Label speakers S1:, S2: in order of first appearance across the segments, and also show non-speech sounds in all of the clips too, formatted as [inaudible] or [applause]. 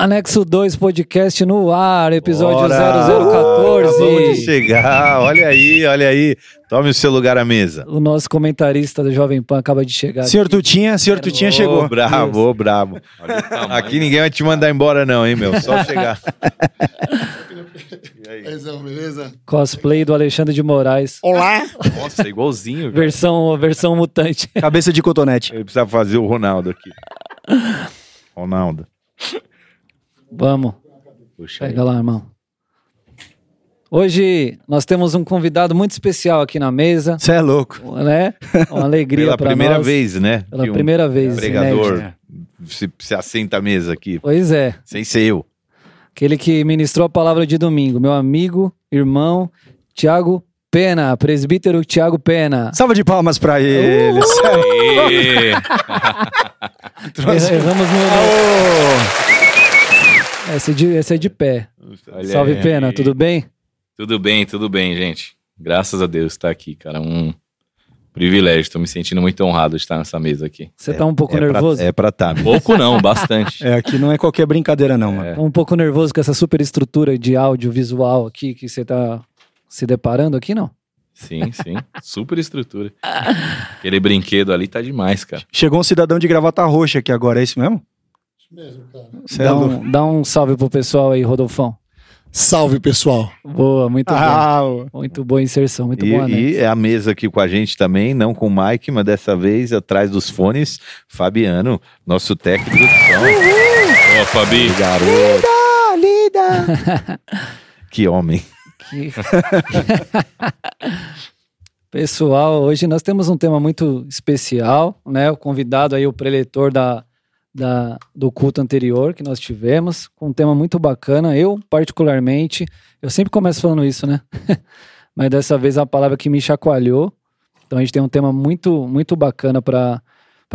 S1: Anexo 2 podcast no ar, episódio
S2: Bora!
S1: 0014.
S2: Acabamos de chegar, olha aí, olha aí. Tome o seu lugar à mesa.
S1: O nosso comentarista da Jovem Pan acaba de chegar.
S3: Senhor Tutinha, senhor Tutinha
S2: Ô,
S3: chegou.
S2: bravo, ô, bravo. Aqui ninguém vai te mandar embora não, hein, meu? Só chegar. [laughs]
S4: Paizão, beleza?
S1: Cosplay do Alexandre de Moraes.
S4: Olá!
S5: Nossa, igualzinho, velho.
S1: Versão, versão mutante.
S3: Cabeça de cotonete.
S2: Ele precisa fazer o Ronaldo aqui. [laughs] Ronaldo.
S1: Vamos,
S5: Puxa aí.
S1: pega lá, irmão. Hoje nós temos um convidado muito especial aqui na mesa,
S3: Você é louco.
S1: né? Uma alegria
S2: Pela
S1: para
S2: primeira
S1: nós.
S2: vez, né?
S1: Pela
S2: um
S1: primeira vez.
S2: pregador se, se assenta à mesa aqui.
S1: Pois é.
S2: Sem ser eu.
S1: Aquele que ministrou a palavra de domingo, meu amigo, irmão, Tiago Pena, presbítero Tiago Pena.
S3: Salva de palmas pra ele.
S5: Aê!
S3: Trouxe- [laughs]
S1: Erramos no.
S3: Ô,
S1: Esse é de, esse é de pé.
S5: Olha
S1: Salve,
S5: aí.
S1: Pena, tudo bem?
S5: Tudo bem, tudo bem, gente. Graças a Deus estar aqui, cara. Um privilégio. Estou me sentindo muito honrado de estar nessa mesa aqui.
S1: Você tá um pouco
S2: é
S1: nervoso?
S2: Pra, é pra tá.
S5: Pouco não, bastante. [laughs]
S3: É, aqui não é qualquer brincadeira, não, mano.
S1: Tá um pouco nervoso com essa super estrutura de áudio visual aqui que você tá se deparando aqui, não?
S5: Sim, sim. Super estrutura. Aquele brinquedo ali tá demais, cara.
S3: Chegou um cidadão de gravata roxa aqui agora, é isso mesmo?
S4: Isso mesmo, cara.
S3: Você é
S1: Dá um, dá um salve pro pessoal aí, Rodolfão.
S4: Salve, pessoal.
S1: Boa, muito bom.
S3: Ah, ô.
S1: Muito boa inserção, muito
S2: E,
S1: boa, né?
S2: e é a mesa aqui com a gente também, não com o Mike, mas dessa vez atrás dos fones, Fabiano, nosso técnico de som.
S5: Ô, Fabi.
S2: Garoto,
S3: Ah, lida. [laughs]
S2: que homem.
S1: Que- [laughs] Pessoal, hoje nós temos um tema muito especial, né? O convidado aí, o preletor da, da, do culto anterior que nós tivemos, com um tema muito bacana. Eu, particularmente, eu sempre começo falando isso, né? [laughs] Mas dessa vez é uma palavra que me chacoalhou. Então a gente tem um tema muito, muito bacana para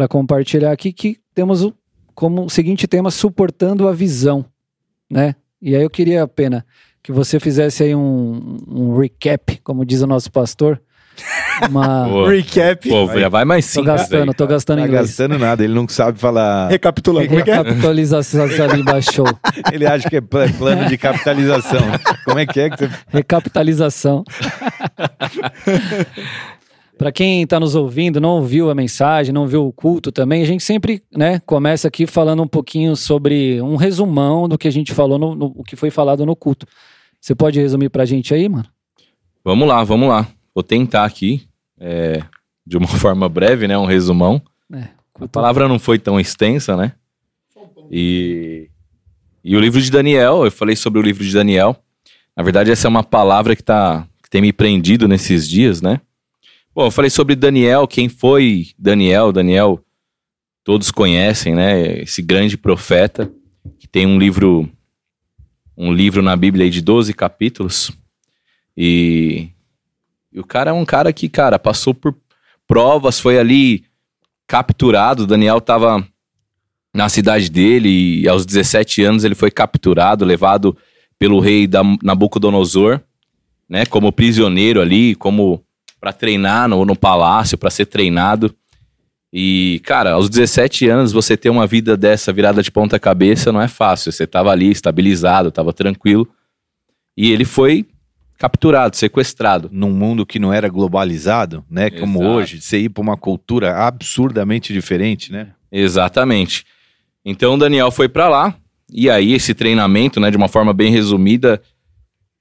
S1: compartilhar aqui, que temos o, como o seguinte tema, suportando a visão, né? E aí eu queria, Pena, que você fizesse aí um, um recap, como diz o nosso pastor. Uma... [laughs]
S5: Pô,
S3: Recap.
S5: pô, já vai mais
S1: tô
S5: cinco.
S1: gastando,
S5: velho.
S1: tô gastando
S2: Tá
S1: inglês.
S2: gastando nada, ele não sabe falar.
S3: Recapitulando. É é?
S1: Recapitalização ali baixou. [laughs]
S2: Ele acha que é pla- plano de capitalização. Como é que é que você.
S1: Recapitalização. [laughs] Para quem está nos ouvindo, não ouviu a mensagem, não viu o culto também, a gente sempre né, começa aqui falando um pouquinho sobre um resumão do que a gente falou, no, no- o que foi falado no culto. Você pode resumir pra gente aí, mano?
S5: Vamos lá, vamos lá. Vou tentar aqui, é, de uma [laughs] forma breve, né? Um resumão.
S1: É,
S5: A palavra não foi tão extensa, né? E, e o livro de Daniel, eu falei sobre o livro de Daniel. Na verdade, essa é uma palavra que, tá, que tem me prendido nesses dias, né? Bom, eu falei sobre Daniel, quem foi Daniel? Daniel, todos conhecem, né? Esse grande profeta, que tem um livro, um livro na Bíblia de 12 capítulos. E, e o cara é um cara que, cara, passou por provas, foi ali capturado. Daniel estava na cidade dele e aos 17 anos ele foi capturado, levado pelo rei da Nabucodonosor, né, como prisioneiro ali, como para treinar no, no palácio, para ser treinado. E, cara, aos 17 anos você ter uma vida dessa virada de ponta cabeça não é fácil. Você tava ali estabilizado, tava tranquilo. E ele foi capturado, sequestrado.
S2: Num mundo que não era globalizado, né? Como
S5: Exato.
S2: hoje, você ir para uma cultura absurdamente diferente, né?
S5: Exatamente. Então Daniel foi pra lá e aí esse treinamento, né, de uma forma bem resumida,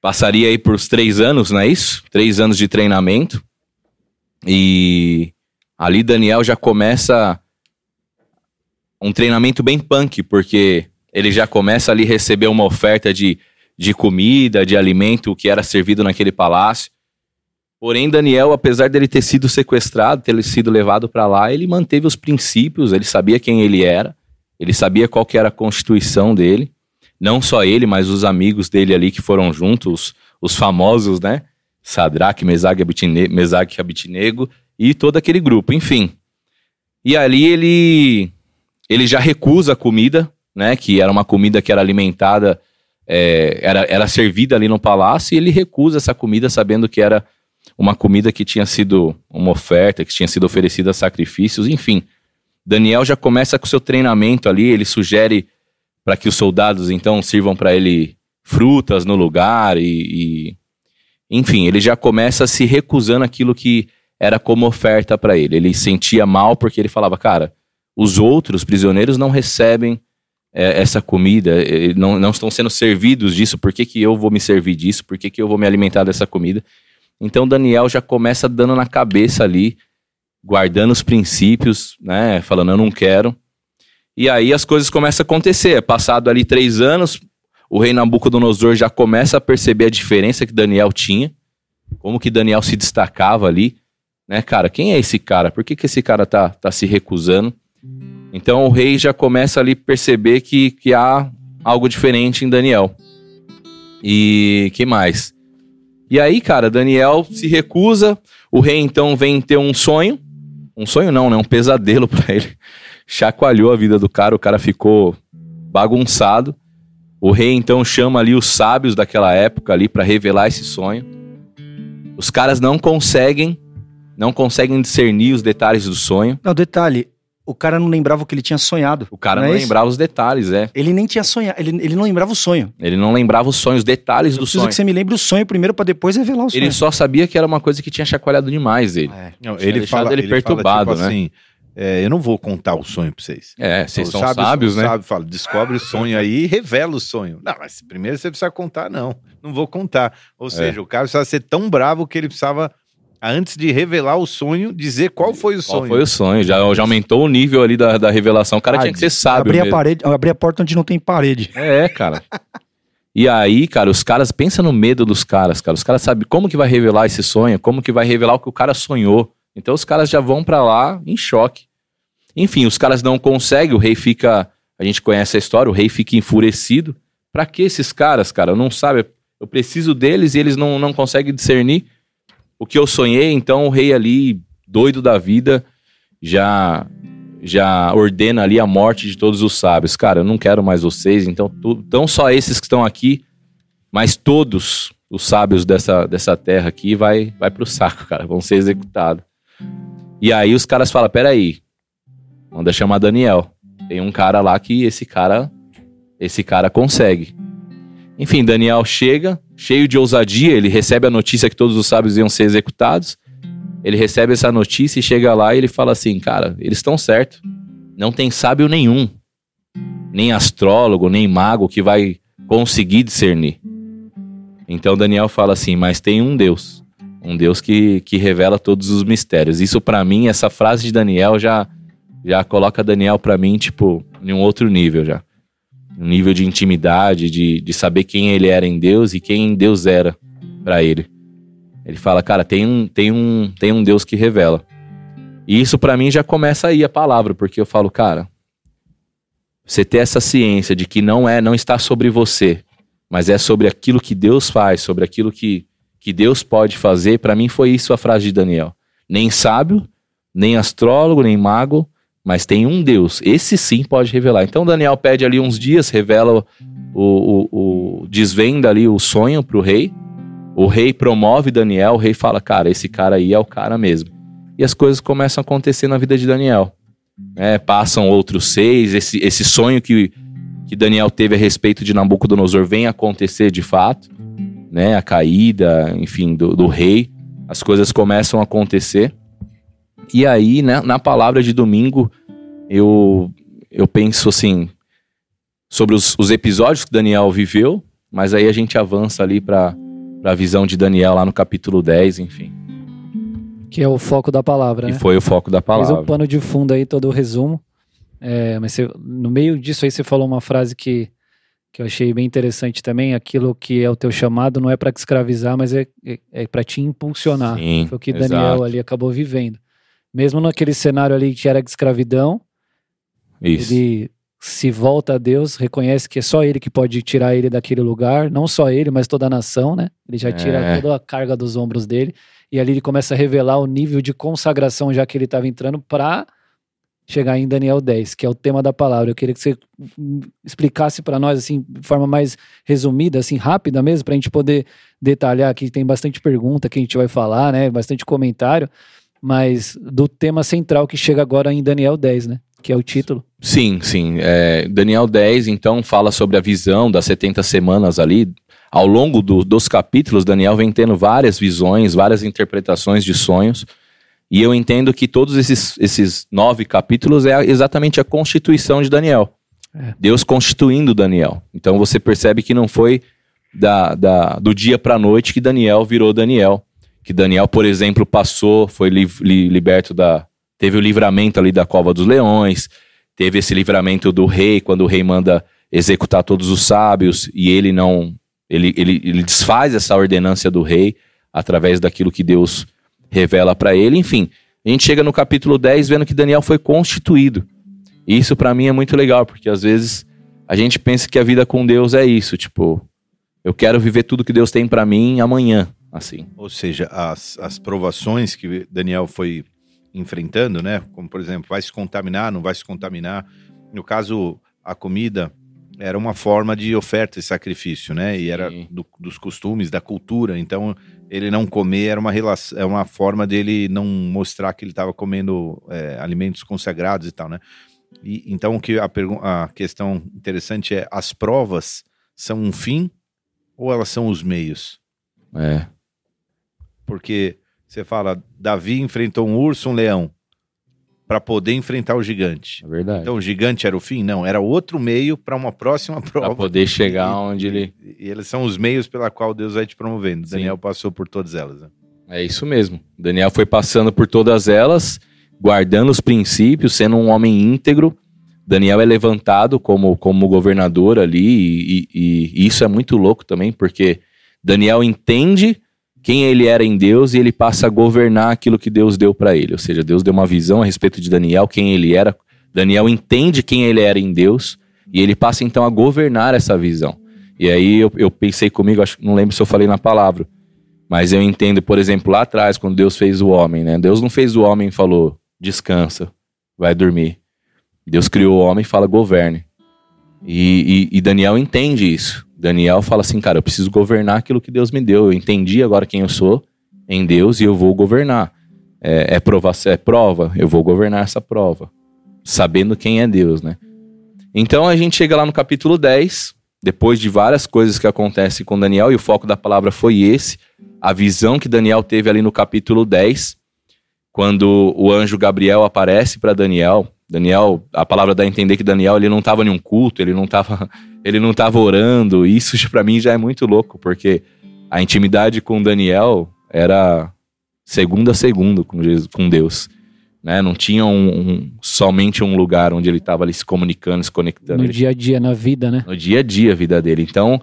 S5: passaria aí por três anos, não é isso? Três anos de treinamento e ali Daniel já começa um treinamento bem punk, porque ele já começa ali a receber uma oferta de, de comida, de alimento que era servido naquele palácio. Porém, Daniel, apesar dele ter sido sequestrado, ter sido levado para lá, ele manteve os princípios, ele sabia quem ele era, ele sabia qual que era a constituição dele. Não só ele, mas os amigos dele ali que foram juntos, os famosos, né? Sadraque, Mesaque, Abitine- Mesaque e Abitinego e todo aquele grupo, enfim. E ali ele ele já recusa a comida, né? Que era uma comida que era alimentada, é, era, era servida ali no palácio, e ele recusa essa comida sabendo que era uma comida que tinha sido uma oferta, que tinha sido oferecida a sacrifícios, enfim. Daniel já começa com seu treinamento ali, ele sugere para que os soldados então sirvam para ele frutas no lugar e, e- enfim, ele já começa se recusando aquilo que era como oferta para ele. Ele sentia mal porque ele falava, cara, os outros prisioneiros não recebem é, essa comida, não, não estão sendo servidos disso, por que, que eu vou me servir disso? Por que, que eu vou me alimentar dessa comida? Então Daniel já começa dando na cabeça ali, guardando os princípios, né? Falando, eu não quero. E aí as coisas começam a acontecer. Passado ali três anos, o rei Nabucodonosor já começa a perceber a diferença que Daniel tinha, como que Daniel se destacava ali, né, cara? Quem é esse cara? Por que, que esse cara tá, tá se recusando? Então o rei já começa ali perceber que, que há algo diferente em Daniel. E que mais? E aí, cara, Daniel se recusa, o rei então vem ter um sonho, um sonho não, né? Um pesadelo [laughs] pra ele. Chacoalhou a vida do cara, o cara ficou bagunçado. O rei então chama ali os sábios daquela época ali pra revelar esse sonho. Os caras não conseguem, não conseguem discernir os detalhes do sonho.
S3: Não, detalhe, o cara não lembrava o que ele tinha sonhado.
S5: O cara
S3: Não
S5: não,
S3: é isso?
S5: lembrava os detalhes, é.
S3: Ele nem tinha sonhado, ele, ele não lembrava o sonho.
S5: Ele não lembrava os sonhos, os detalhes
S3: Eu
S5: do
S3: preciso
S5: sonho.
S3: que você me lembre o sonho primeiro pra depois revelar o sonho.
S5: Ele só sabia que era uma coisa que tinha chacoalhado demais ele.
S3: É.
S2: Não, ele fala,
S5: ele
S2: ele fala,
S5: perturbado,
S2: tipo
S5: né?
S2: assim, é, eu não vou contar o sonho pra vocês.
S5: É, vocês são sábios,
S2: os
S5: né?
S2: sábios falam, descobre o sonho aí e revela o sonho. Não, mas primeiro você precisa contar, não. Não vou contar.
S5: É.
S2: Ou seja, o cara precisava ser tão bravo que ele precisava, antes de revelar o sonho, dizer qual foi o
S5: Qual
S2: sonho.
S5: foi o sonho? Já, já aumentou o nível ali da, da revelação. O cara
S3: Ah,
S5: tinha que ser sábio.
S3: abrir a parede, abrir a porta onde não tem parede.
S5: É, cara. E aí, cara, os caras, pensa no medo dos caras, cara. Os caras sabem como que vai revelar esse sonho, como que vai revelar o que o cara sonhou. Então os caras já vão pra lá em choque. Enfim, os caras não conseguem, o rei fica. A gente conhece a história, o rei fica enfurecido. Pra que esses caras, cara? Não sabe. Eu preciso deles e eles não, não conseguem discernir o que eu sonhei. Então o rei ali, doido da vida, já já ordena ali a morte de todos os sábios. Cara, eu não quero mais vocês, então tu, não só esses que estão aqui, mas todos os sábios dessa, dessa terra aqui vai vai pro saco, [laughs] cara, vão ser executados. E aí os caras falam, peraí, manda chamar Daniel. Tem um cara lá que esse cara esse cara consegue. Enfim, Daniel chega, cheio de ousadia, ele recebe a notícia que todos os sábios iam ser executados. Ele recebe essa notícia e chega lá e ele fala assim: Cara, eles estão certos. Não tem sábio nenhum, nem astrólogo, nem mago que vai conseguir discernir. Então Daniel fala assim: Mas tem um Deus, um Deus que, que revela todos os mistérios. Isso pra mim, essa frase de Daniel já, já coloca Daniel pra mim, tipo, em um outro nível já. Um nível de intimidade, de, de saber quem ele era em Deus e quem Deus era pra ele. Ele fala, cara, tem um, tem um, tem um Deus que revela. E isso pra mim já começa aí a palavra, porque eu falo, cara, você ter essa ciência de que não é, não está sobre você, mas é sobre aquilo que Deus faz, sobre aquilo que, que Deus pode fazer, pra mim foi isso a frase de Daniel. Nem sábio, nem astrólogo, nem mago, mas tem um Deus. Esse sim pode revelar. Então Daniel pede ali uns dias, revela o, o, o desvenda ali o sonho pro rei. O rei promove Daniel, o rei fala, cara, esse cara aí é o cara mesmo. E as coisas começam a acontecer na vida de Daniel. É, passam outros seis, esse, esse sonho que, que Daniel teve a respeito de Nabucodonosor vem acontecer de fato, né? A caída, enfim, do, do rei. As coisas começam a acontecer. E aí, né, na palavra de domingo, eu, eu penso assim, sobre os, os episódios que Daniel viveu, mas aí a gente avança ali para a visão de Daniel lá no capítulo 10, enfim.
S1: Que é o foco da palavra,
S5: E
S1: né?
S5: foi o foco da palavra.
S1: o pano de fundo aí, todo o resumo. É, mas você- no meio disso aí você falou uma frase que, que eu achei bem interessante também. Aquilo que é o teu chamado não é para te escravizar, mas é, é, é para te impulsionar.
S5: Sim,
S1: Foi o que
S5: exato.
S1: Daniel ali acabou vivendo. Mesmo naquele cenário ali que era de escravidão,
S5: Isso.
S1: ele se volta a Deus, reconhece que é só ele que pode tirar ele daquele lugar, não só ele, mas toda a nação, né? Ele já tira
S5: É.
S1: toda a carga dos ombros dele e ali ele começa a revelar o nível de consagração já que ele estava entrando para chegar em Daniel 10, que é o tema da palavra. Eu queria que você explicasse para nós assim, de forma mais resumida, assim, rápida mesmo, para a gente poder detalhar aqui, tem bastante pergunta que a gente vai falar, né? Bastante comentário, mas do tema central que chega agora em Daniel 10, né? que é o título.
S5: Sim, sim. É, Daniel 10, então, fala sobre a visão das 70 semanas ali. Ao longo do- dos capítulos, Daniel vem tendo várias visões, várias interpretações de sonhos. E eu entendo que todos esses, esses nove capítulos é exatamente a constituição de Daniel.
S1: É.
S5: Deus constituindo Daniel. Então você percebe que não foi da, da- do dia para a noite que Daniel virou Daniel. Que Daniel, por exemplo, passou, foi li- li- liberto da. Teve o livramento ali da cova dos leões, teve esse livramento do rei, quando o rei manda executar todos os sábios e ele não. Ele, ele, ele desfaz essa ordenância do rei através daquilo que Deus revela para ele. Enfim, a gente chega no capítulo 10 vendo que Daniel foi constituído. E isso para mim é muito legal, porque às vezes a gente pensa que a vida com Deus é isso, tipo, eu quero viver tudo que Deus tem para mim amanhã, assim.
S2: Ou seja, as, as provações que Daniel foi enfrentando, né? Como, por exemplo, vai se contaminar, não vai se contaminar. No caso, a comida era uma forma de oferta e sacrifício, né? E era do- dos costumes, da cultura. Então, ele não comer era uma, relação, é uma forma dele não mostrar que ele estava comendo é, alimentos consagrados e tal, né? E, então, o que a, a questão interessante é: as provas são um fim ou elas são os meios?
S5: É.
S2: Porque você fala, Davi enfrentou um urso, um leão, para poder enfrentar o gigante.
S5: É verdade.
S2: Então o gigante era o fim? Não, era outro meio para uma próxima [laughs] prova.
S5: poder chegar onde ele.
S2: E eles são os meios pela qual Deus vai te promovendo.
S5: Sim.
S2: Daniel passou por todas elas. né?
S5: É isso mesmo. Daniel foi passando por todas elas, guardando os princípios, sendo um homem íntegro. Daniel é levantado como, como governador ali, e, e- e isso é muito louco também, porque Daniel entende quem ele era em Deus e ele passa a governar aquilo que Deus deu para ele. Ou seja, Deus deu uma visão a respeito de Daniel, quem ele era. Daniel entende quem ele era em Deus e ele passa então a governar essa visão. E aí eu, eu pensei comigo, acho, não lembro se eu falei na palavra, mas eu entendo, por exemplo, lá atrás, quando Deus fez o homem, né? Deus não fez o homem e falou, descansa, vai dormir. Deus criou o homem e fala, governe. E, e- e Daniel entende isso. Daniel fala assim, cara, eu preciso governar aquilo que Deus me deu. Eu entendi agora quem eu sou em Deus e eu vou governar. É, é, prova, é prova, eu vou governar essa prova. Sabendo quem é Deus, né? Então a gente chega lá no capítulo 10, depois de várias coisas que acontecem com Daniel, e o foco da palavra foi esse, a visão que Daniel teve ali no capítulo 10, quando o anjo Gabriel aparece para Daniel. Daniel, a palavra dá a entender que Daniel ele não estava em um culto, ele não estava [laughs] ele não tava orando. Isso para mim já é muito louco, porque a intimidade com Daniel era segundo a segundo com, Jesus, com Deus. Né? Não tinha um- um- somente um lugar onde ele estava ali se comunicando, se conectando.
S1: No
S5: Ele
S1: dia a dia, na vida, né?
S5: no dia a dia a vida dele. Então,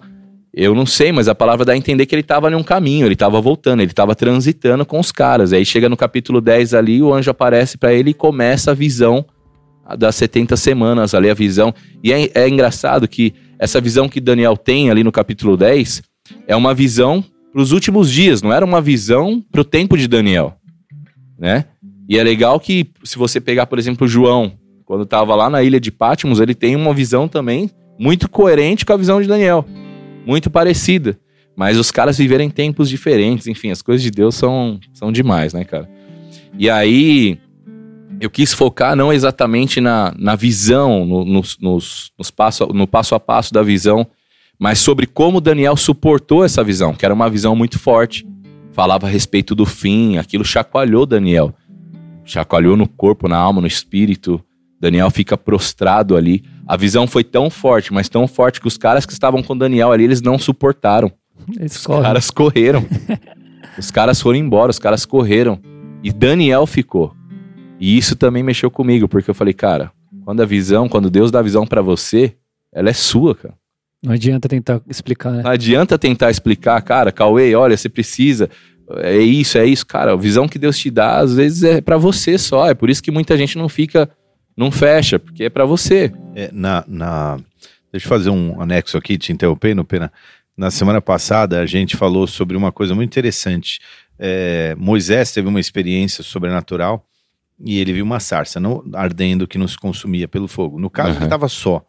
S5: eu não sei, mas a palavra dá a entender que ele estava em um caminho, ele estava voltando, ele estava transitando com os caras. Aí chega no capítulo 10 ali, o anjo aparece para ele e começa a visão das 70 semanas ali, a visão. E é, é engraçado que essa visão que Daniel tem ali no capítulo 10 é uma visão para os últimos dias, não era uma visão para o tempo de Daniel, né? E é legal que, se você pegar, por exemplo, João, quando estava lá na ilha de Patmos, ele tem uma visão também muito coerente com a visão de Daniel. Muito parecida. Mas os caras viveram em tempos diferentes. Enfim, as coisas de Deus são, são demais, né, cara? E aí, eu quis focar não exatamente na, na visão, no, nos, nos, nos passo, no passo a passo da visão, mas sobre como Daniel suportou essa visão, que era uma visão muito forte. Falava a respeito do fim, aquilo chacoalhou Daniel. Chacoalhou no corpo, na alma, no espírito. Daniel fica prostrado ali. A visão foi tão forte, mas tão forte que os caras que estavam com Daniel ali, eles não suportaram.
S1: Eles
S5: Os
S1: correm.
S5: caras correram. [laughs] os caras foram embora, os caras correram. E Daniel ficou. E isso também mexeu comigo, porque eu falei, cara, quando a visão, quando Deus dá a visão pra você, ela é sua, cara.
S1: Não adianta tentar explicar, né?
S5: Não adianta tentar explicar, cara, Cauê, olha, você precisa. É isso, é isso, cara. A visão que Deus te dá, às vezes, é pra você só. É por isso que muita gente não fica, não fecha, porque é pra você.
S2: É, na, na... Deixa eu fazer um anexo aqui, te interrompendo, Pena. Na semana passada, a gente falou sobre uma coisa muito interessante. É, Moisés teve uma experiência sobrenatural e ele viu uma sarça não, ardendo que nos consumia pelo fogo. No caso,
S5: Uhum.
S2: ele estava só.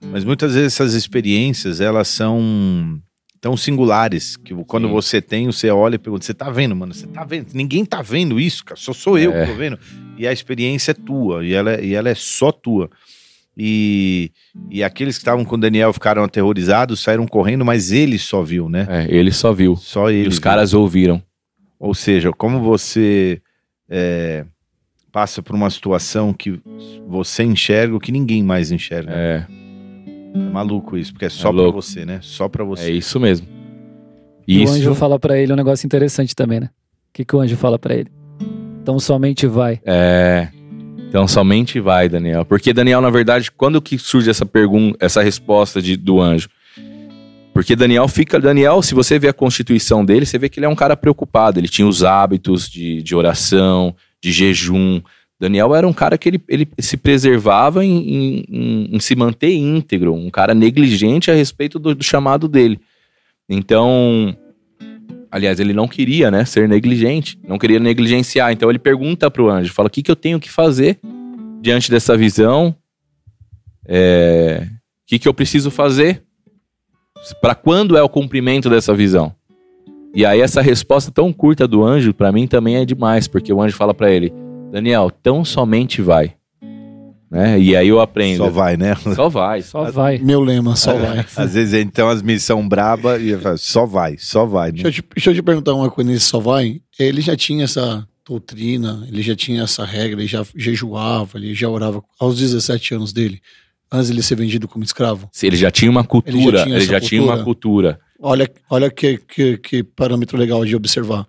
S2: Mas muitas vezes essas experiências, elas são tão singulares que quando
S5: Sim.
S2: você tem, você olha e pergunta: você tá vendo, mano? Você tá vendo? Ninguém tá vendo isso, cara. Só sou eu
S5: É.
S2: que tô vendo. E a experiência é tua, e ela, é- e ela é só tua. E, e aqueles que estavam com o Daniel ficaram aterrorizados, saíram correndo, mas ele só viu, né?
S5: É, ele só viu.
S2: Só ele.
S5: e os
S2: viu.
S5: caras ouviram.
S2: Ou seja, como você é, passa por uma situação que você enxerga o que ninguém mais enxerga. É,
S5: É,
S2: maluco isso, porque é só pra
S5: louco.
S2: você, né? Só pra
S5: é
S2: você.
S5: isso mesmo.
S1: E
S5: Isso.
S1: o anjo fala pra ele um negócio interessante também, né? O que, que o anjo fala pra ele? Então somente vai.
S5: É. Então somente vai, Daniel. Porque Daniel, na verdade, quando que surge essa pergunta, essa resposta de, do anjo? Porque Daniel fica. Daniel, se você vê a constituição dele, você vê que ele é um cara preocupado. Ele tinha os hábitos de, de oração, de jejum. Daniel era um cara que ele, ele se preservava em, em- em- em se manter íntegro, um cara negligente a respeito do, do chamado dele. Então, aliás, ele não queria, né, ser negligente, não queria negligenciar. Então ele pergunta pro anjo, fala: "O que que eu tenho que fazer diante dessa visão? É, o que que eu preciso fazer? Para quando é o cumprimento dessa visão?" E aí essa resposta tão curta do anjo para mim também é demais, porque o anjo fala para ele: "Daniel, tão somente vai." Né? E aí eu aprendo.
S2: Só vai, né?
S5: Só vai.
S1: Só vai.
S4: Meu lema, só vai.
S2: Às vezes então as missão braba e eu falo, só vai, só vai. Né?
S4: Deixa eu, te, deixa eu te perguntar uma coisa nesse só vai. Ele já tinha essa doutrina, ele já tinha essa regra, ele já jejuava, ele já orava aos 17 anos dele, antes de ele ser vendido como escravo.
S5: Se Ele já tinha uma cultura,
S4: Ele
S5: ele
S4: já
S5: já
S4: tinha
S5: tinha, uma cultura.
S4: Olha, olha que, que, que parâmetro legal de observar.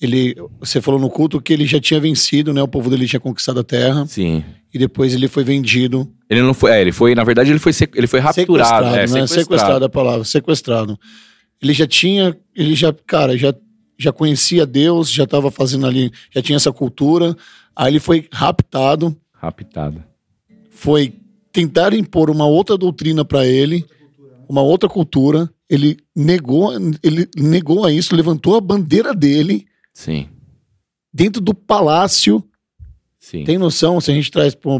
S4: Ele, você falou no culto que ele já tinha vencido, né? O povo dele tinha conquistado a terra
S5: Sim.
S4: e depois ele foi vendido
S5: Ele não foi, é, ele foi, na verdade, ele foi, sec- ele foi rapturado,
S4: sequestrado,
S5: é,
S4: né?
S5: sequestrado.
S4: Sequestrado a palavra, sequestrado. Ele já tinha, ele já, cara, já, já conhecia Deus, já estava fazendo ali, já tinha essa cultura. Aí ele foi raptado,
S5: Raptado.
S4: foi tentar impor uma outra doutrina para ele, uma outra cultura. Ele negou, ele negou a isso, levantou a bandeira dele
S5: Sim,
S4: dentro do palácio.
S5: sim.
S4: Tem noção se a gente traz para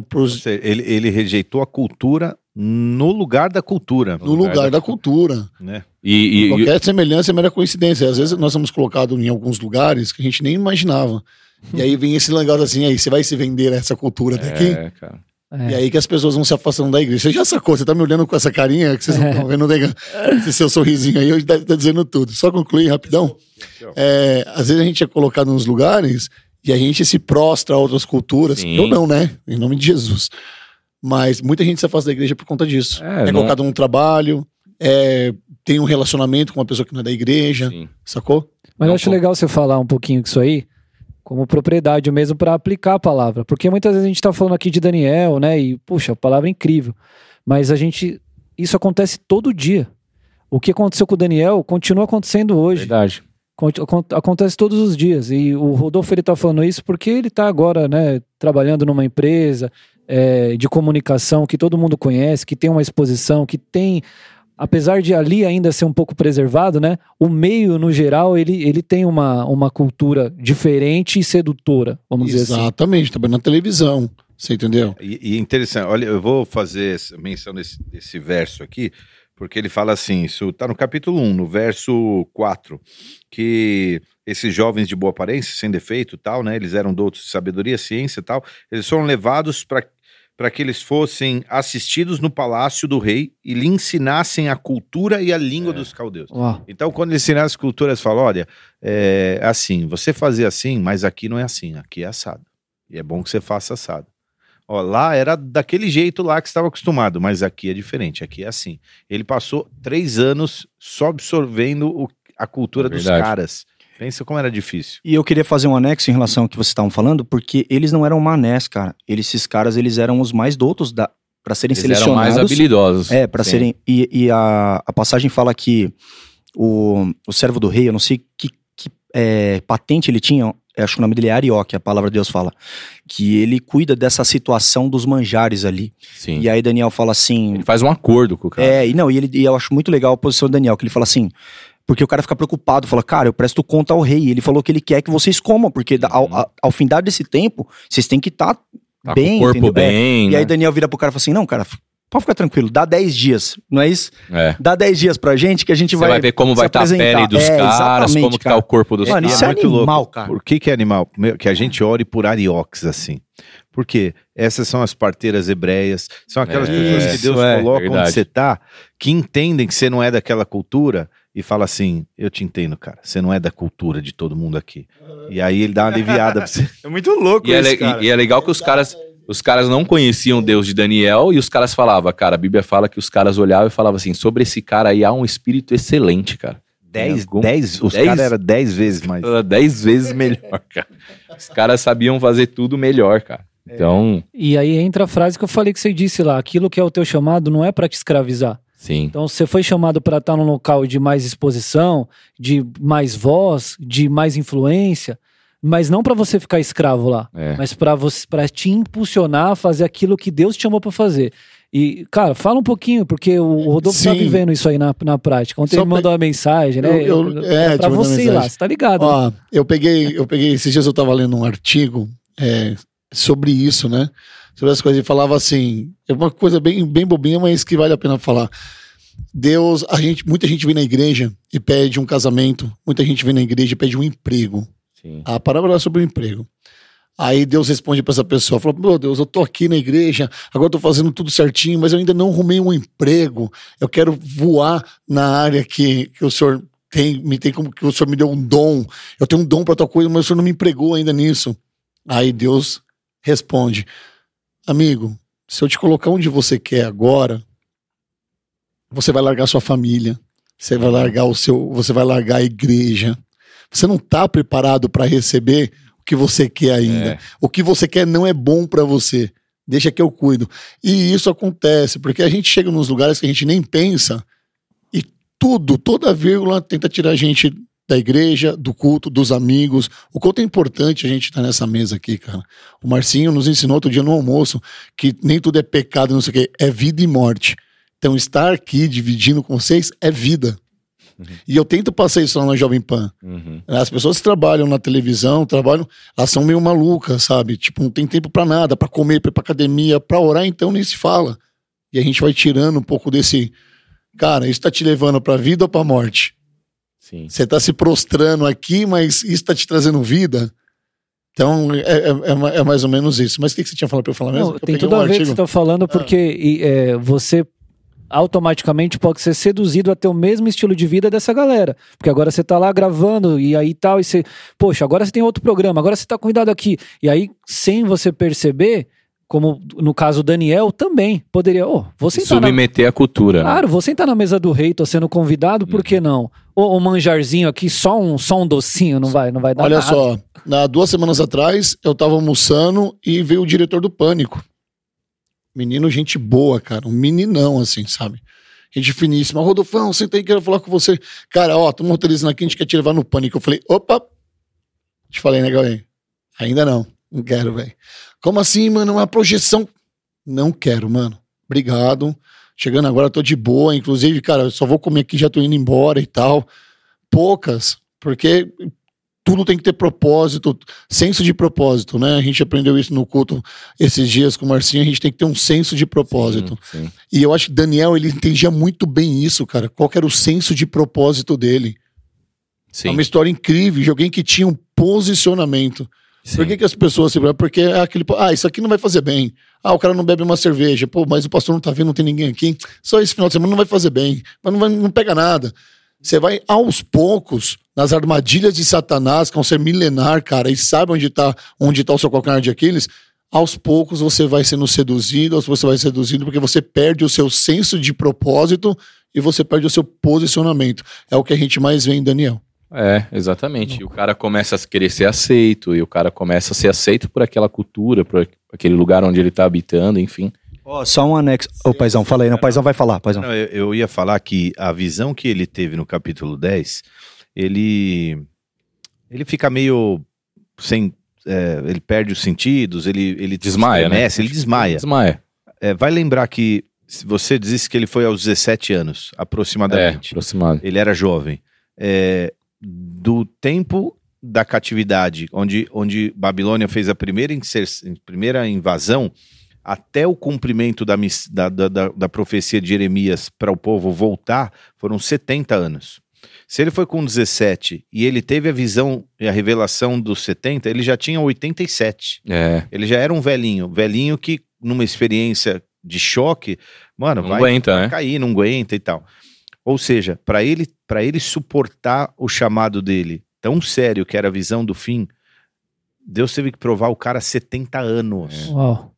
S2: Ele, ele rejeitou a cultura no lugar da cultura,
S4: no lugar da cultura.
S2: né?
S5: E, e- e-
S4: Qualquer semelhança é mera coincidência. Às vezes nós somos colocados em alguns lugares que a gente nem imaginava. E aí vem esse negócio assim, aí você vai se vender a essa cultura daqui?
S5: é, cara.
S4: E
S1: É.
S4: aí que as pessoas vão se afastando da igreja. Você já sacou, você tá me olhando com essa carinha que vocês não estão vendo, nega? Esse seu sorrisinho aí hoje tá, tá dizendo tudo. Só concluir rapidão. É, às vezes a gente é colocado nos lugares e a gente se prostra a outras culturas.
S5: Sim.
S4: Eu não, né? Em nome de Jesus. Mas muita gente se afasta da igreja por conta disso.
S5: É,
S4: É,
S5: não-
S4: colocado num trabalho, é, tem um relacionamento com uma pessoa que não é da igreja,
S5: Sim.
S4: sacou?
S1: Mas eu
S5: Não,
S1: acho
S5: pô.
S1: legal você falar um pouquinho disso aí, como propriedade mesmo para aplicar a palavra. Porque muitas vezes a gente tá falando aqui de Daniel, né? E, puxa, a palavra é incrível. Mas a gente. Isso acontece todo dia. O que aconteceu com o Daniel continua acontecendo hoje.
S5: Verdade.
S1: Acontece todos os dias. E o Rodolfo ele tá falando isso porque ele tá agora, né, trabalhando numa empresa é, de comunicação que todo mundo conhece, que tem uma exposição, que tem. Apesar de ali ainda ser um pouco preservado, né? O meio, no geral, ele, ele tem uma, uma cultura diferente e sedutora, vamos dizer assim.
S4: Exatamente, trabalhando na televisão. Você entendeu?
S2: E, e interessante, olha, eu vou fazer menção desse, desse verso aqui, porque ele fala assim, isso está no capítulo 1, no verso 4, que esses jovens de boa aparência, sem defeito e tal, né, eles eram doutos de sabedoria, ciência e tal, eles foram levados para para que eles fossem assistidos no palácio do rei e lhe ensinassem a cultura e a língua dos caldeus.
S1: Uau.
S2: Então, quando eles ensinaram as culturas, falam: olha, é assim, você fazia assim, mas aqui não é assim, aqui é assado. E é bom que você faça assado. Ó, lá era daquele jeito lá que você estava acostumado, mas aqui é diferente, aqui é assim. Ele passou três anos só absorvendo o- a cultura dos
S5: Verdade.
S2: caras. Pensa como era difícil.
S3: E eu queria fazer um anexo em relação ao que vocês estavam falando, porque eles não eram manés, cara. Eles, esses caras, eles eram os mais doutos da, para serem
S5: Eles eram
S3: selecionados.
S5: mais habilidosos.
S3: É, para serem. E, e a, a passagem fala que o, o servo do rei, eu não sei que, que é, patente ele tinha, eu acho que o nome dele é Arioque, a palavra de Deus fala. Que ele cuida dessa situação dos manjares ali.
S5: Sim.
S3: E aí Daniel fala assim.
S5: Ele faz um acordo com o cara.
S3: É, e não, e, ele, e eu acho muito legal a posição do Daniel, que ele fala assim. Porque o cara fica preocupado, fala, cara, eu presto conta ao rei. Ele falou que ele quer que vocês comam, porque ao, ao, ao findar desse tempo, vocês têm que estar
S5: Tá
S3: bem,
S5: com o corpo
S3: entendeu? É.
S5: bem.
S3: E
S5: né?
S3: aí Daniel vira pro cara e fala assim: não, cara, pode ficar tranquilo, dá 10 dias, não é isso?
S5: É.
S3: Dá 10 dias pra gente que a gente
S5: Você
S3: vai.
S5: vai, ver como vai estar a
S3: apresentar.
S5: pele dos
S3: É,
S5: caras, como que tá
S3: cara.
S5: o corpo dos
S3: Mano,
S5: caras.
S3: isso é
S2: muito
S3: animal,
S2: louco.
S3: cara.
S2: Por que, que é animal? Que a gente ore por arioques assim. Porque essas são as parteiras hebreias, são aquelas
S5: É,
S2: pessoas que Deus
S3: é,
S2: coloca
S5: verdade.
S2: onde você tá, que entendem que você não é daquela cultura e fala assim: Eu te entendo, cara, você não é da cultura de todo mundo aqui. E aí ele dá uma aliviada pra você. [laughs]
S3: É muito louco
S5: E é,
S3: isso,
S5: le-
S3: cara.
S5: e é legal que os caras, os caras não conheciam o Deus de Daniel e os caras falavam, cara, a Bíblia fala que os caras olhavam e falavam assim, sobre esse cara aí há um espírito excelente, cara.
S2: Dez,
S5: Algum-
S2: dez, os caras eram dez vezes mais.
S5: Era Dez vezes melhor, [laughs] cara. Os caras sabiam fazer tudo melhor, cara. Então,
S1: E aí entra a frase que eu falei que você disse lá: aquilo que é o teu chamado não é pra te escravizar.
S5: Sim.
S1: Então, você foi chamado para estar num local de mais exposição, de mais voz, de mais influência, mas não para você ficar escravo lá,
S5: É.
S1: mas para você para te impulsionar a fazer aquilo que Deus te chamou para fazer. E, cara, fala um pouquinho, porque o Rodolfo tá vivendo isso aí na, na prática. Ontem
S4: Só
S1: ele mandou uma mensagem, né?
S4: Eu- eu- é,
S1: pra
S4: te mandou
S1: você ir lá, você tá ligado? né?
S4: Ó, eu peguei, eu peguei, esses dias eu tava lendo um artigo é, sobre isso, né? Sobre as coisas, e falava assim, é uma coisa bem, bem bobinha, mas que vale a pena falar. Deus, a gente, muita gente vem na igreja e pede um casamento, muita gente vem na igreja e pede um emprego.
S5: sim.
S4: A parábola é sobre o emprego. Aí Deus responde para essa pessoa, falou: "Meu Deus, eu tô aqui na igreja, agora eu tô fazendo tudo certinho, mas eu ainda não arrumei um emprego. Eu quero voar na área que, que o senhor tem, me tem como que o senhor me deu um dom. Eu tenho um dom para tal coisa, mas o senhor não me empregou ainda nisso." Aí Deus responde: "Amigo, se eu te colocar onde você quer agora, você vai largar sua família, você vai largar o seu, você vai largar a igreja. Você não está preparado para receber o que você quer ainda.
S5: É.
S4: O que você quer não é bom para você. Deixa que eu cuido. E isso acontece porque a gente chega nos lugares que a gente nem pensa e tudo, toda vírgula tenta tirar a gente da igreja, do culto, dos amigos. O quanto é importante a gente estar nessa mesa aqui, cara. O Marcinho nos ensinou outro dia no almoço que nem tudo é pecado, não sei o quê, é vida e morte. Então estar aqui dividindo com vocês é vida. E eu tento passar isso lá na Jovem Pan.
S5: Uhum.
S4: As pessoas que trabalham na televisão, trabalham, elas são meio malucas, sabe? Tipo, não tem tempo pra nada, pra comer, pra ir pra academia, pra orar, então nem se fala. E a gente vai tirando um pouco desse. Cara, isso tá te levando pra vida ou pra morte?
S5: Sim.
S4: Você tá se prostrando aqui, mas isso tá te trazendo vida? Então, é, é, é é mais ou menos isso. Mas o que, que você tinha falado pra eu falar mesmo?
S1: Não,
S4: Eu
S1: tem tudo
S4: um
S1: a ver com o que você tá falando, porque e, é, você automaticamente pode ser seduzido a ter o mesmo estilo de vida dessa galera. Porque agora você tá lá gravando e aí tal, e você, poxa, agora você tem outro programa, agora você tá cuidado aqui. E aí, sem você perceber, como no caso do Daniel, também poderia, ô, vou
S5: Se
S1: sentar na...
S5: submeter à cultura. né?
S1: Claro, vou sentar na mesa do rei, tô sendo convidado, por que não? Ou um manjarzinho aqui, só um, só um docinho, não vai, não vai dar
S4: Olha
S1: nada.
S4: só, na, duas semanas atrás, eu tava almoçando e veio o diretor do Pânico. Menino, gente boa, cara. Um meninão, assim, sabe? Gente finíssima. Rodolfão, senta aí, quero falar com você. Cara, ó, estamos roteirizando aqui, a gente quer te levar no Pânico. Eu falei, opa! Te falei, né, Gauê? Ainda não. Não quero, velho. Como assim, mano? Uma projeção. Não quero, mano. Obrigado. Chegando agora, tô de boa. Inclusive, cara, eu só vou comer aqui, já tô indo embora e tal. Poucas, porque tudo tem que ter propósito, senso de propósito, né? A gente aprendeu isso no culto esses dias com o Marcinho, a gente tem que ter um senso de propósito.
S5: Sim, sim.
S4: E eu acho que Daniel, ele entendia muito bem isso, cara. Qual era o senso de propósito dele.
S5: Sim.
S4: É uma história incrível de alguém que tinha um posicionamento.
S5: Sim.
S4: Por que, que as pessoas se Porque é aquele. Ah, isso aqui não vai fazer bem. Ah, o cara não bebe uma cerveja. Pô, mas o pastor não tá vendo, não tem ninguém aqui. Só esse final de semana não vai fazer bem. Mas não, vai- não pega nada. Você vai aos poucos nas armadilhas de Satanás, que é um ser milenar, cara, e sabe onde tá, onde tá o seu calcanhar de Aquiles. Aos poucos você vai sendo seduzido, ou você vai seduzido porque você perde o seu senso de propósito e você perde o seu posicionamento. É o que a gente mais vê em Daniel.
S5: É, exatamente. E o cara começa a querer ser aceito, e o cara começa a ser aceito por aquela cultura, por aquele lugar onde ele tá habitando, enfim.
S3: Ó, só um anexo. Ô, Paizão, fala aí. Não, o Paizão vai falar, Paizão.
S2: Não, eu, eu ia falar que a visão que ele teve no capítulo 10, ele, ele fica meio sem. é, ele perde os sentidos, ele, ele
S5: Desmaia, né?
S2: ele desmaia.
S5: Desmaia.
S2: É, vai lembrar que se você disse que ele foi aos 17 anos,
S5: É,
S2: aproximadamente.
S5: aproximado.
S2: Ele era jovem. É, do tempo da catividade, onde, onde Babilônia fez a primeira, primeira invasão, até o cumprimento da, da, da, da profecia de Jeremias para o povo voltar, foram 70 anos. Se ele foi com 17 e ele teve a visão e a revelação dos 70, ele já tinha 87.
S5: É.
S2: Ele já era um velhinho. Velhinho que, numa experiência de choque, mano,
S5: Não
S2: vai,
S5: aguenta,
S2: vai
S5: né?
S2: cair, não aguenta e tal. Ou seja, para ele, para ele suportar o chamado dele tão sério que era a visão do fim, Deus teve que provar o cara 70 anos.
S1: Uau.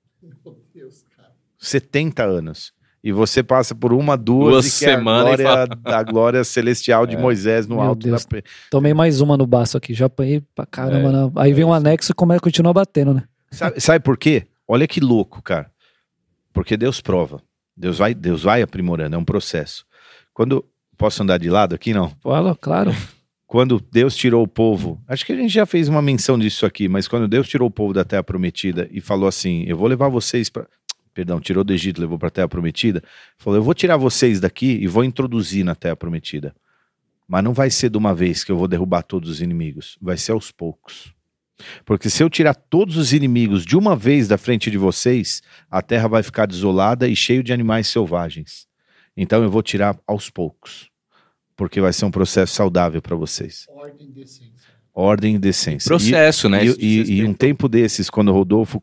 S2: 70 anos. E você passa por uma, duas,
S5: Duas
S2: e que é a
S5: semanas e
S2: glória, da glória celestial de
S5: É.
S2: Moisés no
S1: Meu
S2: alto
S1: Deus.
S2: da
S1: Tomei mais uma no baço aqui. Já apanhei pra caramba.
S5: É.
S1: né? Aí vem um anexo e como é que continua batendo, né?
S2: Sabe, sabe por quê? Olha que louco, cara. Porque Deus prova. Deus vai, Deus vai aprimorando, é um processo. Quando posso andar de lado aqui não?
S1: Fala, claro.
S2: Quando Deus tirou o povo, acho que a gente já fez uma menção disso aqui, mas quando Deus tirou o povo da terra prometida e falou assim: "Eu vou levar vocês para Perdão, tirou do Egito, levou para a terra prometida. Falou: "Eu vou tirar vocês daqui e vou introduzir na terra prometida. Mas não vai ser de uma vez que eu vou derrubar todos os inimigos, vai ser aos poucos. Porque se eu tirar todos os inimigos de uma vez da frente de vocês, a terra vai ficar desolada e cheio de animais selvagens. Então eu vou tirar aos poucos. Porque vai ser um processo saudável para vocês. Ordem e decência.
S5: Processo, né?
S2: E,
S5: Isso
S2: e-
S5: diz
S2: e um tempo desses, quando o Rodolfo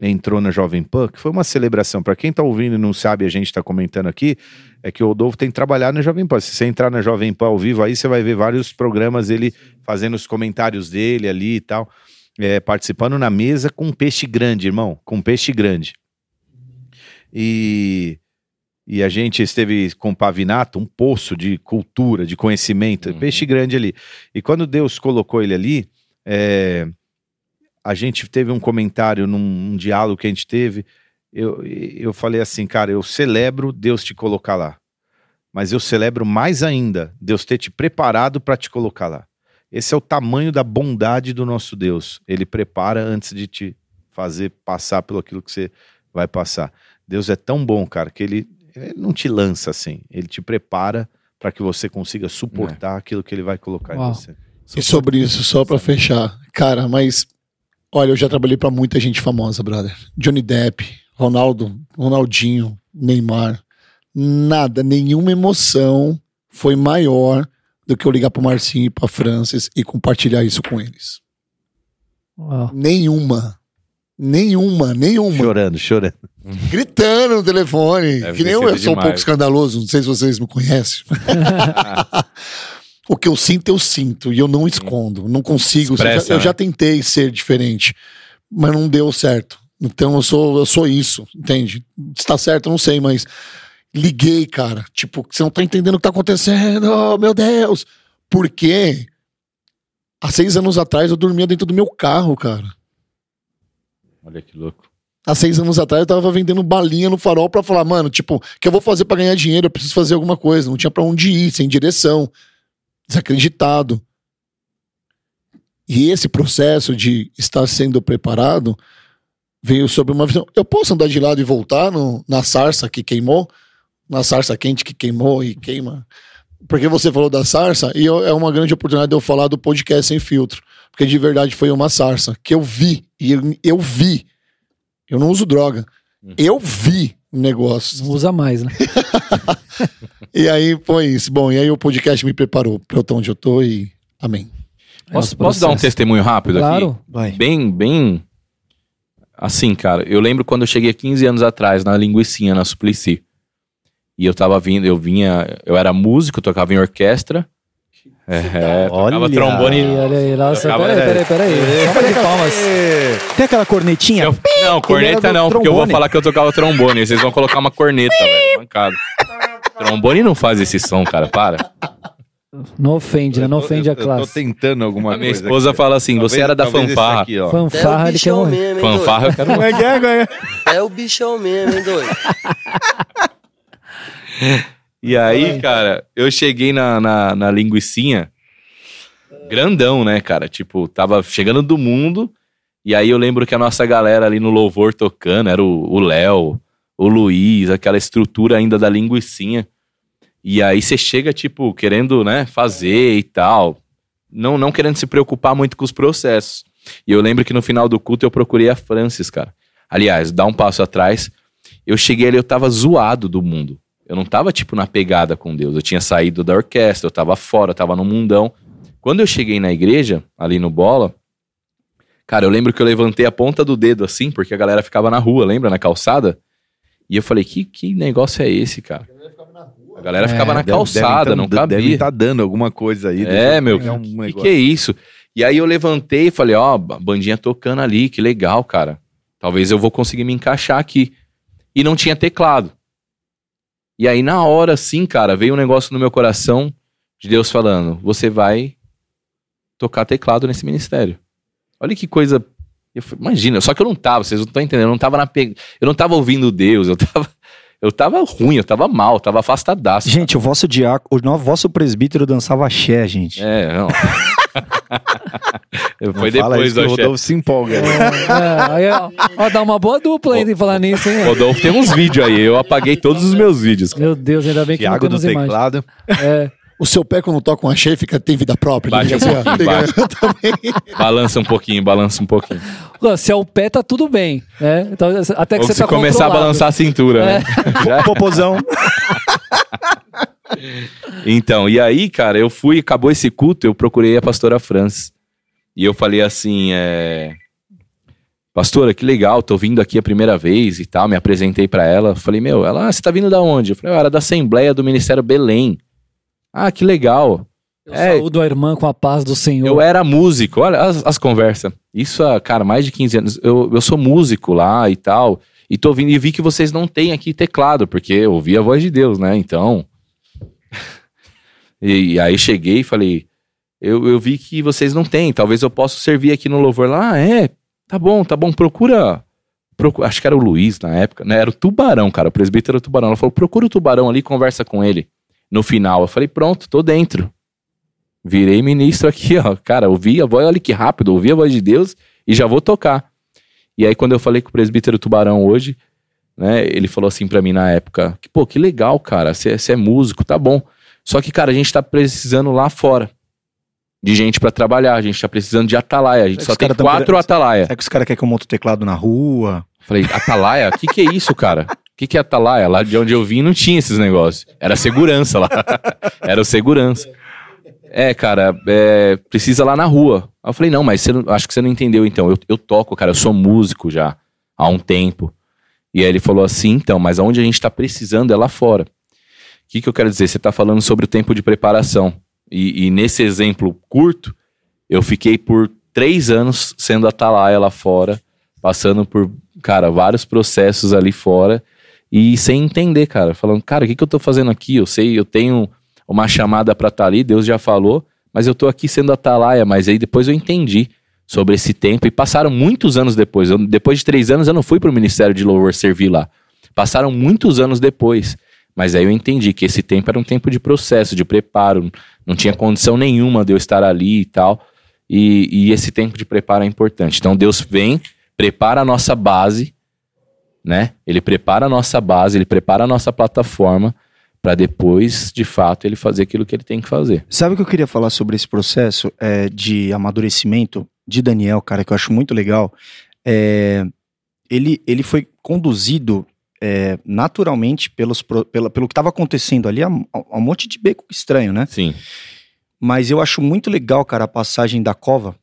S2: entrou na Jovem Pan, que foi uma celebração. Para quem tá ouvindo e não sabe, a gente tá comentando aqui, é que o Rodolfo tem trabalhado na Jovem Pan. Se você entrar na Jovem Pan ao vivo, aí você vai ver vários programas ele fazendo os comentários dele ali e tal, é, participando na mesa com um peixe grande, irmão, com um peixe grande. E e a gente esteve com o Pavinato, um poço de cultura, de conhecimento,
S5: Uhum.
S2: peixe grande ali. E quando Deus colocou ele ali, é, a gente teve um comentário num, num diálogo que a gente teve. Eu, eu falei assim, cara, eu celebro Deus te colocar lá. Mas eu celebro mais ainda Deus ter te preparado para te colocar lá. Esse é o tamanho da bondade do nosso Deus. Ele prepara antes de te fazer passar pelo aquilo que você vai passar. Deus é tão bom, cara, que ele, ele não te lança assim. Ele te prepara para que você consiga suportar aquilo que ele vai colocar
S1: Uau.
S2: em você.
S4: E sobre isso, só pra fechar. Cara, mas. Olha, eu já trabalhei pra muita gente famosa, brother. Johnny Depp, Ronaldo, Ronaldinho, Neymar. Nada, nenhuma emoção foi maior do que eu ligar pro Marcinho e pra Francis e compartilhar isso com eles.
S1: Uau.
S4: Nenhuma. Nenhuma, nenhuma.
S2: Chorando, chorando.
S4: Gritando no telefone.
S5: Deve
S4: que nem eu, eu sou um pouco escandaloso, não sei se vocês me conhecem. [laughs] o que eu sinto, eu sinto. E eu não escondo. Não consigo.
S5: Expressa,
S4: eu, já, eu
S5: né?
S4: já tentei ser diferente, mas não deu certo. Então eu sou, eu sou isso, entende? Se tá certo, eu não sei, mas liguei, cara. Tipo, você não tá entendendo o que tá acontecendo, oh, meu Deus. Porque há seis anos atrás eu dormia dentro do meu carro, cara.
S5: Olha que louco.
S4: Há seis anos atrás eu tava vendendo balinha no farol pra falar, mano, tipo, o que eu vou fazer pra ganhar dinheiro? Eu preciso fazer alguma coisa. Não tinha pra onde ir, sem direção, desacreditado. E esse processo de estar sendo preparado veio sobre uma visão. Eu posso andar de lado e voltar no, na sarça que queimou? Na sarça quente que queimou e queima? Porque você falou da sarça e eu- é uma grande oportunidade de eu falar do podcast sem filtro. Porque de verdade foi uma sarça que eu vi. E eu, eu vi. Eu não uso droga. Eu vi negócios.
S1: Não usa mais, né? [laughs]
S4: E aí foi isso. Bom, e aí o podcast me preparou para eu estar onde eu tô e amém.
S5: Posso,
S1: É o
S5: posso dar um testemunho rápido aqui?
S1: Claro.
S3: Vai.
S5: Bem, bem. Assim, cara, eu lembro quando eu cheguei 15 anos atrás na Linguicinha, na Suplicy. E eu tava vindo, eu vinha, eu era músico, tocava em orquestra. É,
S2: Olha.
S5: trombone.
S1: Olha aí, nossa, peraí, peraí, peraí. Salva de palmas.
S3: Tem aquela cornetinha?
S5: Eu- não, corneta não, porque eu vou falar que eu tocava trombone. Vocês vão colocar uma corneta, velho. Mancado. Trombone não faz esse som, cara, para.
S1: Não ofende, né? Não
S2: Eu
S1: ofende a
S2: eu- Eu tô
S1: classe.
S2: tentando alguma
S5: A minha
S2: coisa.
S5: esposa
S2: aqui.
S5: fala assim:
S2: Talvez-
S5: você era da fanfarra.
S2: aqui, ó.
S1: Fanfarra,
S6: é o
S1: ele quer morrer.
S6: mesmo, hein,
S5: Fanfarra, eu quero morrer.
S6: doido? [laughs] É o bichão mesmo, hein, doido? [laughs]
S5: E aí, cara, eu cheguei na, na, na linguicinha, grandão, né, cara? Tipo, tava chegando do mundo. E aí eu lembro que a nossa galera ali no louvor tocando, era o o Léo, o Luiz, aquela estrutura ainda da linguicinha. E aí você chega, tipo, querendo, né, fazer e tal. Não, não querendo se preocupar muito com os processos. E eu lembro que no final do culto eu procurei a Francis, cara. Aliás, dá um passo atrás. Eu cheguei ali, eu tava zoado do mundo. Eu não tava, tipo, na pegada com Deus. Eu tinha saído da orquestra, eu tava fora, eu tava no mundão. Quando eu cheguei na igreja, ali no Bola, cara, eu lembro que eu levantei a ponta do dedo assim, porque a galera ficava na rua, lembra? Na calçada. E eu falei, que, que negócio é esse, cara? A galera ficava na calçada,
S2: deve
S5: não
S2: tá- Deve
S5: cabia.
S2: estar dando alguma coisa aí.
S5: É, meu,
S2: pegar um
S5: que, que é isso? E aí eu levantei e falei, ó, a bandinha tocando ali, que legal, cara. Talvez eu vou conseguir me encaixar aqui. E não tinha teclado. E aí na hora, assim, cara, veio um negócio no meu coração de Deus falando, você vai tocar teclado nesse ministério. Olha que coisa... Eu falei, imagina, só que eu não tava, vocês não estão entendendo, eu não tava na pe... eu não tava ouvindo Deus, eu tava... Eu tava ruim, eu tava mal, eu tava afastadaço.
S3: Gente, o vosso diácono, o vosso presbítero dançava axé, gente.
S5: É, não. [laughs] Foi
S2: Não
S5: depois do
S2: o. Rodolfo se empolga. né?
S1: É, aí, ó, ó, dá uma boa dupla ainda em falar nisso, hein?
S5: Rodolfo tem uns vídeos aí, eu apaguei todos os meus vídeos.
S1: Meu Deus, ainda bem que
S2: Tiago
S1: não
S2: do
S1: temos imagem.
S2: teclado.
S1: É,
S4: O seu pé, quando toca um axé, fica, tem vida própria.
S5: Bate
S4: ele
S5: um pouquinho, [laughs]
S4: também.
S5: Balança um pouquinho, balança um pouquinho.
S1: Se é o pé, tá tudo bem, né? Então, até que
S5: Ou
S1: você
S5: se
S1: tá
S5: começar a
S1: controlado.
S5: balançar a cintura, né? [laughs] Já-
S3: Popozão.
S5: Então, e aí, cara, eu fui, acabou esse culto, eu procurei a pastora Francis. E eu falei assim, é... Pastora, que legal, tô vindo aqui a primeira vez e tal, me apresentei pra ela. Falei, meu, ela, ah, você tá vindo da onde? Eu falei, eu era da Assembleia do Ministério Belém. Ah, que legal.
S1: Eu
S5: É.
S1: saúdo a irmã com a paz do Senhor.
S5: Eu era músico, olha as, as conversas. Isso cara, mais de 15 anos. Eu, eu sou músico lá e tal. E tô vindo e vi que vocês não têm aqui teclado, porque eu ouvi a voz de Deus, né? Então. [laughs] e, e aí cheguei e falei: eu, eu vi que vocês não têm, talvez eu possa servir aqui no louvor lá. Ah, é, tá bom, tá bom, procura. procu- acho que era o Luiz na época, né? Era o Tubarão, cara. O presbítero era o Tubarão. Ela falou: procura o Tubarão ali, conversa com ele. No final, eu falei: pronto, tô dentro. Virei ministro aqui, ó. Cara, ouvi a voz, olha que rápido, ouvi a voz de Deus e já vou tocar. E aí, quando eu falei com o presbítero Tubarão hoje, né, ele falou assim pra mim na época: que, pô, que legal, cara, você é músico, tá bom. Só que, cara, a gente tá precisando lá fora de gente pra trabalhar, a gente tá precisando de atalaia, a gente
S3: Os
S5: só tem
S3: tão
S5: quatro
S3: querendo-
S5: atalaia.
S3: Será que os caras querem que eu monte o teclado na rua?
S5: Falei, atalaia? O que, que é isso, cara? O que, que é atalaia? Lá de onde eu vim não tinha esses negócios. Era segurança lá. [laughs] Era o segurança. É, cara, é, precisa lá na rua. Aí eu falei, não, mas você acho que você não entendeu então. Eu, eu toco, cara, eu sou músico já há um tempo. E aí ele falou assim, então, mas aonde a gente tá precisando é lá fora. O que, que eu quero dizer? Você tá falando sobre o tempo de preparação. E, e nesse exemplo curto, eu fiquei por três anos sendo atalaia lá fora, passando por, cara, vários processos ali fora e sem entender, cara. Falando, cara, o que, que eu tô fazendo aqui? Eu sei, eu tenho uma chamada pra estar ali, Deus já falou, mas eu tô aqui sendo atalaia. Mas aí depois eu entendi sobre esse tempo e passaram muitos anos depois. Eu- depois de três anos eu não fui pro Ministério de Louvor servir lá. Passaram muitos anos depois. Mas aí eu entendi que esse tempo era um tempo de processo, de preparo. Não tinha condição nenhuma de eu estar ali e tal. E, e esse tempo de preparo é importante. Então Deus vem, prepara a nossa base, né? Ele prepara a nossa base, ele prepara a nossa plataforma para depois, de fato, ele fazer aquilo que ele tem que fazer.
S3: Sabe o que eu queria falar sobre esse processo é, de amadurecimento de Daniel, cara, que eu acho muito legal? É, ele, ele foi conduzido é, naturalmente pelos, pela, pelo que estava acontecendo ali, a, a um monte de beco estranho, né?
S5: Sim.
S3: Mas eu acho muito legal, cara, a passagem da cova,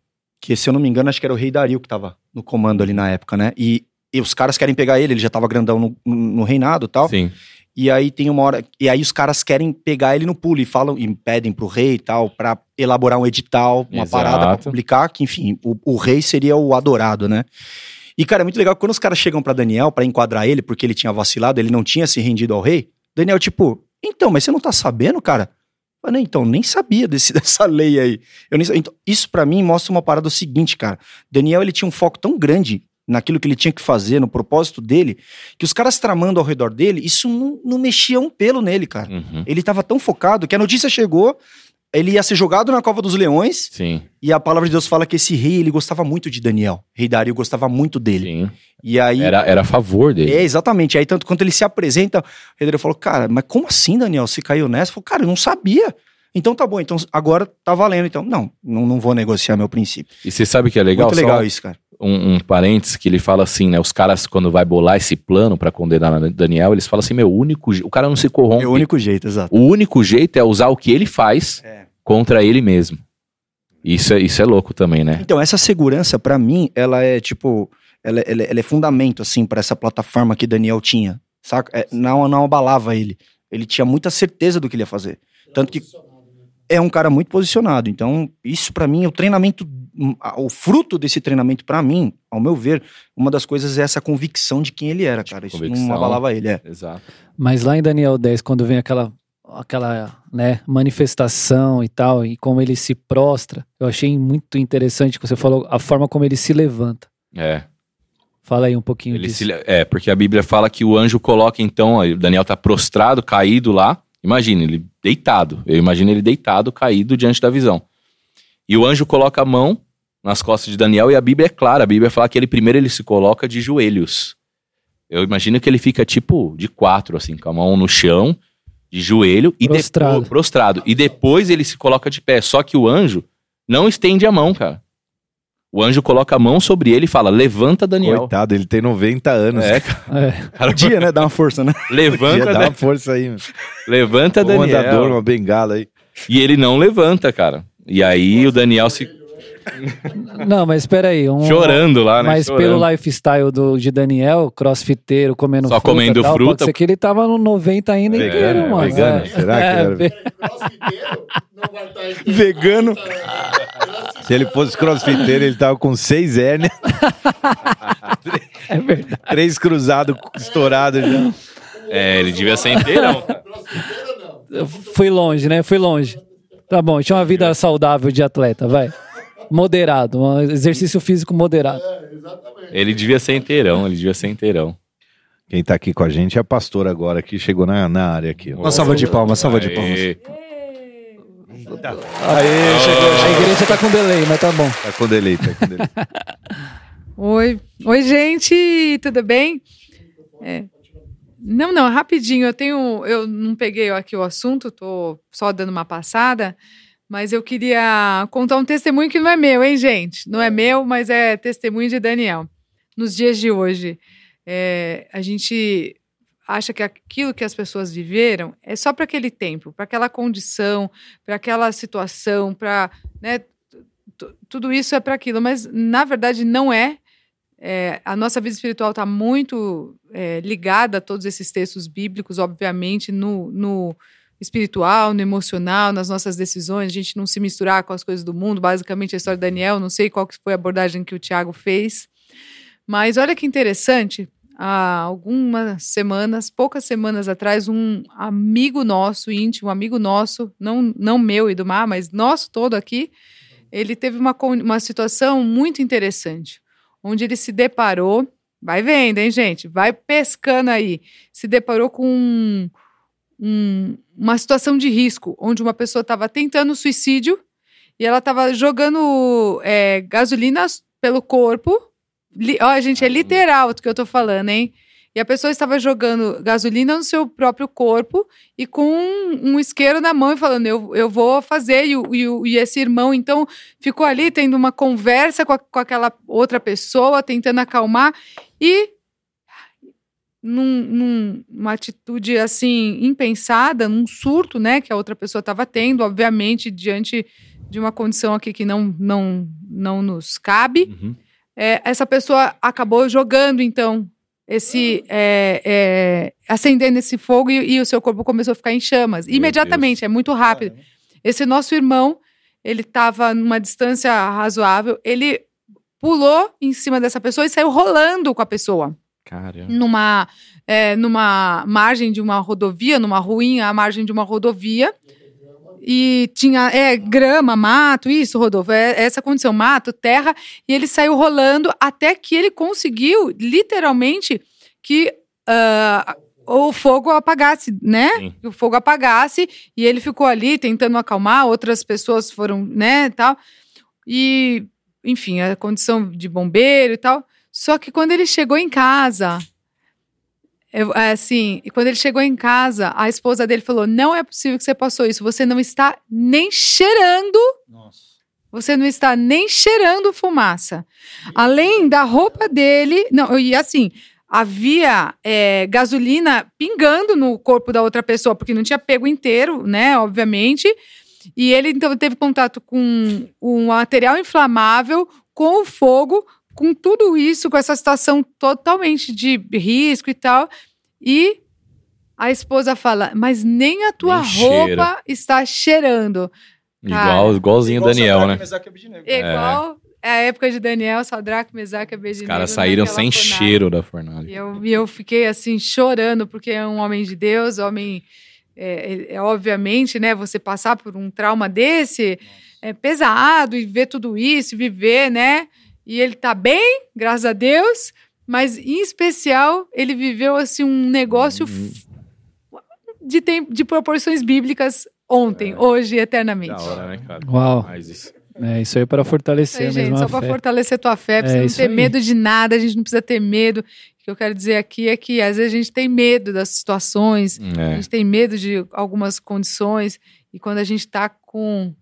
S3: que se eu não me engano, acho que era o rei Dario que tava no comando ali na época, né? E, e os caras querem pegar ele, ele já tava grandão no, no, no reinado e tal.
S5: Sim.
S3: E aí tem uma hora. E aí os caras querem pegar ele no pulo e falam, e pedem pro rei e tal, pra elaborar um edital, uma
S5: Exato.
S3: parada pra publicar, que, enfim, o, o rei seria o adorado, né? E, cara, é muito legal quando os caras chegam pra Daniel pra enquadrar ele, porque ele tinha vacilado, ele não tinha se rendido ao rei, Daniel, tipo, então, mas você não tá sabendo, cara? Eu falei, então, nem sabia desse, [laughs] dessa lei aí. Eu nem, então, isso pra mim mostra uma parada do seguinte, cara. Daniel, ele tinha um foco tão grande naquilo que ele tinha que fazer, no propósito dele, que os caras tramando ao redor dele, isso não, não mexia um pelo nele, cara.
S5: Uhum.
S3: Ele tava tão focado que a notícia chegou, ele ia ser jogado na cova dos leões,
S5: Sim.
S3: e a palavra de Deus fala que esse rei, ele gostava muito de Daniel. Rei Dario gostava muito dele.
S5: Sim.
S3: E aí...
S5: Era, era a favor dele.
S3: É, exatamente. Aí, tanto quando ele se apresenta, o rei Dario falou, cara, mas como assim, Daniel? Você caiu nessa? Falei, cara, eu não sabia. Então tá bom, então agora tá valendo. Então, não, não, não vou negociar meu princípio.
S5: E você sabe o que é legal?
S3: muito
S5: Só
S3: legal isso, cara.
S5: Um, um parênteses que ele fala assim, né? Os caras, quando vai bolar esse plano pra condenar Daniel, eles falam assim: meu, o único. O cara não se corrompe.
S3: É o único jeito, exato.
S5: O único jeito é usar o que ele faz
S3: É.
S5: contra ele mesmo. Isso é, isso é louco também, né?
S3: Então, essa segurança, pra mim, ela é tipo. Ela, ela- ela é fundamento, assim, pra essa plataforma que Daniel tinha. Saca? É, não, não abalava ele. Ele tinha muita certeza do que ele ia fazer. Tanto que é um cara muito posicionado. Então, isso pra mim, o treinamento, o fruto desse treinamento pra mim, ao meu ver, uma das coisas é essa convicção de quem ele era, cara. Isso
S5: Convicção.
S3: não abalava ele, é.
S5: Exato.
S1: Mas lá em Daniel 10, quando vem aquela, aquela né, manifestação e tal, e como ele se prostra, eu achei muito interessante que você falou a forma como ele se levanta.
S5: É.
S1: Fala aí um pouquinho
S5: Ele
S1: disso.
S5: se- é, porque a Bíblia fala que o anjo coloca, então, Daniel tá prostrado, caído lá. Imagina, ele deitado. Eu imagino ele deitado, caído diante da visão. E o anjo coloca a mão nas costas de Daniel e a Bíblia é clara. A Bíblia fala que ele primeiro ele se coloca de joelhos. Eu imagino que ele fica tipo de quatro, assim, com a mão no chão, de joelho e
S1: Prostrado.
S5: depois prostrado. E depois ele se coloca de pé. Só que o anjo não estende a mão, cara. O anjo coloca a mão sobre ele e fala: Levanta, Daniel.
S2: Coitado, ele tem 90 anos.
S5: É,
S1: É,
S5: cara,
S3: Podia, né? Dar uma força, né?
S5: levanta,
S2: Podia dar
S5: Dan-
S2: uma força aí. mano.
S5: levanta
S2: Um andador,
S5: Daniel.
S2: uma bengala aí.
S5: E ele não levanta, cara. E aí o Daniel se [laughs]
S1: Não, mas espera aí. Um,
S5: chorando lá, né?
S1: Mas
S5: Chorando.
S1: pelo lifestyle do, de Daniel, crossfiteiro, comendo
S5: Só
S1: fruta
S5: comendo
S1: e tal,
S5: fruta.
S1: Pode ser que ele tava no 90 ainda
S5: Vegano,
S1: inteiro,
S5: é,
S1: mano.
S2: vegano.
S1: É.
S2: Será que
S1: É,
S2: era?
S1: ve- [laughs]
S3: Vegano.
S2: Se ele fosse crossfiteiro, ele tava com seis hérnias, [laughs]
S1: É verdade.
S2: três cruzados estourados já.
S5: É, ele devia ser inteirão.
S1: Eu Fui longe, né? Fui longe. Tá bom, tinha uma vida saudável de atleta, vai. Moderado, um exercício físico moderado.
S5: Ele devia ser inteirão, ele devia ser inteirão.
S2: Quem tá aqui com a gente é a pastora agora, que chegou na, na área aqui.
S3: Uma salva de palmas, salva de palmas.
S5: Aê.
S1: Aê, chegou. A igreja tá com delay, mas tá bom.
S2: Tá com delay, tá com delay. [laughs]
S7: Oi, oi gente, tudo bem? É. Não, não, rapidinho. Eu tenho, eu não peguei aqui o assunto, tô só dando uma passada, mas eu queria contar um testemunho que não é meu, hein, gente? Não é meu, mas é testemunho de Daniel. Nos dias de hoje, é, a gente acha que aquilo que as pessoas viveram é só para aquele tempo, para aquela condição, para aquela situação, para né, tu- tudo isso é para aquilo, mas na verdade não é. É, a nossa vida espiritual está muito é, ligada a todos esses textos bíblicos, obviamente, no, no espiritual, no emocional, nas nossas decisões, a gente não se misturar com as coisas do mundo. Basicamente, a história de Daniel, não sei qual que foi a abordagem que o Tiago fez, mas olha que interessante. Há algumas semanas, poucas semanas atrás, um amigo nosso, íntimo, amigo nosso, não, não meu e do Mar, mas nosso todo aqui, ele teve uma, uma situação muito interessante, onde ele se deparou, vai vendo, hein, gente? Vai pescando aí. Se deparou com um- um- uma situação de risco, onde uma pessoa estava tentando suicídio e ela estava jogando é, gasolina pelo corpo. Li, ó, gente, é literal o que eu tô falando, hein? E a pessoa estava jogando gasolina no seu próprio corpo e com um, um isqueiro na mão e falando, eu, eu vou fazer. E, e, e esse irmão, então, ficou ali tendo uma conversa com, a- com aquela outra pessoa, tentando acalmar. E, num, num- numa atitude, assim, impensada, num surto, né, que a outra pessoa estava tendo, obviamente, diante de uma condição aqui que não, não, não nos cabe
S5: Uhum.
S7: é, essa pessoa acabou jogando, então, esse. É, é, acendendo esse fogo e, e o seu corpo começou a ficar em chamas. Imediatamente, é muito rápido. Esse nosso irmão, ele estava numa distância razoável, ele pulou em cima dessa pessoa e saiu rolando com a pessoa
S5: Caramba.
S7: numa, é, numa margem de uma rodovia, numa ruinha à margem de uma rodovia. E tinha é, grama, mato, isso, Rodolfo, é essa condição, mato, terra, e ele saiu rolando até que ele conseguiu, literalmente, que ah, o fogo apagasse, né?
S5: Sim.
S7: O fogo apagasse, e ele ficou ali tentando acalmar, outras pessoas foram, né, tal. E, enfim, a condição de bombeiro e tal. Só que quando ele chegou em casa, eu, é, assim, quando ele chegou em casa, a esposa dele falou: Não é possível que você passou isso, você não está nem cheirando você não está nem cheirando fumaça. Além da roupa dele, não, e assim, havia é, gasolina pingando no corpo da outra pessoa, porque não tinha pego inteiro, né, obviamente. E ele então teve contato com um material inflamável, com o fogo, com tudo isso, com essa situação totalmente de risco e tal. E a esposa fala: Mas nem a tua
S5: Nem
S7: roupa
S5: cheira."
S7: está cheirando.
S5: Igual, igualzinho o Daniel, né?
S7: Igual é a época de Daniel, Sadraque, Mesaque e Abednego.
S5: Os caras saíram sem
S7: fornalha.
S5: cheiro da fornalha.
S7: E eu, e eu fiquei assim, chorando, porque é um homem de Deus, homem. É, é- é, obviamente, né? Você passar por um trauma desse é pesado e ver tudo isso, viver, né? E ele tá bem, graças a Deus, mas em especial, ele viveu assim um negócio f- de, tem, de proporções bíblicas ontem, hoje e eternamente.
S5: Da hora, né, cara?
S1: Uau.
S5: Mas isso.
S1: É isso aí para fortalecer
S7: Aí,
S1: a
S7: gente,
S1: mesma
S7: só para fortalecer tua fé, pra
S1: É
S7: não ter
S1: aí.
S7: medo de nada, a gente não precisa ter medo. O que eu quero dizer aqui é que às vezes a gente tem medo das situações, a
S5: É.
S7: gente tem medo de algumas condições, e quando a gente tá com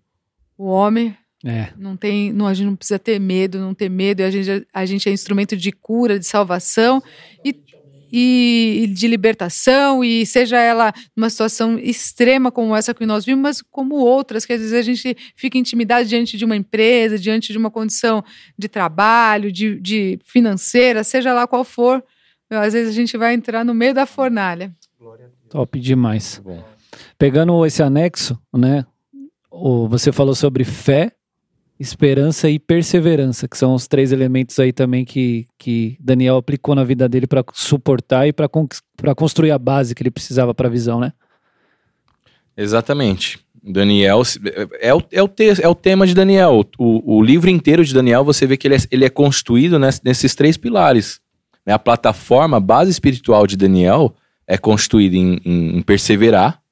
S7: o homem,
S1: É.
S7: não tem, não, a gente não precisa ter medo, não ter medo, e a gente, a gente é instrumento de cura, de salvação e, e, e de libertação, e seja ela numa situação extrema como essa que nós vimos, mas como outras, que às vezes a gente fica intimidado diante de uma empresa, diante de uma condição de trabalho, de, de financeira, seja lá qual for, meu, às vezes a gente vai entrar no meio da fornalha.
S1: Top demais. Pegando esse anexo, né? você falou sobre fé, esperança e perseverança, que são os três elementos aí também que, que Daniel aplicou na vida dele para suportar e para construir a base que ele precisava para a visão, né?
S5: Exatamente. Daniel é o, é o, te- é o tema de Daniel. O, o livro inteiro de Daniel, você vê que ele é, ele é construído ness- nesses três pilares. né? A plataforma, a base espiritual de Daniel é construída em- em perseverar.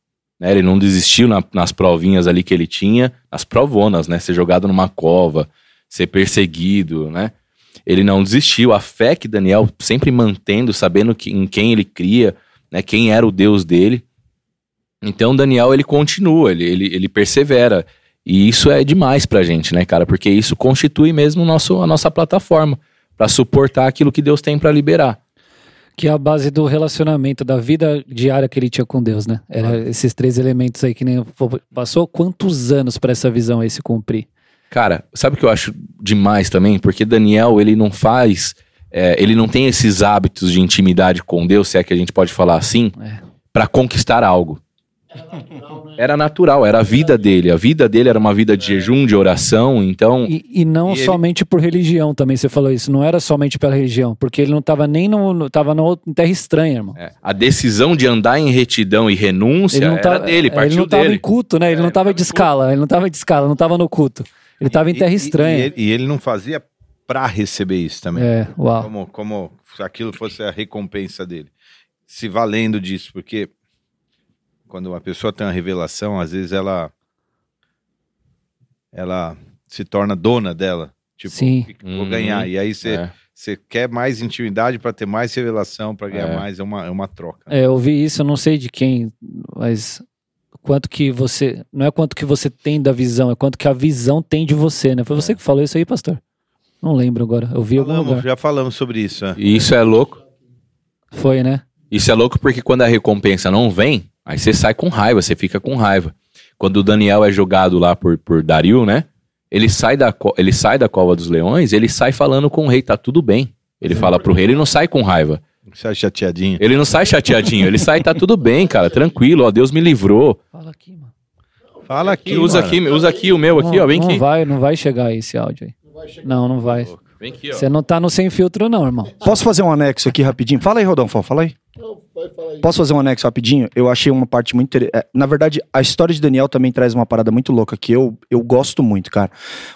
S5: Né? Ele não desistiu na- nas provinhas ali que ele tinha, nas provonas, né? Ser jogado numa cova, ser perseguido, né? Ele não desistiu. A fé que Daniel sempre mantendo, sabendo que, em quem ele cria, né? Quem era o Deus dele. Então Daniel ele continua, ele, ele, ele persevera. E isso é demais pra gente, né, cara? Porque isso constitui mesmo nosso, a nossa plataforma pra suportar aquilo que Deus tem pra liberar.
S1: Que é a base do relacionamento, da vida diária que ele tinha com Deus, né? Era esses três elementos aí que nem passou quantos anos para essa visão aí se cumprir?
S5: Cara, sabe o que eu acho demais também? Porque Daniel, ele não faz, é, ele não tem esses hábitos de intimidade com Deus, se é que a gente pode falar assim,
S1: É.
S5: pra conquistar algo. Era natural, era a vida dele. A vida dele era uma vida de jejum, de oração, então.
S1: E, e não
S5: E ele-
S1: somente por religião também, você falou isso. Não era somente pela religião, porque ele não estava nem no, no tava no, em terra estranha, irmão.
S5: é, a decisão de andar em retidão e renúncia
S1: Ele
S5: era dele,
S1: é,
S5: partiu
S1: ele não tava
S5: dele.
S1: em culto, né? Ele
S5: É,
S1: não
S5: ele
S1: tava
S5: tava
S1: de escala, ele não tava de escala, não tava no culto. Ele tava em terra estranha.
S2: E, ele, e ele não fazia pra receber isso também.
S1: É, uau.
S2: Como, como se aquilo fosse a recompensa dele. Se valendo disso, porque quando uma pessoa tem uma revelação, às vezes ela ela se torna dona dela. Tipo,
S1: Sim.
S2: "Que que eu vou
S5: Uhum.
S2: ganhar. E aí você
S5: É.
S2: você quer mais intimidade para ter mais revelação, para ganhar
S5: É.
S2: mais, é uma, é uma troca.
S1: É, eu ouvi isso, eu não sei de quem, mas quanto que você. Não é quanto que você tem da visão, é quanto que a visão tem de você, né? Foi você que falou isso aí, pastor? Não lembro agora. Eu vi em algum
S2: Falamos,
S1: lugar.
S2: já falamos sobre isso. é.
S5: E isso é louco.
S1: Foi, né?
S5: Isso é louco porque quando a recompensa não vem, aí você sai com raiva, você fica com raiva. Quando o Daniel é jogado lá por, por Dario, né? Ele sai, da, ele sai da cova dos leões, ele sai falando com o rei, tá tudo bem. Ele fala pro rei, ele não sai com raiva.
S2: Você é chateadinho.
S5: Ele não sai chateadinho, ele sai, tá tudo bem, cara, tranquilo, ó, Deus me livrou.
S1: Fala aqui, mano.
S2: Fala aqui.
S5: Usa
S2: mano.
S5: aqui, usa aqui o meu aqui,
S1: não,
S5: ó, vem
S1: não
S5: aqui.
S1: vai, não vai chegar esse áudio aí. Não, não vai.
S5: Vem aqui, ó.
S1: Você não tá no sem filtro, não, irmão.
S3: Posso fazer um anexo aqui rapidinho? Fala aí, Rodolfo, fala aí. Posso fazer um anexo rapidinho? Eu achei uma parte muito interessante. Na verdade, a história de Daniel também traz uma parada muito louca que eu, eu gosto muito, cara.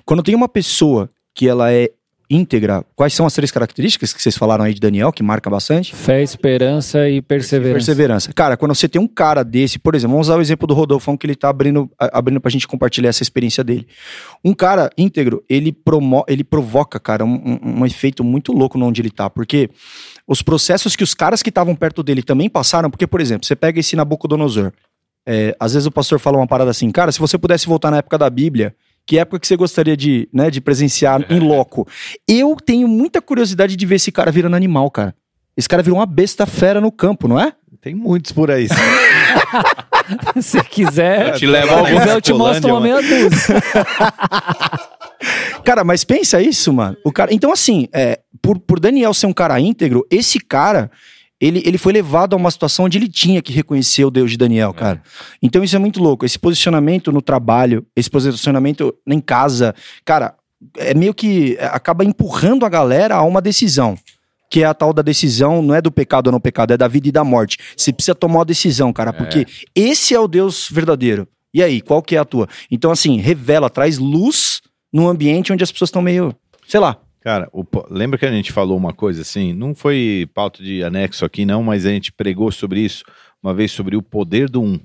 S3: Quando tem uma pessoa que ela é íntegra, quais são as três características que vocês falaram aí de Daniel, que marca bastante?
S1: Fé, esperança e perseverança.
S3: Perseverança. Cara, quando você tem um cara desse, por exemplo, vamos usar o exemplo do Rodolfo, que ele tá abrindo, a- abrindo pra gente compartilhar essa experiência dele. Um cara íntegro, ele, promo, ele provoca, cara, um, um- um efeito muito louco onde ele tá, porque os processos que os caras que estavam perto dele também passaram, porque, por exemplo, você pega esse Nabucodonosor, é, às vezes o pastor fala uma parada assim, cara, se você pudesse voltar na época da Bíblia Que época que você gostaria de, né, de presenciar em loco? Eu tenho muita curiosidade de ver esse cara virando animal, cara. Esse cara virou uma besta fera no campo, não é?
S2: Tem muitos por aí. [laughs]
S1: Se quiser,
S5: Eu te levo alguns
S1: quiser, eu te mostro uma meia dúzia. [laughs]
S3: Cara, mas pensa isso, mano. O cara, então, assim, é, por, por Daniel ser um cara íntegro, esse cara, ele, ele foi levado a uma situação onde ele tinha que reconhecer o Deus de Daniel, cara. Então isso é muito louco. Esse posicionamento no trabalho, esse posicionamento em casa, cara, é meio que é, acaba empurrando a galera a uma decisão. Que é a tal da decisão, não é do pecado ou não pecado, é da vida e da morte. Você precisa tomar uma decisão, cara, porque esse é o Deus verdadeiro. E aí, qual que é a tua? Então, assim, revela, traz luz num ambiente onde as pessoas estão meio, sei lá,
S2: Cara, o lembra que a gente falou uma coisa assim? Não foi pauta de anexo aqui, não, mas a gente pregou sobre isso uma vez sobre o poder do um.
S5: Eu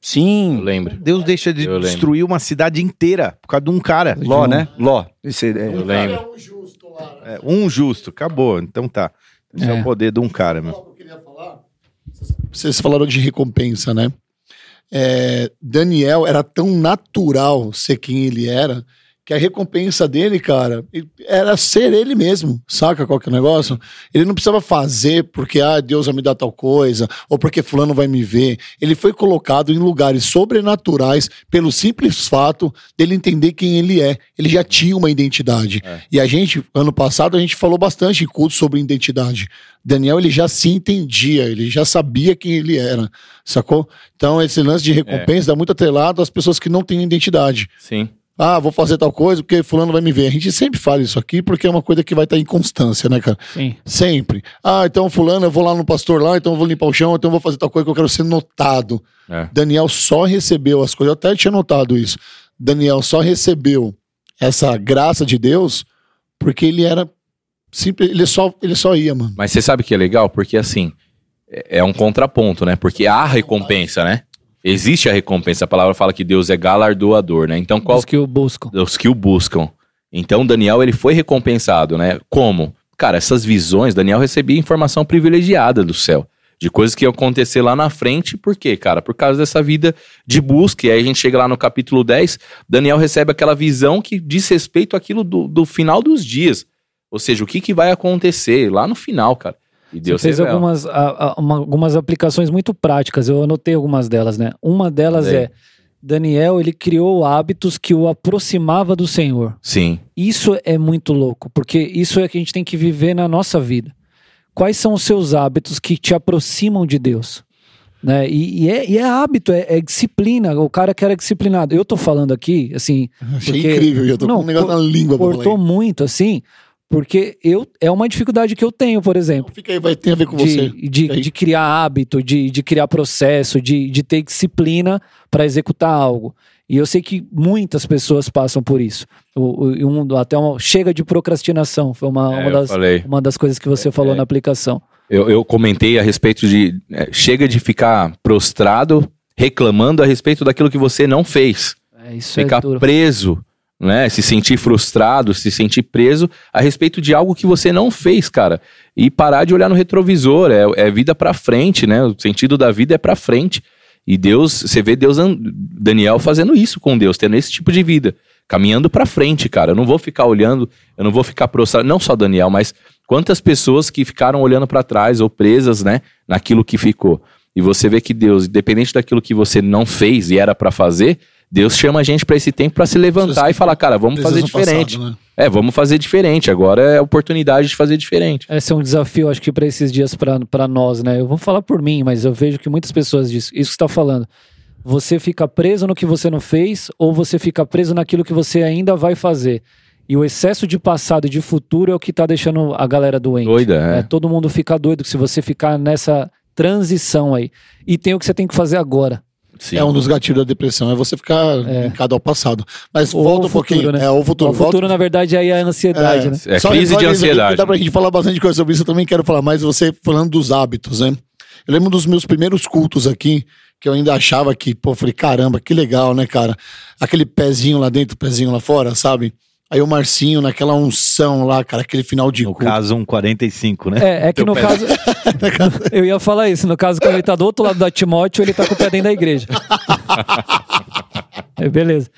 S3: sim,
S5: lembro.
S2: Deus deixa de
S5: Eu lembro.
S2: destruir uma cidade inteira por causa de um cara.
S3: Ló, né? Ló. Esse, é,
S5: Eu lembro.
S4: um justo lá.
S2: É, um justo, acabou. Então tá. Esse é,
S1: É.
S2: o poder de um cara, meu.
S4: eu queria falar. Vocês falaram de recompensa, né? É, Daniel era tão natural ser quem ele era que a recompensa dele, cara, era ser ele mesmo. Saca qual que é o negócio? Ele não precisava fazer porque, ah, Deus vai me dar tal coisa, ou porque fulano vai me ver. Ele foi colocado em lugares sobrenaturais pelo simples fato dele entender quem ele é. Ele já tinha uma identidade. E a gente, ano passado, a gente falou bastante em culto sobre identidade. Daniel, ele já se entendia, ele já sabia quem ele era, sacou? Então, esse lance de recompensa dá muito atrelado às pessoas que não têm identidade.
S5: Sim.
S4: Ah, vou fazer tal coisa porque fulano vai me ver. A gente sempre fala isso aqui porque é uma coisa que vai estar em constância, né, cara?
S1: Sim.
S4: Sempre. Ah, então fulano, eu vou lá no pastor lá, então eu vou limpar o chão, então eu vou fazer tal coisa que eu quero ser notado.
S5: É.
S4: Daniel só recebeu as coisas, eu até tinha notado isso. Daniel só recebeu essa graça de Deus porque ele era simples, ele só, ele só ia, mano.
S5: Mas você sabe que é legal? Porque assim, é é um contraponto, né? Porque há recompensa, né? Existe a recompensa. A palavra fala que Deus é galardoador, né? Então qual
S1: Os que o buscam.
S5: os que o buscam. Então Daniel ele foi recompensado, né? Como? Cara, essas visões, Daniel recebia informação privilegiada do céu, de coisas que iam acontecer lá na frente, por quê, cara? Por causa dessa vida de busca. E aí a gente chega lá no capítulo 10, Daniel recebe aquela visão que diz respeito àquilo do, do final dos dias. Ou seja, o que, que vai acontecer lá no final, cara. E Deus
S1: Você fez
S5: revela.
S1: algumas, a- a- uma- algumas aplicações muito práticas, eu anotei algumas delas, né? Uma delas
S5: Andei.
S1: é, Daniel, ele criou hábitos que o aproximava do Senhor.
S5: Sim,
S1: Isso é muito louco, porque isso é que a gente tem que viver na nossa vida. Quais são os seus hábitos que te aproximam de Deus? Né? E, e é, e é hábito, é, é disciplina. O cara que era disciplinado. Eu tô falando aqui, assim. [laughs]
S4: Achei
S1: Porque-
S4: incrível, eu tô
S1: Não,
S4: com um negócio
S1: cor-
S4: na língua
S1: Cortou muito, assim, porque eu é uma dificuldade que eu tenho, por exemplo.
S4: Fica aí, vai ter a ver com você.
S1: De, de, de criar hábito, de, de criar processo, de, de ter disciplina para executar algo. E eu sei que muitas pessoas passam por isso. O, o, um- até uma, chega de procrastinação, foi uma,
S5: É,
S1: uma, das, uma das coisas que você falou na aplicação.
S5: Eu, eu comentei a respeito de. é, chega de ficar prostrado, reclamando a respeito daquilo que você não fez.
S1: É, isso
S5: Ficar
S1: é duro.
S5: preso, né? Se sentir frustrado, se sentir preso a respeito de algo que você não fez, cara. E parar de olhar no retrovisor. É, é vida pra frente, né? O sentido da vida é pra frente. E Deus, você vê Deus, an- Daniel fazendo isso com Deus, tendo esse tipo de vida. Caminhando pra frente, cara. Eu não vou ficar olhando, eu não vou ficar prostrado. Não só Daniel, mas quantas pessoas que ficaram olhando pra trás ou presas, né? Naquilo que ficou. E você vê que Deus, independente daquilo que você não fez e era pra fazer, Deus chama a gente pra esse tempo pra se levantar e falar, cara, vamos fazer diferente.
S4: passado, né?
S5: É, vamos fazer diferente. Agora é a oportunidade de fazer diferente.
S1: Esse é um desafio, acho que para esses dias para nós, né? Eu vou falar por mim, mas eu vejo que muitas pessoas dizem isso que você está falando. Você fica preso no que você não fez ou você fica preso naquilo que você ainda vai fazer. E o excesso de passado e de futuro é o que tá deixando a galera doente.
S5: Doida, é.
S1: É, todo mundo fica doido se você ficar nessa transição aí. E tem o que você tem que fazer agora.
S5: Sim.
S4: É um dos gatilhos da depressão, é você ficar
S1: É.
S4: linkado ao passado. Mas
S1: Ou
S4: volta um pouquinho.
S1: futuro, né?
S4: É, o futuro.
S1: o futuro,
S4: volta-
S1: na verdade, aí é a ansiedade, né?
S5: É
S4: Só-
S5: crise
S4: só
S5: de ansiedade.
S4: Dá pra gente falar bastante coisa sobre isso, eu também quero falar mais você falando dos hábitos, né? Eu lembro dos meus primeiros cultos aqui, que eu ainda achava que, pô, eu falei, caramba, que legal, né, cara? Aquele pezinho lá dentro, pezinho lá fora, sabe? Aí o Marcinho naquela unção lá, cara, aquele final de
S2: No
S4: culto.
S2: caso, um 45, né?
S1: É, é que
S2: Teu
S1: no
S2: pé.
S1: caso. [laughs] eu ia falar isso. No caso, quando ele tá do outro lado da Timóteo, ele tá com o pé dentro da igreja. [laughs] É, beleza.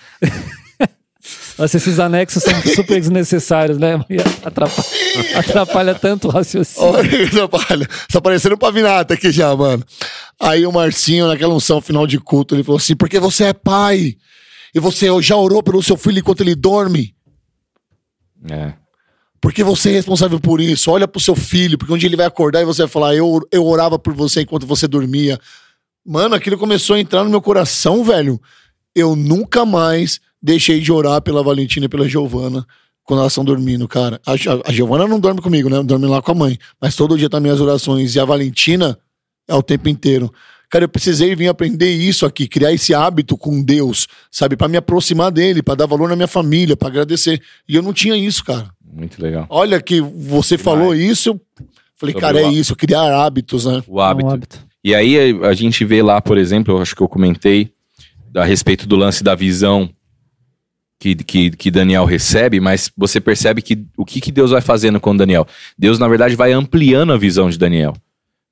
S1: Nossa, esses anexos são super desnecessários, né? Atrapalha, atrapalha tanto o raciocínio.
S4: Olha que atrapalha. Tá parecendo pavinata aqui já, mano. Aí o Marcinho, naquela unção final de culto, ele falou assim: porque você é pai. E você já orou pelo seu filho enquanto ele dorme.
S5: É.
S4: Porque você é responsável por isso. Olha pro seu filho, porque dia ele vai acordar e você vai falar: eu, eu orava por você enquanto você dormia. Mano, aquilo começou a entrar no meu coração, velho. Eu nunca mais deixei de orar pela Valentina e pela Giovana quando elas estão dormindo, cara. A, a, a Giovana não dorme comigo, né? Dorme lá com a mãe. Mas todo dia tá minhas orações. E a Valentina é o tempo inteiro. Cara, eu precisei vir aprender isso aqui, criar esse hábito com Deus, sabe? Pra me aproximar dele, pra dar valor na minha família, pra agradecer. E eu não tinha isso, cara.
S5: Muito legal.
S4: Olha que você falou isso, eu falei,
S5: Sobre
S4: cara, é isso, criar hábitos, né?
S5: O hábito.
S1: É um hábito.
S5: E aí a, a gente vê lá, por exemplo, eu acho que eu comentei a respeito do lance da visão que, que, que Daniel recebe, mas você percebe que o que, que Deus vai fazendo com Daniel? Deus, na verdade, vai ampliando a visão de Daniel.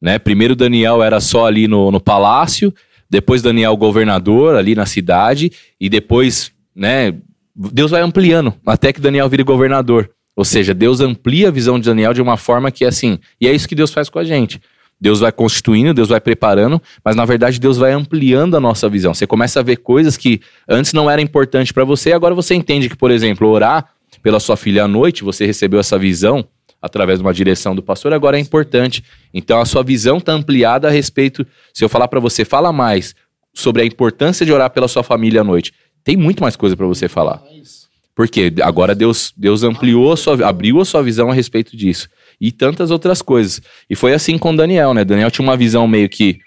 S5: Né? Primeiro Daniel era só ali no, no palácio, depois Daniel governador ali na cidade, e depois, né, Deus vai ampliando, até que Daniel vire governador. Ou seja, Deus amplia a visão de Daniel de uma forma que é assim, e é isso que Deus faz com a gente. Deus vai constituindo, Deus vai preparando, mas na verdade Deus vai ampliando a nossa visão. Você começa a ver coisas que antes não era importante para você, agora você entende que, por exemplo, orar pela sua filha à noite, você recebeu essa visão através de uma direção do pastor, agora é importante. Então a sua visão está ampliada a respeito. Se eu falar para você, fala mais sobre a importância de orar pela sua família à noite, tem muito mais coisa para você falar. Porque agora Deus, Deus ampliou, a sua, abriu a sua visão a respeito disso. E tantas outras coisas. E foi assim com Daniel, né? Daniel tinha uma visão meio que,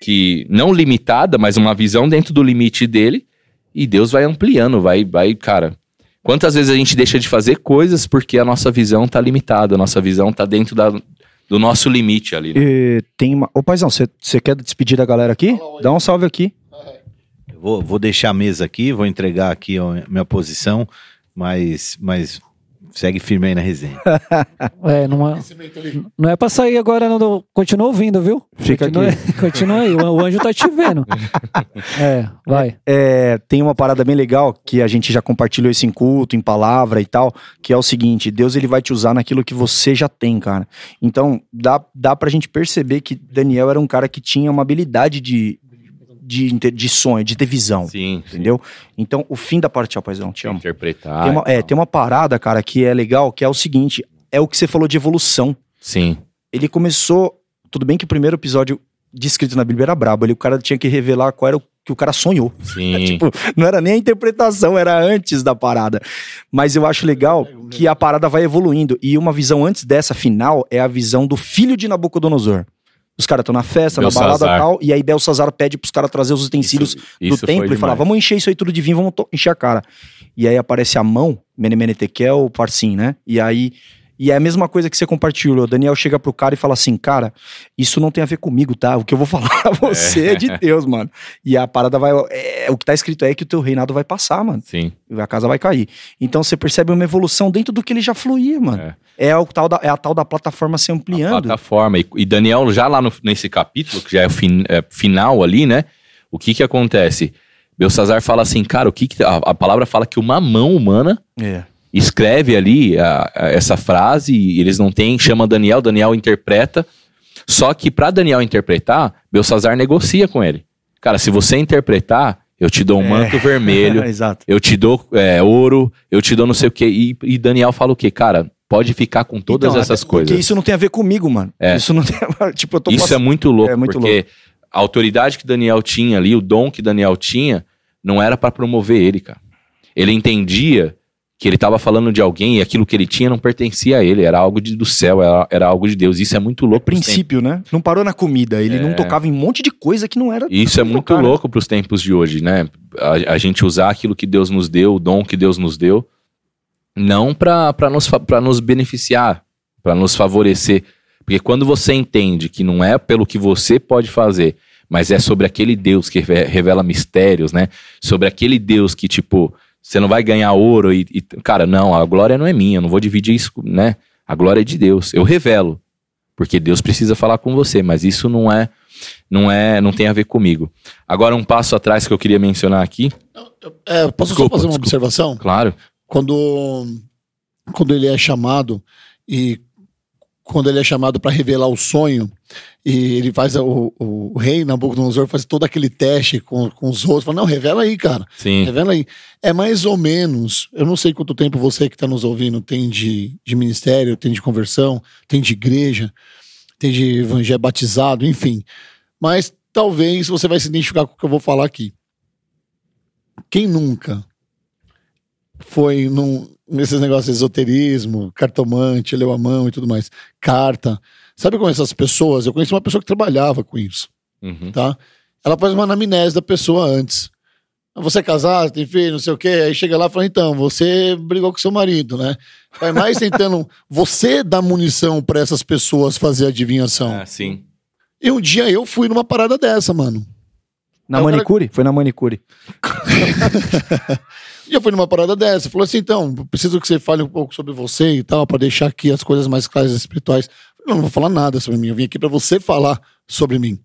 S5: que não limitada, mas uma visão dentro do limite dele. E Deus vai ampliando, vai, vai, cara. Quantas vezes a gente deixa de fazer coisas porque a nossa visão tá limitada, a nossa visão tá dentro da, do nosso limite ali. né?
S3: E tem uma... Ô, paizão, você quer despedir da galera aqui? Dá um salve aqui.
S2: Eu Vou, vou deixar a mesa aqui, vou entregar aqui a minha posição, mas, mas segue firme aí na resenha. [laughs]
S1: É, não é, não é pra sair agora, não. Continua ouvindo, viu?
S3: Fica
S1: continua, [laughs] Continua aí, o, anjo tá te vendo. É, vai.
S3: É, tem uma parada bem legal que a gente já compartilhou isso em culto, em palavra e tal, que é o seguinte: Deus ele vai te usar naquilo que você já tem, cara. Então dá, dá pra gente perceber que Daniel era um cara que tinha uma habilidade de, de, de sonho, de ter visão.
S5: Sim,
S3: Entendeu? Então, o fim da parte, ó, paizão, te amo.
S5: Interpretar.
S3: Tem uma, é, tem uma parada, cara, que é legal, que é o seguinte: é o que você falou de evolução.
S5: Sim.
S3: Ele começou. Tudo bem que o primeiro episódio descrito na Bíblia era brabo, ali o cara tinha que revelar qual era o que o cara sonhou.
S5: Sim. [laughs]
S3: Tipo, não era nem a interpretação, era antes da parada. Mas eu acho legal que a parada vai evoluindo. E uma visão antes dessa final é a visão do filho de Nabucodonosor. Os caras estão na festa, na balada e tal, e aí Belsazar pede pros caras trazer os utensílios
S5: Isso-
S3: do
S5: isso
S3: templo e falar:
S5: demais.
S3: vamos encher isso aí tudo de vinho, vamos encher a cara. E aí aparece a mão, Menemene Tekel, Parsim, né? E aí. E é a mesma coisa que você compartilhou. O Daniel chega pro cara e fala assim: Cara, isso não tem a ver comigo, tá? O que eu vou [laughs] falar a você é, de Deus, mano. E a parada vai. é, o que tá escrito aí é que o teu reinado vai passar, mano.
S5: Sim.
S3: A casa vai cair. Então você percebe uma evolução dentro do que ele já fluía, mano.
S5: É.
S3: É, o tal da, é a tal da plataforma se
S5: a
S3: ampliando.
S5: plataforma. E, e Daniel, já lá no- nesse capítulo, que já é o fin- é, final ali, né? O que que acontece? Belsazar fala assim, cara, o que, que a, a palavra fala que uma mão humana
S3: É.
S5: escreve ali a- a- essa frase e eles não têm, chama Daniel, Daniel interpreta. Só que pra Daniel interpretar, Belsazar negocia com ele. Cara, se você interpretar, eu te dou um
S3: É.
S5: manto vermelho, [laughs]
S3: Exato.
S5: eu te dou é, ouro, eu te dou não sei o quê. E, e Daniel fala o quê? Cara, pode ficar com todas
S3: Então,
S5: essas
S3: porque
S5: coisas.
S3: isso não tem a ver comigo, mano.
S5: É.
S3: Isso não tem. [laughs] tipo, eu tô
S5: Isso é muito louco,
S3: É muito
S5: porque a autoridade que Daniel tinha ali, o dom que Daniel tinha, não era pra promover ele, cara. Ele entendia que ele estava falando de alguém e aquilo que ele tinha não pertencia a ele, era algo de- do céu, era, era algo de Deus. Isso é muito louco. pros
S3: princípio, né? Não parou na comida. Ele não tocava em um monte de coisa que não era.
S5: tempos. Isso é muito
S3: tocar, né?
S5: louco para os tempos de hoje, né? A, a gente usar aquilo que Deus nos deu, o dom que Deus nos deu, não para nos, pra nos beneficiar, para nos favorecer. Porque quando você entende que não é pelo que você pode fazer, mas é sobre aquele Deus que reve- revela mistérios, né? Sobre aquele Deus que, tipo, você não vai ganhar ouro e, e- Cara, não, a glória não é minha, eu não vou dividir isso, né? A glória é de Deus. Eu revelo, porque Deus precisa falar com você, mas isso não é não é, não tem a ver comigo. Agora um passo atrás que eu queria mencionar aqui,
S4: É, posso
S5: Desculpa,
S4: só fazer uma
S5: desculpa.
S4: observação?
S5: claro.
S4: Quando, quando ele é chamado e quando ele é chamado para revelar o sonho e ele faz o, o, o rei Nabucodonosor faz todo aquele teste com, com os outros, fala, não, revela aí, cara.
S5: Sim.
S4: Revela aí. É mais ou menos, eu não sei quanto tempo você que está nos ouvindo tem de, de ministério, tem de conversão, tem de igreja, tem de evangelho batizado, enfim. Mas talvez você vai se identificar com o que eu vou falar aqui. Quem nunca foi num, nesses negócios de esoterismo, cartomante, leu a mão e tudo mais, carta. Sabe como essas pessoas? Eu conheci uma pessoa que trabalhava com isso
S5: Uhum.
S4: tá? Ela faz uma anamnese da pessoa antes. Você é casado, tem filho, não sei o quê. Aí chega lá e fala: então, você brigou com seu marido, né? Vai mais tentando [laughs] você dar munição pra essas pessoas fazer adivinhação.
S5: Ah, sim.
S4: E um dia eu fui numa parada dessa, mano.
S3: Na manicure? Foi na manicure. [laughs]
S4: E eu fui numa parada dessa. Falou assim: então, preciso que você fale um pouco sobre você e tal, pra deixar aqui as coisas mais claras e espirituais. Eu não vou falar nada sobre mim. Eu vim aqui pra você falar sobre mim.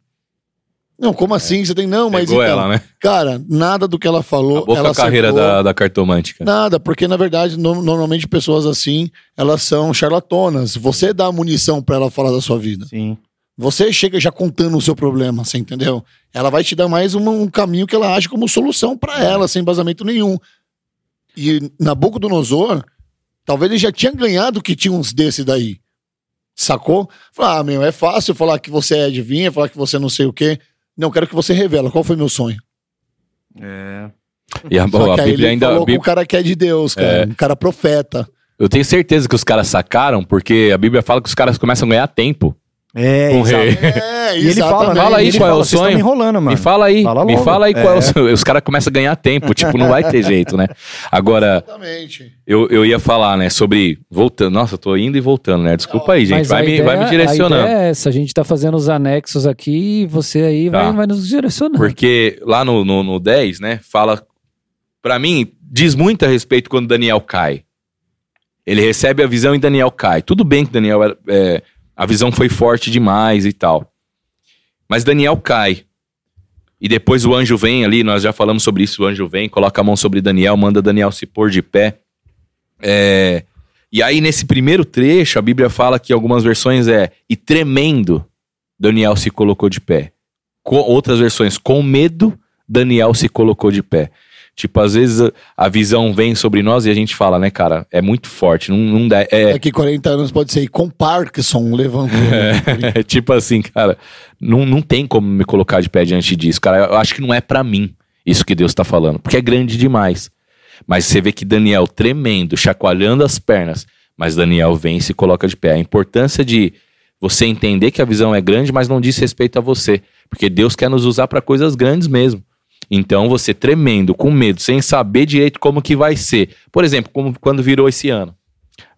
S4: Não, como assim? Você tem. Não, mas.
S5: Pegou
S4: então,
S5: ela, né?
S4: Cara, nada do que ela falou.
S5: Acabou com
S4: ela
S5: a carreira da, da cartomante, cara.
S4: Nada, porque na verdade, no- normalmente pessoas assim, elas são charlatonas. Você dá munição pra ela falar da sua vida.
S3: Sim.
S4: Você chega já contando o seu problema, você entendeu? Ela vai te dar mais uma- um caminho que ela acha como solução pra ela, sem embasamento nenhum. E Nabucodonosor, talvez ele já tinha ganhado que tinha uns desse daí. Sacou? Falar, ah, meu, é fácil falar que você é adivinha, falar que você não sei o quê. Não, quero que você revela. Qual foi meu sonho?
S3: É.
S5: E a,
S4: Só
S5: a
S4: que aí
S5: Bíblia
S4: ele
S5: ainda. a
S4: falou com
S5: Bíblia-
S4: o cara que é de Deus, cara.
S5: É.
S4: Um cara profeta.
S5: eu tenho certeza que os caras sacaram, porque a Bíblia fala que os caras começam a ganhar tempo.
S3: É,
S5: o
S3: exato.
S5: rei.
S4: É, [laughs]
S3: E ele fala, né?
S5: Fala aí
S3: ele
S5: qual é
S3: fala,
S5: o
S3: "Vocês tão
S5: sonho."
S3: me enrolando, mano.
S5: Me fala aí,
S3: Fala
S5: me fala aí qual é o
S3: É.
S5: seu. Os caras começam a ganhar tempo, tipo, não vai ter jeito, né? Agora,
S4: Exatamente.
S5: eu, eu ia falar, né, sobre. Voltando. Nossa, eu tô indo e voltando, né? Desculpa aí, gente.
S1: Mas
S5: Vai
S1: a
S5: me,
S1: ideia-
S5: vai me
S1: A
S5: direcionando.
S1: ideia é essa, a gente tá fazendo os anexos aqui e você aí
S5: Tá.
S1: vai, vai nos direcionando.
S5: Porque lá no, no, no 10, né, fala. Pra mim, diz muito a respeito quando Daniel cai. Ele recebe a visão e Daniel cai. Tudo bem que Daniel era, é, a visão foi forte demais e tal. Mas Daniel cai. E depois o anjo vem ali, nós já falamos sobre isso. O anjo vem, coloca a mão sobre Daniel, manda Daniel se pôr de pé. É, e aí, nesse primeiro trecho, a Bíblia fala que algumas versões é e tremendo, Daniel se colocou de pé. Com outras versões, com medo, Daniel se colocou de pé. Tipo, às vezes a, visão vem sobre nós e a gente fala, né, cara, é muito forte, não, não dá. É,
S4: Daqui 40 anos pode ser com Parkinson levando. [laughs]
S5: é tipo assim, cara, não, não tem como me colocar de pé diante disso, cara. Eu acho que não é pra mim isso que Deus tá falando, porque é grande demais. Mas você vê que Daniel tremendo, chacoalhando as pernas, mas Daniel vem e se coloca de pé. A importância de você entender que a visão é grande, mas não diz respeito a você, porque Deus quer nos usar pra coisas grandes mesmo. Então você tremendo, com medo, sem saber direito como que vai ser. Por exemplo, como quando virou esse ano.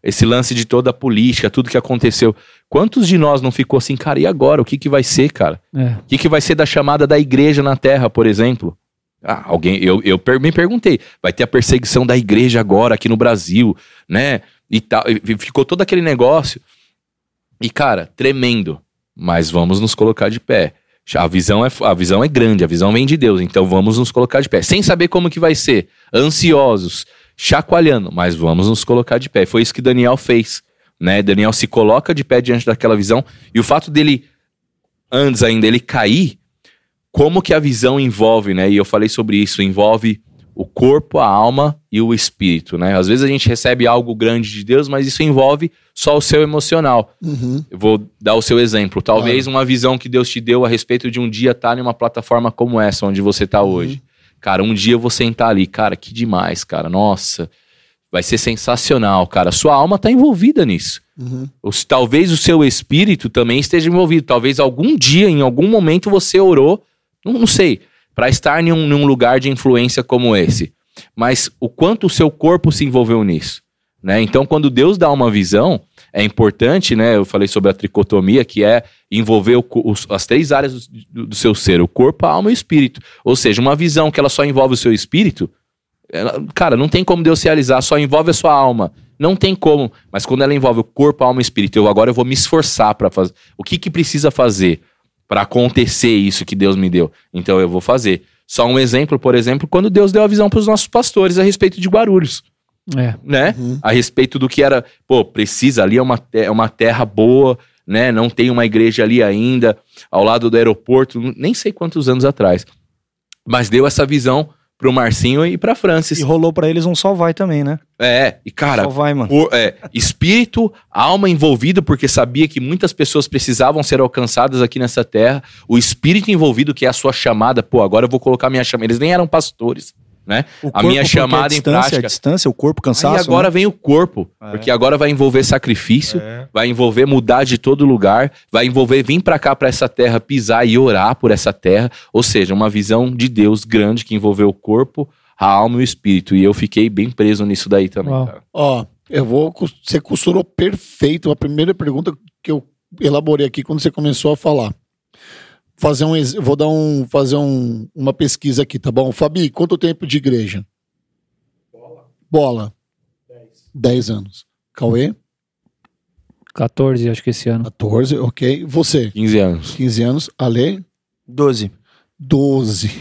S5: Esse lance de toda a política, tudo que aconteceu. Quantos de nós não ficou assim, cara, e agora? O que, que vai ser, cara?
S1: É.
S5: O que, que vai ser da chamada da igreja na terra, por exemplo? Ah, alguém, eu, eu me perguntei, vai ter a perseguição da igreja agora aqui no Brasil, né? E tal. E ficou todo aquele negócio. E, cara, tremendo. Mas vamos nos colocar de pé. A visão, é, a visão é grande, a visão vem de Deus, então vamos nos colocar de pé. Sem saber como que vai ser, ansiosos, chacoalhando, mas vamos nos colocar de pé. Foi isso que Daniel fez, né? Daniel se coloca de pé diante daquela visão, e o fato dele, antes ainda, ele cair, como que a visão envolve, né? E eu falei sobre isso, envolve o corpo, a alma e o espírito, né? Às vezes a gente recebe algo grande de Deus, mas isso envolve só o seu emocional.
S4: Uhum.
S5: Eu vou dar o seu exemplo. Talvez uma visão que Deus te deu a respeito de um dia estar em uma plataforma como essa, onde você está hoje. Cara, um dia eu vou sentar ali. Cara, que demais, cara. Nossa, vai ser sensacional, cara. Sua alma está envolvida nisso.
S4: Uhum.
S5: Talvez o seu espírito também esteja envolvido. Talvez algum dia, em algum momento, você orou, não, não sei, para estar em um, lugar de influência como esse. Mas o quanto o seu corpo se envolveu nisso. Né? Então, quando Deus dá uma visão, é importante, né? Eu falei sobre a tricotomia, que é envolver o os- as três áreas do, do seu ser: o corpo, a alma e o espírito. Ou seja, uma visão que ela só envolve o seu espírito, ela- cara, não tem como Deus realizar, só envolve a sua alma. Não tem como. Mas quando ela envolve o corpo, a alma e o espírito, eu agora eu vou me esforçar para fazer. O que que precisa fazer Pra acontecer isso que Deus me deu. Então eu vou fazer. Só um exemplo, por exemplo, quando Deus deu a visão pros nossos pastores a respeito de Guarulhos
S1: É.
S5: né?
S4: Uhum.
S5: A respeito do que era, pô, precisa ali é uma, é uma terra boa, né? Não tem uma igreja ali ainda, ao lado do aeroporto, nem sei quantos anos atrás. Mas deu essa visão pro Marcinho e pra Francis.
S3: E rolou pra eles um só vai também, né?
S5: É, e cara,
S3: só vai, mano.
S5: cor- é, espírito, alma envolvido, porque sabia que muitas pessoas precisavam ser alcançadas aqui nessa terra. O espírito envolvido, que é a sua chamada, pô, agora eu vou colocar minha chamada. Eles nem eram pastores, né?
S3: O
S5: a minha
S3: porque
S5: chamada
S3: a
S5: em
S3: distância,
S5: prática.
S3: A distância, o corpo cansaço.
S5: Aí agora
S3: né?
S5: vem o corpo,
S3: É.
S5: porque agora vai envolver sacrifício,
S3: É.
S5: vai envolver mudar de todo lugar, vai envolver vir pra cá, pra essa terra, pisar e orar por essa terra. Ou seja, uma visão de Deus grande que envolveu o corpo, a alma e o espírito. E eu fiquei bem preso nisso daí também.
S4: Ó, eu vou. Você costurou perfeito a primeira pergunta que eu elaborei aqui quando você começou a falar. Fazer um, vou dar um, fazer um, uma pesquisa aqui, tá bom? Fabi, quanto tempo de igreja? Bola. Bola. 10 anos. Cauê?
S1: 14, acho que esse ano.
S4: 14, ok. Você?
S5: 15 anos.
S4: 15 anos. Ale?
S3: 12.
S4: 12.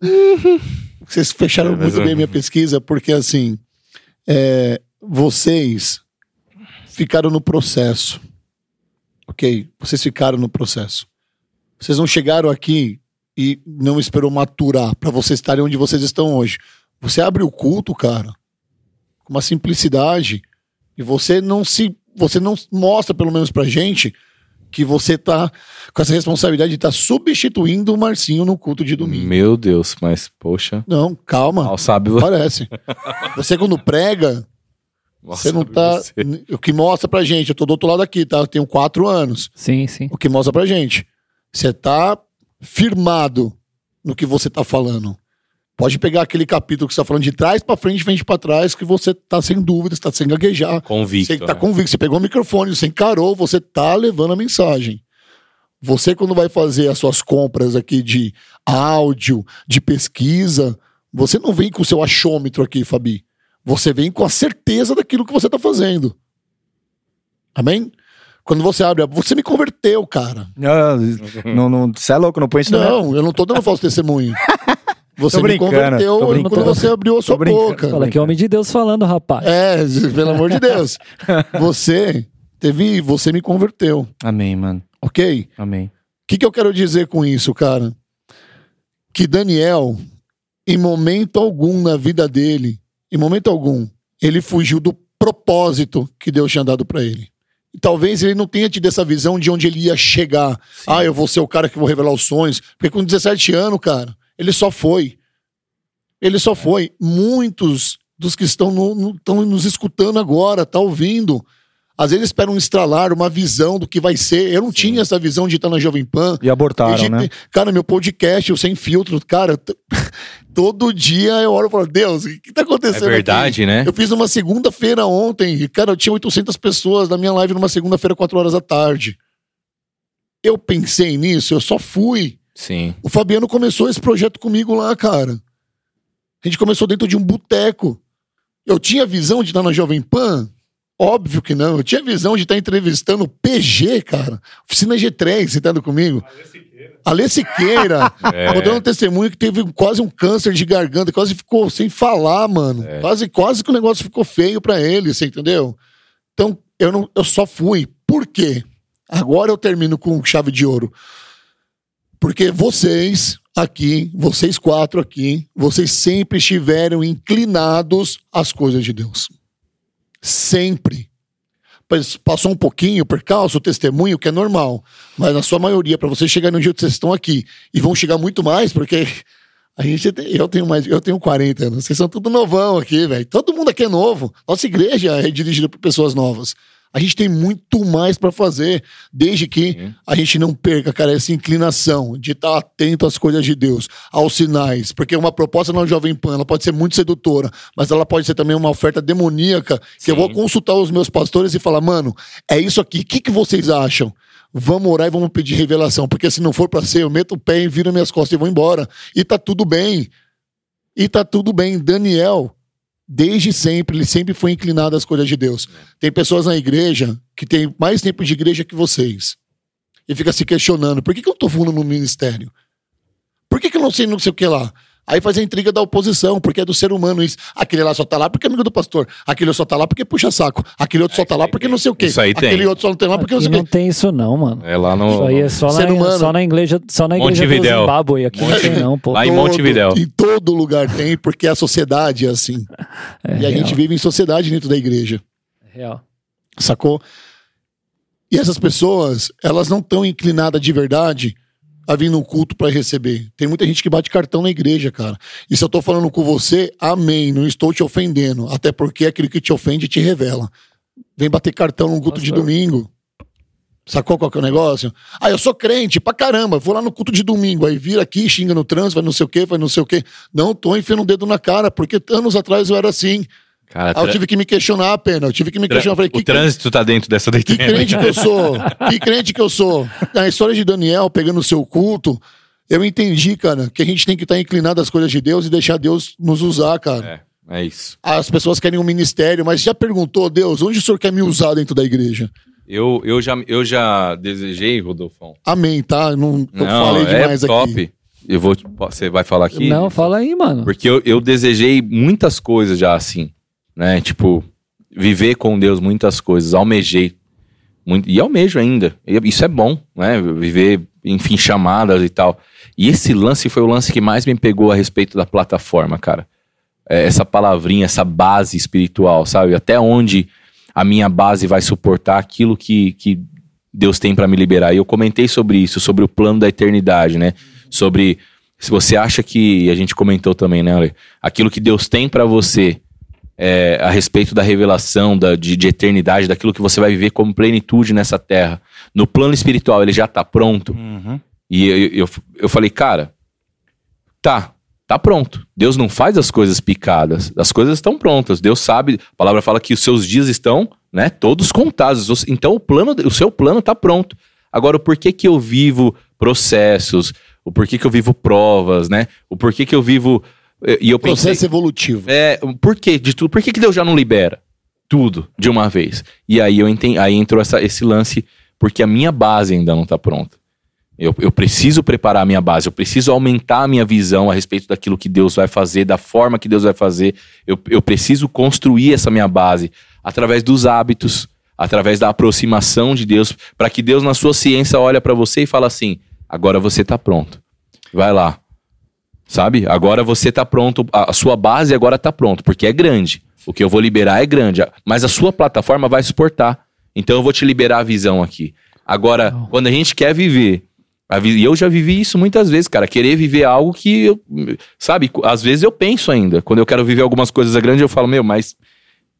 S4: [laughs] Vocês fecharam
S5: É,
S4: muito bem minha pesquisa, porque assim, é, vocês ficaram no processo. Ok? Vocês ficaram no processo. Vocês não chegaram aqui e não esperou maturar para vocês estarem onde vocês estão hoje. Você abre o culto, cara, com uma simplicidade, e você não se. Você não mostra, pelo menos pra gente, que você tá com essa responsabilidade de estar substituindo o Marcinho no culto de domingo.
S5: Meu Deus, mas poxa.
S4: Não, calma.
S5: Mal sabe você.
S4: Parece. Você quando prega,
S5: mal
S4: você não tá.
S5: você.
S4: O que mostra pra gente, eu tô do outro lado aqui, tá? Eu tenho quatro anos.
S1: Sim, sim.
S4: O que mostra pra gente. Você tá firmado no que você tá falando. Pode pegar aquele capítulo que você tá falando de trás pra frente, de frente pra trás, que você tá sem dúvidas, tá sem gaguejar.
S5: Convicto.
S4: Você tá
S5: né?
S4: convicto, você pegou o microfone, você encarou, você tá levando a mensagem. Você, quando vai fazer as suas compras aqui de áudio, de pesquisa, você não vem com o seu achômetro aqui, Fabi. Você vem com a certeza daquilo que você tá fazendo. Amém? Quando você abre, a- você me converteu, cara.
S3: Não, não, não, você é louco, não põe isso
S4: Não, eu não tô dando falso testemunho. [laughs] Você me converteu quando você abriu a sua boca.
S1: Fala que é homem de Deus falando, rapaz.
S4: É, [laughs] pelo amor de Deus. Você teve, você me converteu,
S3: Amém, mano.
S4: ok? O
S3: Amém.
S4: que, que eu quero dizer com isso, cara? Que Daniel, em momento algum na vida dele, em momento algum, ele fugiu do propósito que Deus tinha dado pra ele. Talvez ele não tenha tido essa visão de onde ele ia chegar. Ah, eu vou ser o cara que vou revelar os sonhos. Porque com 17 anos, cara, ele só foi. Ele só foi. Muitos dos que estão, no- no- nos escutando agora, tá ouvindo. Às vezes esperam um estralar, uma visão do que vai ser. Eu não tinha essa visão de estar na Jovem Pan.
S3: E abortaram, né?
S4: Cara, meu podcast, o Sem Filtro, cara, t- [laughs] todo dia eu oro e falo, Deus, o que, tá
S5: É
S4: acontecendo aqui?
S5: verdade, né?
S4: Eu fiz uma segunda-feira ontem, e, cara, eu tinha 800 pessoas na minha live numa segunda-feira, 4 horas da tarde. Eu pensei nisso, eu só fui.
S5: Sim.
S4: O Fabiano começou esse projeto comigo lá, cara. A gente começou dentro de um boteco. Eu tinha visão de estar na Jovem Pan? Óbvio que não. Eu tinha visão de estar entrevistando o PG, cara. Oficina G3, você tá comigo? Alê Siqueira. [laughs]
S5: É.
S4: Dar um testemunho que teve quase um câncer de garganta, quase ficou sem falar, mano.
S5: É.
S4: Quase, quase que o negócio ficou feio pra ele, você entendeu? Então, eu, não, eu só fui. Por quê? Agora eu termino com chave de ouro. Porque vocês aqui, vocês quatro aqui, vocês sempre estiveram inclinados às coisas de Deus. Sempre. Passou um pouquinho, percalço, o testemunho, que é normal. Mas na sua maioria, para vocês chegarem no dia que vocês estão aqui, e vão chegar muito mais, porque a gente tem- eu tenho mais, eu tenho 40 anos, vocês são tudo novão aqui, velho. Todo mundo aqui é novo. Nossa igreja é dirigida por pessoas novas. A gente tem muito mais para fazer, desde que
S5: Sim.
S4: a gente não perca, cara, essa inclinação de estar atento às coisas de Deus, aos sinais. Porque uma proposta na Jovem Pan, ela pode ser muito sedutora, mas ela pode ser também uma oferta demoníaca, que eu
S5: Sim.
S4: vou consultar os meus pastores e falar, mano, é isso aqui, o que, que vocês acham? Vamos orar e vamos pedir revelação, porque se não for para ser, eu meto o pé e viro minhas costas e vou embora. E tá tudo bem. E tá tudo bem. Daniel, desde sempre, ele sempre foi inclinado às coisas de Deus. Tem pessoas na igreja que têm mais tempo de igreja que vocês. e fica se questionando: por que, que eu tô fundo no ministério? Por que, que eu não sei não sei o que lá? Aí faz a intriga da oposição, porque é do ser humano isso. Aquele lá só tá lá porque é amigo do pastor. Aquele só tá lá porque puxa saco. Aquele outro só tá lá porque não sei o quê.
S5: Isso aí tem.
S4: Aquele outro só não tem lá porque não
S1: Aqui
S4: sei o
S1: não
S4: quê.
S1: tem isso não, mano.
S5: É lá no.
S1: Isso aí é só
S4: Ser
S1: na,
S4: humano.
S1: só na igreja, só na igreja do. Zimbábue. Aqui não tem não, pô.
S5: Lá em
S4: Todo-
S5: Montevidéu.
S4: Em todo lugar tem, porque a sociedade é assim.
S1: É
S4: e a
S1: real,
S4: gente vive em sociedade dentro da igreja.
S1: real.
S4: Sacou? E essas pessoas, elas não estão inclinadas de verdade a vir no culto para receber. Tem muita gente que bate cartão na igreja, cara. E se eu tô falando com você, amém, não estou te ofendendo. Até porque aquilo que te ofende te revela. Vem bater cartão num culto de
S1: Pastor.
S4: domingo. Sacou qual que é o negócio? Ah, eu sou crente pra caramba, vou lá no culto de domingo, aí vira aqui, xinga no trânsito, vai não sei o quê, vai não sei o quê. Não tô enfiando o dedo na cara, porque anos atrás eu era assim.
S5: Cara,
S4: Aí eu tive que me questionar, pena. Eu tive que me questionar. Falei,
S5: o
S4: que,
S5: trânsito tá dentro dessa
S4: que
S5: doutrina.
S4: crente que eu sou? Que crente que eu sou? A história de Daniel pegando o seu culto, eu entendi, cara, que a gente tem que estar inclinado às coisas de Deus e deixar Deus nos usar, cara.
S5: É, é isso.
S4: As pessoas querem um ministério, mas já perguntou, Deus, onde o senhor quer me usar dentro da igreja?
S5: Eu, eu, já, eu já desejei, Rodolfão.
S4: Amém, tá? Não, eu
S5: Não,
S4: falei
S5: é
S4: demais
S5: top.
S4: aqui.
S5: Eu vou. Você vai falar aqui?
S1: Não, fala aí, mano.
S5: Porque eu, eu desejei muitas coisas já assim, né? Tipo, viver com Deus muitas coisas, almejei. Muito, e almejo ainda. Isso é bom, né? Viver, enfim, chamadas e tal. E esse lance foi o lance que mais me pegou a respeito da plataforma, cara. É, essa palavrinha, essa base espiritual, sabe? Até onde a minha base vai suportar aquilo que, que Deus tem pra me liberar. E eu comentei sobre isso, sobre o plano da eternidade, né? Sobre se você acha que, a gente comentou também, né, Ale? Aquilo que Deus tem pra você é, a respeito da revelação, da, de, de eternidade, daquilo que você vai viver como plenitude nessa terra. No plano espiritual, ele já tá pronto. E eu, eu, eu falei, cara, tá, tá pronto. Deus não faz as coisas picadas, as coisas estão prontas. Deus sabe, a palavra fala que os seus dias estão, né, todos contados. Então o plano, o seu plano tá pronto. Agora, o porquê que eu vivo processos, o porquê que eu vivo provas, né? O porquê que eu vivo e eu pensei,
S4: Processo evolutivo.
S5: é, por quê de tudo? Por que, que Deus já não libera tudo de uma vez? E aí eu entendi, aí entrou essa, esse lance, porque a minha base ainda não tá pronta. Eu, eu preciso preparar a minha base, eu preciso aumentar a minha visão a respeito daquilo que Deus vai fazer, da forma que Deus vai fazer. Eu, eu preciso construir essa minha base através dos hábitos, através da aproximação de Deus, para que Deus, na sua ciência, olha para você e fala assim: agora você tá pronto. Vai lá. Sabe? Agora você tá pronto, a a sua base agora tá pronto, porque é grande. O que eu vou liberar é grande, mas a sua plataforma vai suportar. Então eu vou te liberar a visão aqui. Agora, quando a gente quer viver, e eu já vivi isso muitas vezes, cara, querer viver algo que eu, sabe, às vezes eu penso ainda, quando eu quero viver algumas coisas grandes, eu falo, meu, mas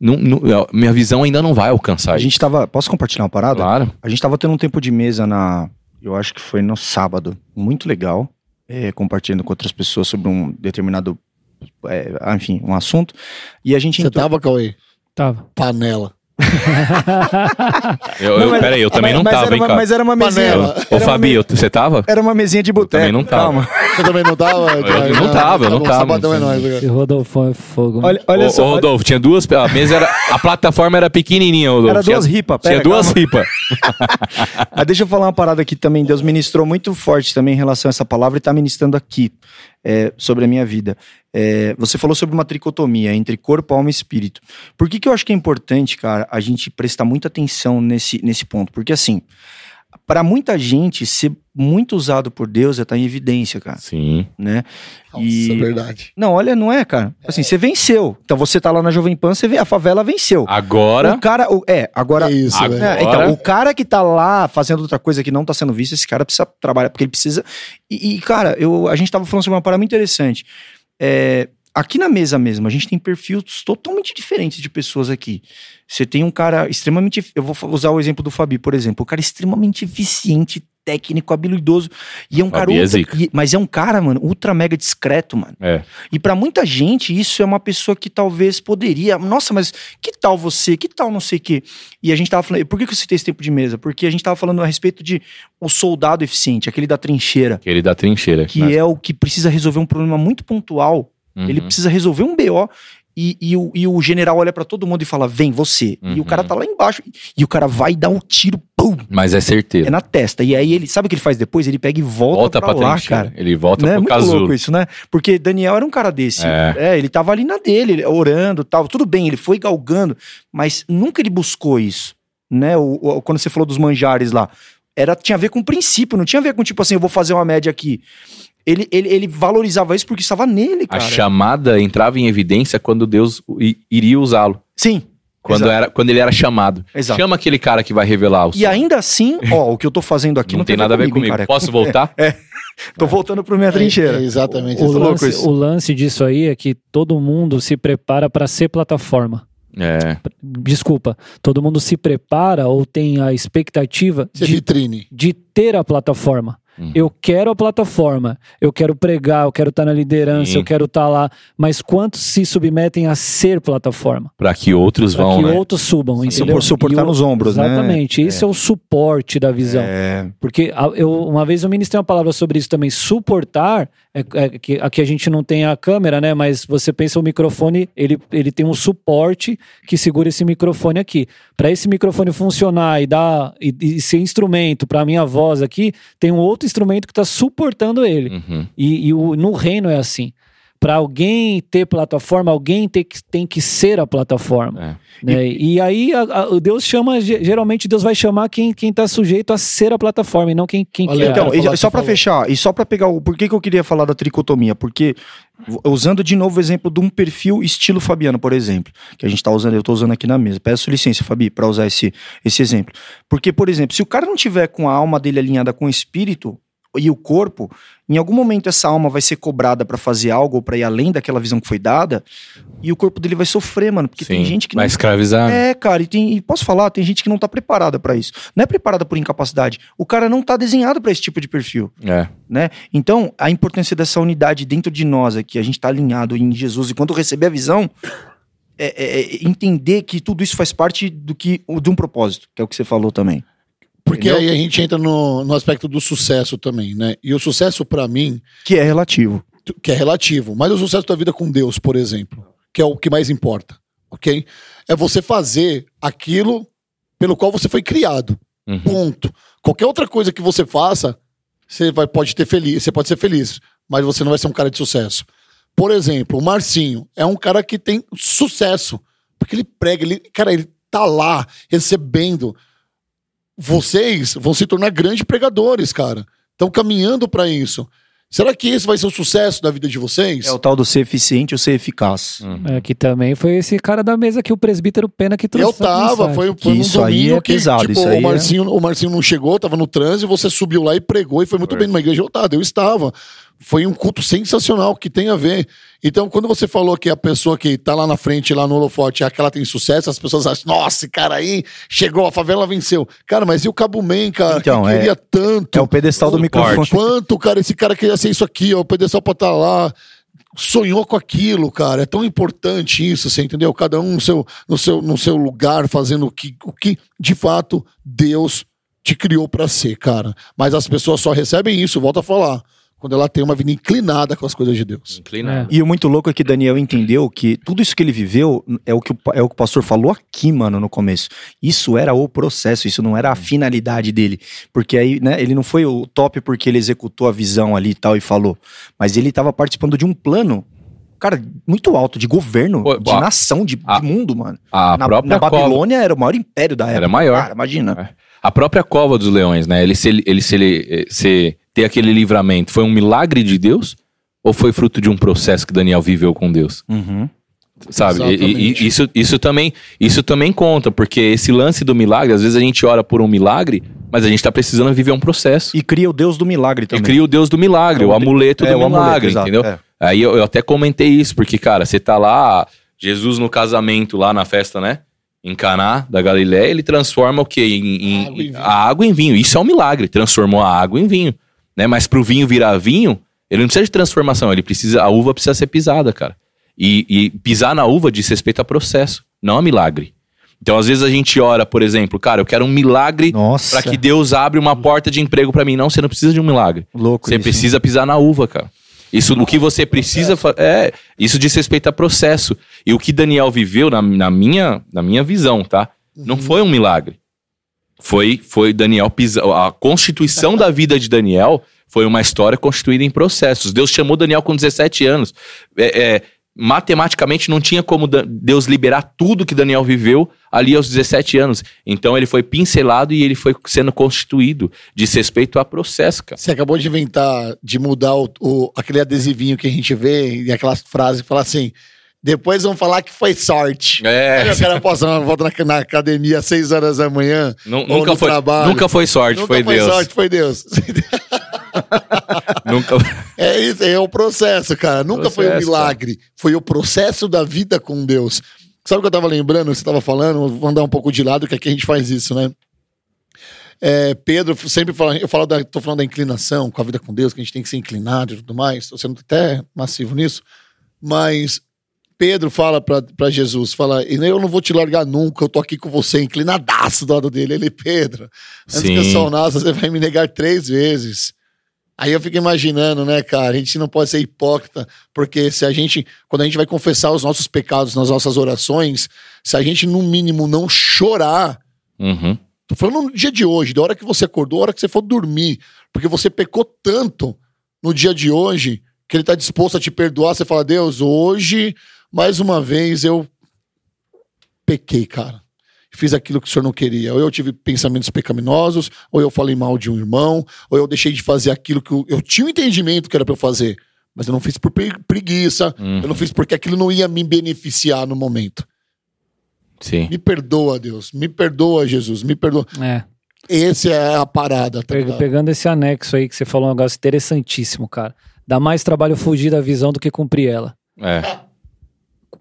S5: não, não- minha visão ainda não vai alcançar
S3: A
S5: isso.
S3: gente tava. Posso compartilhar uma parada?
S5: Claro.
S3: A gente tava tendo um tempo de mesa na. Eu acho que foi no sábado. Muito legal. É, compartilhando com outras pessoas sobre um determinado. é, enfim, um assunto. E a gente
S4: Você
S3: entrou-
S4: tava, Cauê?
S1: Tava.
S4: Panela. [laughs]
S5: Eu, eu,
S3: mas-
S5: peraí, eu também não
S3: mas
S5: tava,
S3: era
S5: hein, cara.
S3: Mas era uma mesinha.
S5: Ô,
S3: era
S5: Fabi, eu- você tava?
S3: Era uma mesinha de boteco.
S5: também não tava.
S3: Calma.
S4: Você também não tava?
S5: Eu não tava, eu não
S4: Tá bom,
S5: tava.
S4: Sabadão é nóis.
S1: Esse Rodolfão é fogo.
S3: Olha, olha
S5: ô,
S3: só.
S5: ô,
S3: olha-
S5: Rodolfo, tinha duas. A mesa era. A plataforma era pequenininha, Rodolfo.
S3: Era duas ripas.
S5: Tinha duas ripas. [laughs]
S3: Mas deixa eu falar uma parada aqui também. Deus ministrou muito forte também em relação a essa palavra e tá ministrando aqui é, sobre a minha vida. É, você falou sobre uma tricotomia entre corpo, alma e espírito. Por que, que eu acho que é importante, cara, a gente prestar muita atenção nesse, nesse ponto? Porque assim, para muita gente, ser muito usado por Deus é estar em evidência, cara,
S5: Sim.
S3: né?
S4: Nossa,
S3: E-
S4: é verdade.
S3: Não, olha, não é, cara. Assim, você venceu. Então você tá lá na Jovem Pan, você vê, a favela venceu.
S5: Agora.
S3: O cara, o- é, agora
S4: É isso,
S5: agora-
S4: velho.
S3: é, então, o cara que tá lá fazendo outra coisa que não tá sendo visto, esse cara precisa trabalhar, porque ele precisa. E, e, cara, eu, a gente tava falando sobre uma parada muito interessante. É, aqui na mesa mesmo, a gente tem perfis totalmente diferentes de pessoas aqui. Você tem um cara extremamente. Eu vou usar o exemplo do Fabi, por exemplo. O cara extremamente eficiente, técnico, habilidoso. E é um
S5: Fabi
S3: cara.
S5: é
S3: ultra-
S5: zica.
S3: e- mas é um cara, mano, ultra mega discreto, mano.
S5: É.
S3: E pra muita gente, isso é uma pessoa que talvez poderia. Nossa, mas que tal você? Que tal não sei o quê? E a gente tava falando. Por que que eu citei esse tempo de mesa? Porque a gente tava falando a respeito de o soldado eficiente, aquele da trincheira,
S5: Aquele da trincheira.
S3: que
S5: né?
S3: é o que precisa resolver um problema muito pontual.
S5: Uhum.
S3: Ele precisa resolver um BO. e, e o, e o general olha pra todo mundo e fala: vem, você. E o
S5: Uhum.
S3: cara tá lá embaixo. E o cara vai dar um tiro, pum!
S5: Mas é certeiro.
S3: É na testa. E aí ele, sabe o que ele faz depois? Ele pega e volta,
S5: Volta
S3: pra,
S5: pra
S3: lá, cara.
S5: Ele volta
S3: Né?
S5: pro
S3: Muito
S5: casulo.
S3: louco isso, né? Porque Daniel era um cara desse.
S5: É.
S3: É. ele tava ali na dele, ele- orando tal. Tudo bem, ele foi galgando, mas nunca ele buscou isso. Né? O, o- quando você falou dos manjares lá, era, tinha a ver com princípio, não tinha a ver com tipo assim, eu vou fazer uma média aqui. Ele, ele, ele valorizava isso porque estava nele,
S5: A
S3: cara.
S5: chamada entrava em evidência quando Deus iria usá-lo.
S3: Sim.
S5: Quando,
S3: exato,
S5: era, quando ele era chamado.
S3: exato.
S5: Chama aquele cara que vai revelar o
S3: E ainda assim, [laughs] ó, o que eu tô fazendo aqui
S5: não,
S3: não,
S5: tem nada a ver comigo.
S3: cara.
S5: Posso voltar? [laughs]
S3: Tô voltando pro minha trincheira.
S4: É, exatamente.
S1: O
S3: Muito louco
S1: lance, o lance disso aí é que todo mundo se prepara para ser plataforma.
S5: É.
S1: Desculpa, todo mundo se prepara ou tem a expectativa de,
S4: vitrine.
S1: de ter a plataforma.
S5: Uhum.
S1: Eu quero a plataforma, eu quero pregar, eu quero estar na liderança,
S5: Sim.
S1: eu quero estar lá. Mas quantos se submetem a ser plataforma?
S5: Pra que outros
S1: Para
S5: vão,
S1: que
S5: né?
S1: outros subam,
S3: Sim.
S1: entendeu?
S3: Suportar nos ombros, né?
S1: Exatamente, esse é. o suporte da visão.
S3: É,
S1: Porque a- eu, uma vez eu ministrei uma palavra sobre isso também. Suportar, é, é que aqui a gente não tem a câmera, né? Mas você pensa o microfone, ele, ele tem um suporte que segura esse microfone aqui. Para esse microfone funcionar e dar e, e ser instrumento para minha voz aqui, tem um outro instrumento que está suportando ele.
S5: Uhum.
S1: E, e o- no reino é assim. Para alguém ter plataforma, alguém tem que, tem que ser a plataforma.
S5: É.
S1: né? E, aí a- a- Deus chama, ge- geralmente Deus vai chamar quem, quem tá sujeito a ser a plataforma e não quem, quem
S4: Olha,
S1: quer.
S3: Então, e só
S4: falou.
S3: fechar, e só pra pegar o. Por que, que eu queria falar da tricotomia? Porque, usando de novo o exemplo de um perfil estilo Fabiano, por exemplo, que a gente tá usando, eu tô usando aqui na mesa. Peço licença, Fabi, pra usar esse, esse exemplo. Porque, por exemplo, se o cara não tiver com a alma dele alinhada com o espírito e o corpo, em algum momento essa alma vai ser cobrada pra fazer algo ou pra ir além daquela visão que foi dada, e o corpo dele vai sofrer, mano. Porque tem
S5: Sim.
S3: gente que
S5: Vai
S3: não
S5: escravizar.
S3: é, cara, e, tem, e posso falar, tem gente que não tá preparada pra isso. Não é preparada por incapacidade. O cara não tá desenhado pra esse tipo de perfil,
S5: É.
S3: né? Então, a importância dessa unidade dentro de nós aqui, a gente tá alinhado em Jesus, e quando receber a visão, é, é- é entender que tudo isso faz parte do que de um propósito, que é o que você falou também.
S4: Porque
S3: Entendeu?
S4: aí a gente entra no, no aspecto do sucesso também, né? E o sucesso, pra mim,
S3: Que é relativo.
S4: que é relativo, mas o sucesso da vida com Deus, por exemplo, que é o que mais importa, ok? É você fazer aquilo pelo qual você foi criado.
S5: Uhum.
S4: Ponto. Qualquer outra coisa que você faça, você vai, pode ter feliz, você pode ser feliz, mas você não vai ser um cara de sucesso. Por exemplo, o Marcinho é um cara que tem sucesso, porque ele prega, ele, cara, ele tá lá recebendo. Vocês vão se tornar grandes pregadores, cara. Estão caminhando pra isso. Será que esse vai ser o sucesso da vida de vocês?
S3: É o tal do ser eficiente ou ser eficaz.
S5: Uhum.
S1: É, que também foi esse cara da mesa que o presbítero Pena que trouxe.
S4: Eu tava, foi,
S3: Que
S4: foi
S3: isso aí é
S4: que,
S3: pesado,
S4: tipo,
S3: isso aí é-
S4: o, Marcinho, o Marcinho não chegou, tava no trânsito, você subiu lá e pregou e foi muito
S5: Foi.
S4: bem numa igreja lotada. Eu estava. Foi um culto sensacional que tem a ver. Então, quando você falou que a pessoa que tá lá na frente, lá no holofote, é aquela que tem sucesso, as pessoas acham, nossa, esse cara aí chegou, a favela venceu. Cara, mas e o Cabo Man, cara,
S3: Então,
S4: que
S3: é-
S4: queria tanto?
S3: É o pedestal do microfone.
S4: Quanto, cara, esse cara queria ser isso aqui, ó, o pedestal pra estar lá. Sonhou com aquilo, cara. É tão importante isso, você entendeu? Cada um no seu, no seu, no seu lugar, fazendo o que, o que de fato Deus te criou pra ser, cara. Mas as pessoas só recebem isso, volta a falar, quando ela tem uma vida inclinada com as coisas de Deus.
S5: Inclinado.
S3: E o muito louco é que Daniel entendeu que tudo isso que ele viveu é o que o, é o, que o pastor falou aqui, mano, no começo. Isso era o processo, isso não era a finalidade dele. Porque aí, né, ele não foi o top porque ele executou a visão ali e tal e falou. Mas ele tava participando de um plano, cara, muito alto, de governo,
S5: Pô,
S3: de
S5: a-
S3: nação, de, de
S5: a-
S3: mundo, mano.
S5: A
S3: na,
S5: própria
S3: na
S5: cova,
S3: Babilônia era o maior império da época.
S5: Era maior.
S3: Cara, imagina.
S5: a própria cova dos leões, né? Ele se ele, ele se ele se ter aquele livramento, foi um milagre de Deus ou foi fruto de um processo que Daniel viveu com Deus?
S3: Uhum.
S5: Sabe? E- E, e isso, isso, também, isso também conta, porque esse lance do milagre, às vezes a gente ora por um milagre, mas a gente tá precisando viver um processo.
S3: E cria o Deus do milagre
S5: E
S3: também.
S5: cria o Deus do milagre,
S3: É
S5: o amuleto
S3: é,
S5: do
S3: amuleto,
S5: milagre,
S3: exato,
S5: entendeu?
S3: é.
S5: Aí eu, eu até comentei isso, porque, cara, você tá lá, Jesus no casamento, lá na festa, né? Em Caná, da Galiléia, ele transforma o quê? Em, em-
S4: Água em
S5: a água em vinho. Isso é um milagre, transformou a água em vinho. Né? Mas pro vinho virar vinho, ele não precisa de transformação, ele precisa, a uva precisa ser pisada, cara. E, e pisar na uva diz respeito a processo, não a milagre. Então, às vezes a gente ora, por exemplo, cara, eu quero um milagre pra que Deus abra uma porta de emprego pra mim. Não, você não precisa de um milagre.
S3: louco
S5: Você
S3: isso,
S5: precisa pisar na uva, cara. Isso, o que você precisa é isso diz respeito a processo. E o que Daniel viveu na, na minha na minha visão, tá? Não foi um milagre. Foi foi Daniel pisa, a constituição da vida de Daniel foi uma história constituída em processos. Deus chamou Daniel com 17 anos. É, é, matematicamente não tinha como Deus liberar tudo que Daniel viveu ali aos 17 anos. Então ele foi pincelado e ele foi sendo constituído. Diz respeito a processo, cara.
S4: Você acabou de inventar, de mudar o, o- aquele adesivinho que a gente vê e aquelas frases que fala assim. Depois vão falar que foi sorte.
S5: É,
S4: o cara posta uma volta na, na academia às 6 horas da manhã. ou
S5: nunca,
S4: no
S5: foi,
S4: trabalho.
S5: nunca foi sorte,
S4: Nunca
S5: foi,
S4: foi
S5: Deus.
S4: sorte, foi Deus. [laughs]
S5: Nunca...
S4: É isso, é o processo, cara. Nunca foi um
S5: Processo,
S4: milagre. Foi o processo da vida com Deus. Sabe o que eu tava lembrando? Você tava falando, vou andar um pouco de lado, que aqui a gente faz isso, né? É, Pedro sempre fala, eu falo da, tô falando da inclinação com a vida com Deus, que a gente tem que ser inclinado e tudo mais. Tô sendo até massivo nisso. Mas Pedro fala para Jesus, fala, eu não vou te largar nunca, eu tô aqui com você, inclinadaço do lado dele. Ele, Pedro, antes que eu
S5: Sim.
S4: sou o nosso, você vai me negar três vezes. Aí eu fico imaginando, né, cara? A gente não pode ser hipócrita, porque se a gente, quando a gente vai confessar os nossos pecados nas nossas orações, se a gente, no mínimo, não chorar,
S5: Uhum.
S4: tô falando no dia de hoje, da hora que você acordou, da hora que você for dormir, porque você pecou tanto no dia de hoje, que ele tá disposto a te perdoar, você fala, Deus, hoje, mais uma vez, eu pequei, cara. Fiz aquilo que o senhor não queria. Ou eu tive pensamentos pecaminosos, ou eu falei mal de um irmão, ou eu deixei de fazer aquilo que eu, eu tinha o entendimento que era pra eu fazer. Mas eu não fiz por pre- preguiça,
S5: Uhum.
S4: eu não fiz porque aquilo não ia me beneficiar no momento.
S5: Sim.
S4: Me perdoa, Deus. Me perdoa, Jesus. Me perdoa.
S1: É.
S4: Essa é a parada, tá
S1: pegando esse anexo aí que você falou um negócio interessantíssimo, cara. Dá mais trabalho fugir da visão do que cumprir ela.
S5: É. [laughs]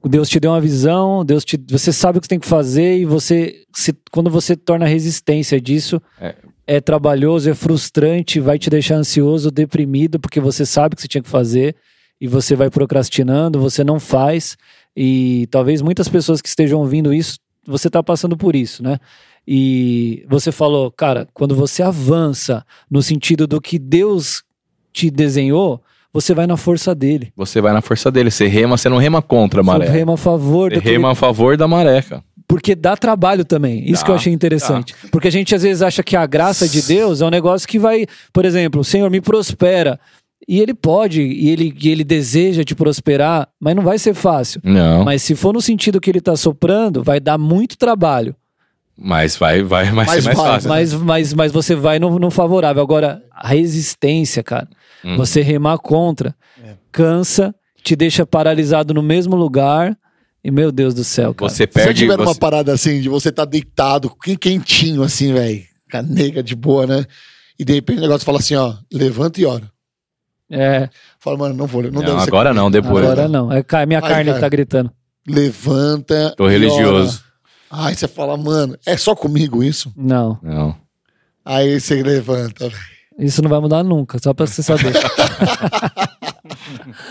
S1: Deus te deu uma visão, Deus te, você sabe o que você tem que fazer e você, se, quando você torna resistência disso,
S5: É.
S1: é. trabalhoso, é frustrante, vai te deixar ansioso, deprimido, porque você sabe o que você tinha que fazer e você vai procrastinando, você não faz e talvez muitas pessoas que estejam ouvindo isso, você está passando por isso, né? E você falou, cara, quando você avança no sentido do que Deus te desenhou, você vai na força dele.
S5: Você vai na força dele. Você rema, você não rema contra a
S1: Você
S5: maré.
S1: rema a favor
S5: Você rema a favor da maré, cara.
S1: porque dá trabalho também. Isso
S5: Dá,
S1: que eu achei interessante. Porque a gente às vezes acha que a graça de Deus é um negócio que vai, por exemplo, Senhor, me prospera. E ele pode, e ele, e ele deseja te prosperar, mas não vai ser fácil.
S5: Não. Mas,
S1: Mas se for no sentido que ele tá soprando, vai dar muito trabalho.
S5: vai, vai, vai
S4: Mas
S5: ser mais
S4: vai,
S5: fácil.
S1: Mas, mas, mas você vai no, no favorável. Agora, a resistência, cara.
S5: Hum.
S1: Você remar contra, cansa, te deixa paralisado no mesmo lugar. E meu Deus do céu, cara.
S5: Você
S4: Se eu
S5: perde.
S4: tiver uma
S5: Você...
S4: parada assim, de você tá deitado, quen- quentinho assim, velho, canega de boa, né? E de repente o negócio fala assim, ó, levanta e ora.
S1: É,
S4: Fala, mano, não vou, não,
S5: Não,
S4: deve
S5: agora não, depois.
S1: agora não. É minha
S4: Ai,
S1: carne
S4: cara.
S1: tá gritando.
S4: Levanta.
S5: Tô
S4: e
S5: religioso.
S4: ora. Aí você fala, mano, é só comigo isso?
S1: Não.
S5: Não.
S4: Aí você levanta, velho.
S1: Isso não vai mudar nunca, só pra você saber. [laughs]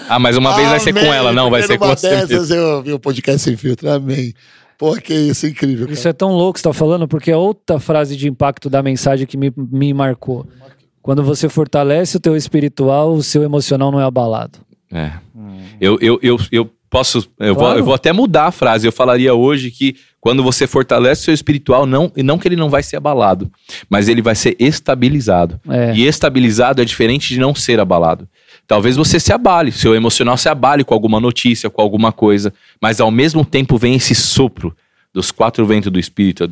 S5: Ah, mas uma vez vai ser com ela, não, vai ser com você.
S4: dessas eu vi o podcast sem filtro, amém. Pô, que isso, incrível, cara.
S1: Isso é tão louco que você tá falando, porque é outra frase de impacto da mensagem que me, me marcou. Quando você fortalece o teu espiritual, o seu emocional não é abalado.
S5: É. Eu, eu, eu, eu posso. Eu, vou,
S1: Claro.
S5: eu vou até mudar a frase. Eu falaria hoje que quando você fortalece o seu espiritual, não, e não que ele não vai ser abalado, mas ele vai ser estabilizado.
S1: É.
S5: E estabilizado é diferente de não ser abalado. Talvez você se abale, seu emocional se abale com alguma notícia, com alguma coisa, mas ao mesmo tempo vem esse sopro dos quatro ventos do espírito.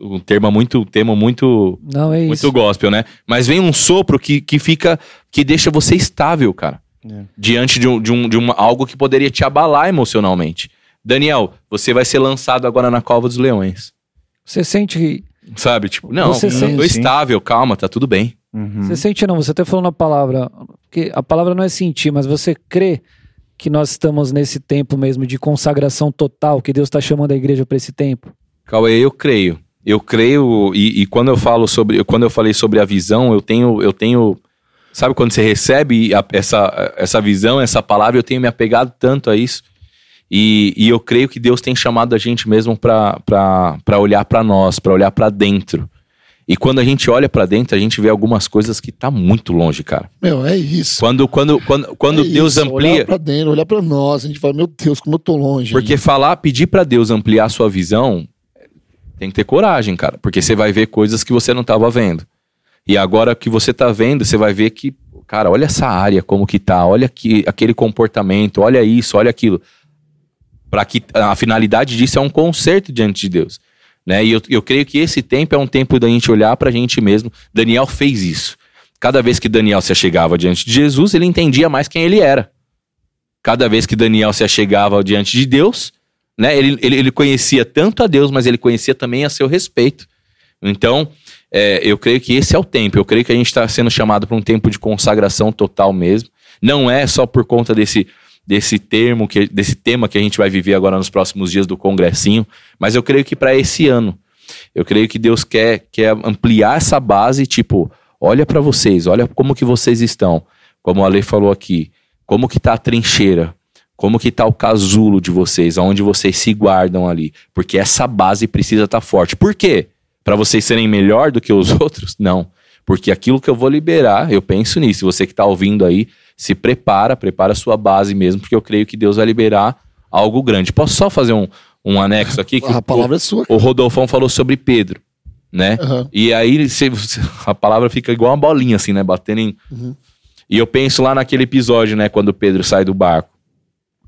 S5: Um termo muito, termo muito
S1: Não é isso.
S5: muito gospel, né? Mas vem um sopro que, que fica, que deixa você estável, cara.
S3: É.
S5: Diante de, um, de, um, de uma, algo que poderia te abalar emocionalmente. Daniel, você vai ser lançado agora na cova dos leões.
S1: Você sente que.
S5: Sabe? Tipo, não,
S1: Você
S5: eu
S1: sente-
S5: tô
S3: sim.
S5: estável, calma, tá tudo bem.
S3: Uhum.
S1: Você sente não, você até falou na palavra. Que a palavra não é sentir, mas você crê que nós estamos nesse tempo mesmo de consagração total, que Deus está chamando a igreja para esse tempo?
S5: Cauê, eu creio. Eu creio, e, e quando eu falo sobre. Quando eu falei sobre a visão, eu tenho. Eu tenho sabe quando você recebe a- essa, essa visão, essa palavra, eu tenho me apegado tanto a isso. E, e eu creio que Deus tem chamado a gente mesmo para olhar para nós, para olhar para dentro. E quando a gente olha pra dentro, a gente vê algumas coisas que tá muito longe, cara.
S4: Meu, é isso.
S5: Quando, quando, quando, quando
S4: É
S5: Deus
S4: isso,
S5: amplia.
S4: Olhar pra dentro, olhar pra nós, a gente fala, meu Deus, como eu tô longe.
S5: Porque
S4: ainda.
S5: falar, pedir pra Deus ampliar a sua visão, tem que ter coragem, cara. Porque você vai ver coisas que você não tava vendo. E agora que você tá vendo, você vai ver que, cara, olha essa área como que tá, olha aqui, aquele comportamento, olha isso, olha aquilo. Para que a finalidade disso é um conserto diante de Deus. Né? E eu, eu creio que esse tempo é um tempo da gente olhar pra gente mesmo. Daniel fez isso. Cada vez que Daniel se achegava diante de Jesus, ele entendia mais quem ele era. Cada vez que Daniel se achegava diante de Deus, né, ele, ele, ele conhecia tanto a Deus, mas ele conhecia também a seu respeito. Então, é, eu creio que esse é o tempo. Eu creio que a gente está sendo chamado para um tempo de consagração total mesmo. Não é só por conta desse, desse termo, que, desse tema que a gente vai viver agora nos próximos dias do congressinho, mas eu creio que para esse ano. Eu creio que Deus quer, quer ampliar essa base, tipo, olha para vocês, olha como que vocês estão. Como o Ale falou aqui, como que tá a trincheira, como que tá o casulo de vocês, aonde vocês se guardam ali, porque essa base precisa estar forte. Por quê? Para vocês serem melhor do que os [laughs] outros? Não. Porque aquilo que eu vou liberar, eu penso nisso. Você que tá ouvindo aí, se prepara, prepara a sua base mesmo, porque eu creio que Deus vai liberar algo grande. Posso só fazer um, um anexo aqui? Que
S4: A
S5: o-
S4: palavra é sua.
S5: o Rodolfão falou sobre Pedro, né?
S4: Aham.
S5: E aí você- a palavra fica igual uma bolinha, assim, né? Batendo em.
S4: Uhum.
S5: E eu penso lá naquele episódio, né? Quando Pedro sai do barco.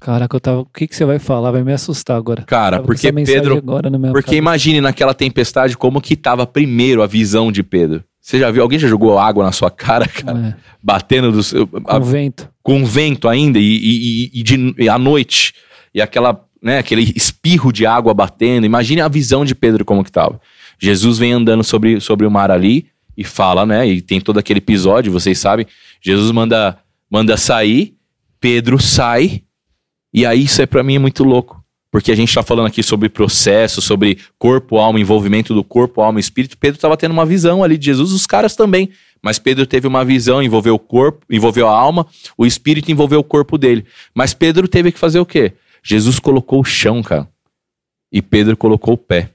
S1: Caraca, eu tava. O que, que você vai falar? Vai me assustar agora.
S5: Cara, porque Pedro. Porque
S1: cabeça.
S5: imagine naquela tempestade como que tava primeiro a visão de Pedro. Você já viu? Alguém já jogou água na sua cara, cara?
S1: É,
S5: Batendo do seu, a-
S1: com vento.
S5: com vento ainda e, e, e, de, e à noite. E aquela, né, aquele espirro de água batendo. Imagine a visão de Pedro como que tava. Jesus vem andando sobre, sobre o mar ali e fala, né? E tem todo aquele episódio, vocês sabem. Jesus manda, manda sair, Pedro sai. E aí isso é para mim é muito louco. Porque a gente tá falando aqui sobre processo, sobre corpo, alma, envolvimento do corpo, alma e espírito. Pedro tava tendo uma visão ali de Jesus, os caras também. Mas Pedro teve uma visão, envolveu o corpo, envolveu a alma, o espírito envolveu o corpo dele. Mas Pedro teve que fazer o quê? Jesus colocou o chão, cara. E Pedro colocou o pé.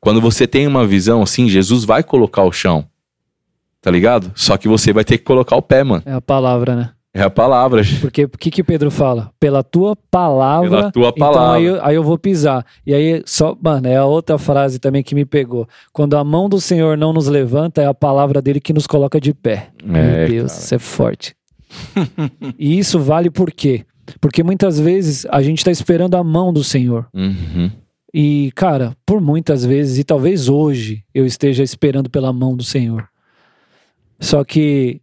S5: Quando você tem uma visão assim, Jesus vai colocar o chão. Tá ligado? Só que você vai ter que colocar o pé, mano.
S1: É a palavra, né?
S5: É a palavra.
S1: Porque o que, que Pedro fala? Pela tua palavra.
S5: Pela tua
S1: Então
S5: palavra.
S1: aí, eu- aí eu vou pisar. E aí, só, mano, é a outra frase também que me pegou. Quando a mão do Senhor não nos levanta, é a palavra dele que nos coloca de pé. Meu
S5: É,
S1: Deus,
S5: cara.
S1: isso é forte. [laughs] e isso vale por quê? Porque muitas vezes a gente tá esperando a mão do Senhor.
S5: Uhum.
S1: E, cara, por muitas vezes, e talvez hoje eu esteja esperando pela mão do Senhor. Só que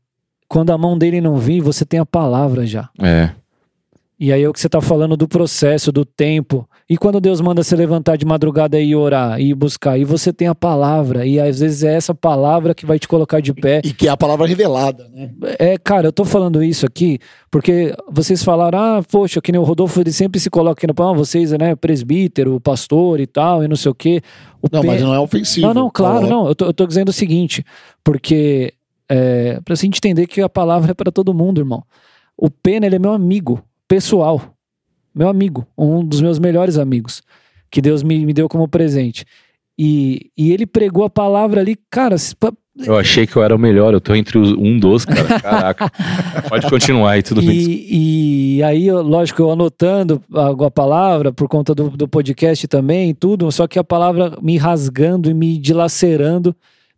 S1: quando a mão dele não vir, você tem a palavra já.
S5: É.
S1: E aí é o que você tá falando do processo, do tempo. E quando Deus manda você levantar de madrugada e orar e buscar, e você tem a palavra, e às vezes é essa palavra que vai te colocar de pé.
S4: E que é a palavra revelada, né?
S1: É, cara, eu tô falando isso aqui porque vocês falaram, ah, poxa, que nem o Rodolfo, ele sempre se coloca aqui no pão, vocês, né, presbítero, pastor e tal, e não sei o quê. O
S4: Não,
S1: pé-
S4: mas não é ofensivo.
S1: não, não, claro, não. Eu tô, eu tô dizendo o seguinte, porque é, pra gente entender que a palavra é para todo mundo, irmão. O Pena, ele é meu amigo pessoal. Meu amigo, um dos meus melhores amigos, que Deus me, me deu como presente. E, e ele pregou a palavra ali, cara,
S5: Eu achei que eu era o melhor, eu tô entre os um dos, cara. Caraca. [laughs] Pode continuar aí, tudo bem.
S1: E, e aí, lógico, eu anotando a, a palavra por conta do, do podcast também, e tudo, só que a palavra me rasgando e me dilacerando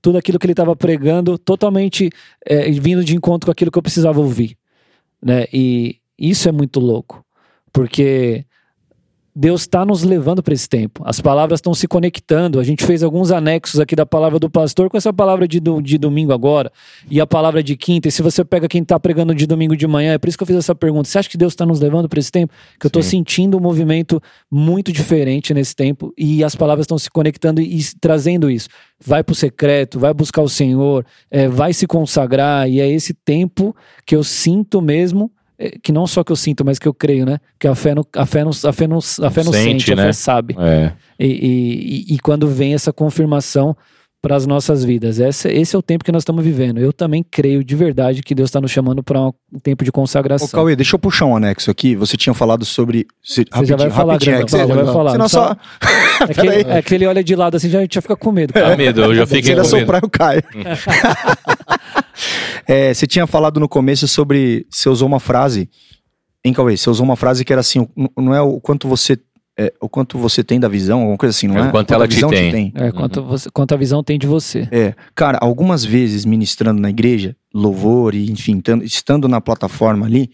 S1: tudo aquilo que ele estava pregando, totalmente é, vindo de encontro com aquilo que eu precisava ouvir. Né? E isso é muito louco, porque Deus está nos levando para esse tempo. As palavras estão se conectando. A gente fez alguns anexos aqui da palavra do pastor com essa palavra de, do- de domingo agora e a palavra de quinta. E se você pega quem está pregando de domingo de manhã, é por isso que eu fiz essa pergunta. Você acha que Deus está nos levando para esse tempo? Que eu estou sentindo um movimento muito diferente nesse tempo e as palavras estão se conectando e s- trazendo isso. Vai para o secreto, vai buscar o Senhor, é, vai se consagrar e é esse tempo que eu sinto mesmo. É, Que não só que eu sinto, mas que eu creio, né? Que a fé não, a fé não, a fé não, a fé não
S5: Sente,
S1: sente, a
S5: né?
S1: fé sabe.
S5: É.
S1: E, e, e- quando vem essa confirmação para as nossas vidas. Esse, esse é o tempo que nós estamos vivendo. Eu também creio de verdade que Deus está nos chamando para um tempo de
S3: Ô,
S1: consagração.
S3: Cauê, deixa eu puxar um anexo aqui. Você tinha falado sobre. Você
S1: Você já vai falar,
S3: rapidinho,
S1: Grandão,
S3: é que você-
S1: já vai falar.
S3: Senão
S1: Só-. [laughs] É que, é que ele olha de lado assim, já, a gente já fica com medo. Cara.
S5: medo, eu já
S3: Se
S5: fiquei
S3: ele
S5: com medo.
S3: assoprar, eu caio. [laughs] É, você tinha falado no começo sobre. Você usou uma frase. Hein, Cauê? Você usou uma frase que era assim: não é o quanto você. é, o quanto você tem da visão, alguma coisa assim, não
S5: É
S3: é?
S5: o quanto ela te
S3: visão
S5: tem.
S1: É, quanto, você, quanto a visão tem de você.
S3: É, cara, algumas vezes ministrando na igreja, louvor e enfim, tan- estando na plataforma ali,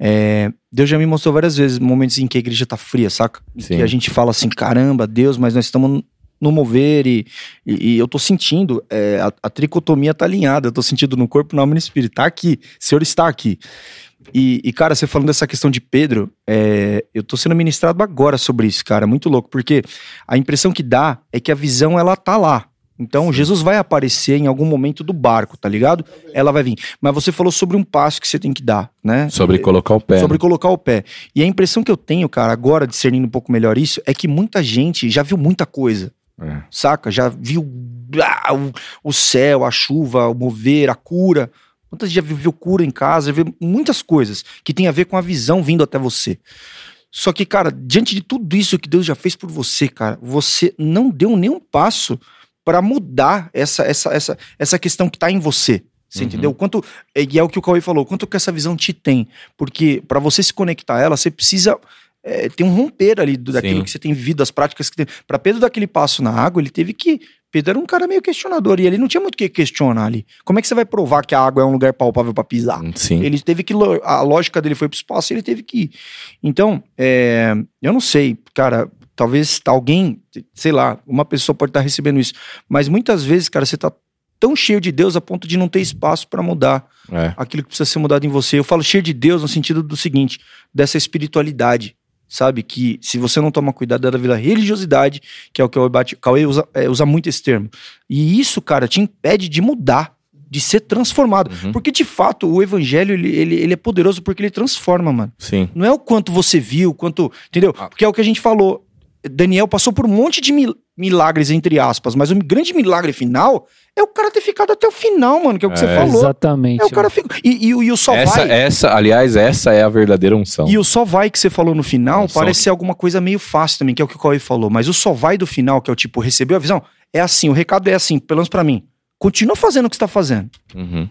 S3: é, Deus já me mostrou várias vezes momentos em que a igreja tá fria, saca? E
S5: Sim.
S3: Que a gente fala assim, caramba, Deus, mas nós estamos no mover e, e, e eu tô sentindo, é, a, a tricotomia tá alinhada, eu tô sentindo no corpo, na alma e no espírito, tá aqui, o Senhor está aqui. E, e, cara, você falando dessa questão de Pedro, é, eu tô sendo ministrado agora sobre isso, cara, muito louco, porque a impressão que dá é que a visão, ela tá lá. Então, Jesus vai aparecer em algum momento do barco, tá ligado? Ela vai vir. Mas você falou sobre um passo que você tem que dar, né?
S5: Sobre colocar o pé.
S3: Sobre colocar o pé. E a impressão que eu tenho, cara, agora discernindo um pouco melhor isso, é que muita gente já viu muita coisa,
S5: É.
S3: saca? Já viu ah, o, o céu, a chuva, o mover, a cura. Muita gente já viu, viu cura em casa, já viu muitas coisas que tem a ver com a visão vindo até você. Só que, cara, diante de tudo isso que Deus já fez por você, cara, você não deu nenhum passo para mudar essa, essa, essa, essa questão que tá em você. Você
S5: Uhum.
S3: entendeu? Quanto, e é o que o Cauê falou, quanto que essa visão te tem. Porque para você se conectar a ela, você precisa é, ter um romper ali do, daquilo
S5: Sim.
S3: que você tem vivido, as práticas que tem. Para Pedro dar aquele passo na água, ele teve que. Pedro era um cara meio questionador e ele não tinha muito o que questionar ali. Como é que você vai provar que a água é um lugar palpável para pisar?
S5: Sim.
S3: Ele teve que. A lógica dele foi pro espaço e ele teve que ir. Então, é, eu não sei, cara. Talvez alguém, sei lá, uma pessoa pode estar recebendo isso. Mas muitas vezes, cara, você tá tão cheio de Deus a ponto de não ter espaço para mudar
S5: É.
S3: aquilo que precisa ser mudado em você. Eu falo cheio de Deus no sentido do seguinte, dessa espiritualidade, sabe? Que se você não toma cuidado da vira religiosidade, que é o que o Cauê Cauê usa, é, usa muito esse termo. E isso, cara, te impede de mudar, de ser transformado.
S5: Uhum.
S3: Porque, de fato, o evangelho, ele, ele, ele é poderoso porque ele transforma, mano.
S5: Sim.
S3: Não é o quanto você viu, o quanto. Entendeu?
S5: Ah.
S3: Porque é o que a gente falou. Daniel passou por um monte de mil- milagres, entre aspas, mas o grande milagre final é o cara ter ficado até o final, mano, que é o que você
S5: É,
S3: falou.
S1: Exatamente.
S3: É o cara fica. E, e, o- e o só
S5: essa,
S3: vai.
S5: essa, aliás, essa é a verdadeira unção.
S3: E o só vai que você falou no final
S5: Unção.
S3: parece ser alguma coisa meio fácil também, que é o que o Cauê falou. Mas o só vai do final, que é o tipo, recebeu a visão, é assim, o recado é assim, pelo menos pra mim. Continua fazendo o que você tá fazendo.
S5: Uhum.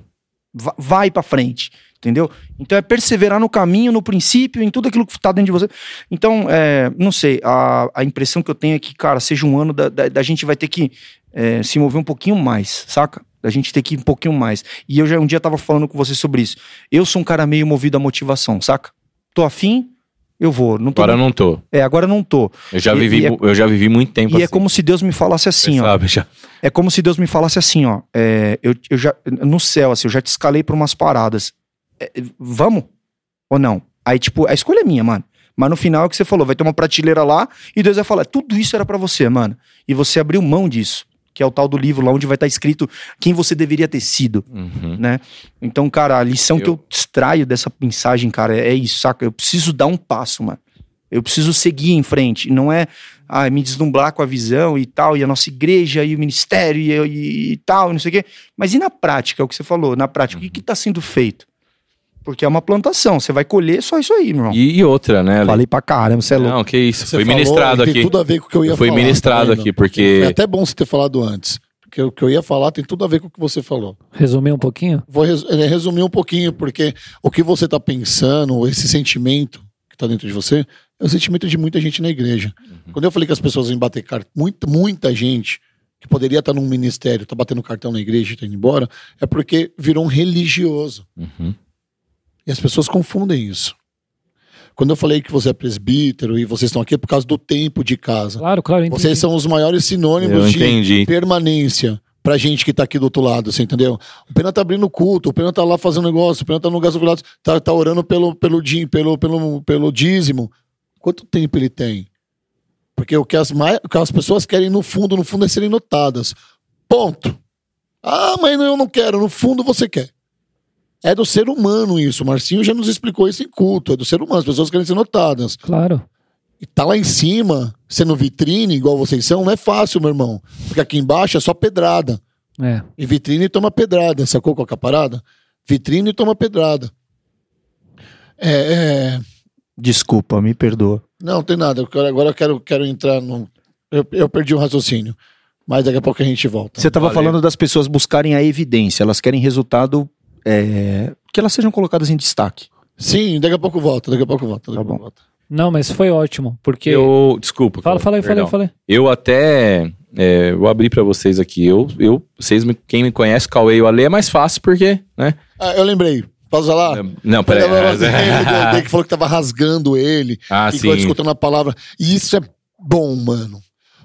S3: Va- vai pra frente, entendeu? Então é perseverar no caminho, no princípio, em tudo aquilo que tá dentro de você. Então, é, não sei, a, a impressão que eu tenho é que, cara, seja um ano da, da, da gente vai ter que é, se mover um pouquinho mais, saca? Da gente ter que ir um pouquinho mais. E eu já um dia tava falando com você sobre isso. Eu sou um cara meio movido à motivação, saca? Tô afim, eu vou. Não
S5: Agora eu não tô.
S3: É, agora eu não tô.
S5: Eu já,
S3: E-
S5: vivi,
S3: e é-
S5: eu já vivi muito tempo
S3: E
S5: assim.
S3: é como se Deus me falasse assim,
S5: Você
S3: ó.
S5: sabe, já.
S3: É como se Deus me falasse assim, ó. é, eu, eu já, no céu, assim, eu já te escalei pra umas paradas. É, vamos? Ou não? Aí, tipo, a escolha é minha, mano. Mas no final é o que você falou, vai ter uma prateleira lá e Deus vai falar, tudo isso era pra você, mano. E você abriu mão disso, que é o tal do livro lá onde vai estar escrito quem você deveria ter sido,
S5: Uhum.
S3: né? Então, cara, a lição que
S5: Eu-
S3: eu extraio dessa mensagem, cara, é, isso, saca? Eu preciso dar um passo, mano. Eu preciso seguir em frente. Não é ah, me deslumbrar com a visão e tal, e a nossa igreja, e o ministério, e, e- e tal, e não sei o quê. Mas e na prática, é o que você falou, na prática, o que está sendo feito? Porque é uma plantação, você vai colher só isso aí, meu irmão.
S5: E, e outra, né? Ale?
S3: Falei pra caramba, você é louco.
S5: Não, que isso.
S4: Você
S5: foi
S4: falou
S5: ministrado aqui.
S4: Tem tudo a ver com o que eu ia
S5: Foi
S4: falar.
S5: ministrado
S4: tá
S5: aqui, porque-
S4: É até bom você ter falado antes. Porque o que eu ia falar tem tudo a ver com o que você falou.
S1: Resumir um pouquinho?
S4: Vou res- eh, resumir um pouquinho, porque o que você tá pensando, esse sentimento que tá dentro de você, é o sentimento de muita gente na igreja. Quando eu falei que as pessoas vêm bater cartão, muita, muita gente que poderia estar num ministério, tá batendo cartão na igreja e tá indo embora, é porque virou um religioso.
S5: Uhum.
S4: E as pessoas confundem isso. Quando eu falei que você é presbítero e vocês estão aqui é por causa do tempo de casa.
S1: Claro, claro. entendi.
S4: Vocês são os maiores sinônimos de permanência pra gente que tá aqui do outro lado, você entendeu? O Pena tá abrindo culto, o Pena tá lá fazendo negócio, o Pena tá no gasofilato, tá, tá orando pelo, pelo, pelo, pelo, pelo dízimo. Quanto tempo ele tem? Porque o que, as mai- o que as pessoas querem no fundo, no fundo, é serem notadas. Ponto. Ah, mas não, eu não quero. No fundo, você quer. É do ser humano isso. O Marcinho já nos explicou isso em culto. É do ser humano. As pessoas querem ser notadas.
S1: Claro.
S4: E tá lá em cima, sendo vitrine, igual vocês são, não é fácil, meu irmão. Porque aqui embaixo é só pedrada.
S1: É.
S4: E vitrine toma pedrada, sacou qual que é a parada? Vitrine toma pedrada. É, é,
S3: Desculpa, me perdoa.
S4: Não, tem nada. Agora eu quero, quero entrar no. Eu, eu perdi o raciocínio. Mas daqui a pouco a gente volta.
S3: Você estava
S5: Valeu.
S3: falando das pessoas buscarem a evidência, elas querem resultado é, que elas sejam colocadas em destaque.
S4: Sim, daqui a pouco volta, daqui a pouco volta.
S3: Tá bom.
S4: volta.
S1: Não, mas foi ótimo, porque...
S5: Eu, desculpa.
S1: Fala, fala aí, fala aí, fala aí.
S5: Eu até é, vou abrir pra vocês aqui. Eu, eu, vocês, me- quem me conhece, Cauê e o Ale é mais fácil porque, né?
S4: Ah, eu lembrei. Pausa lá.
S5: Não, peraí.
S4: Ele [laughs] que falou que tava rasgando ele.
S5: ah,
S4: ficou
S5: sim.
S4: escutando a palavra. E isso é bom, mano.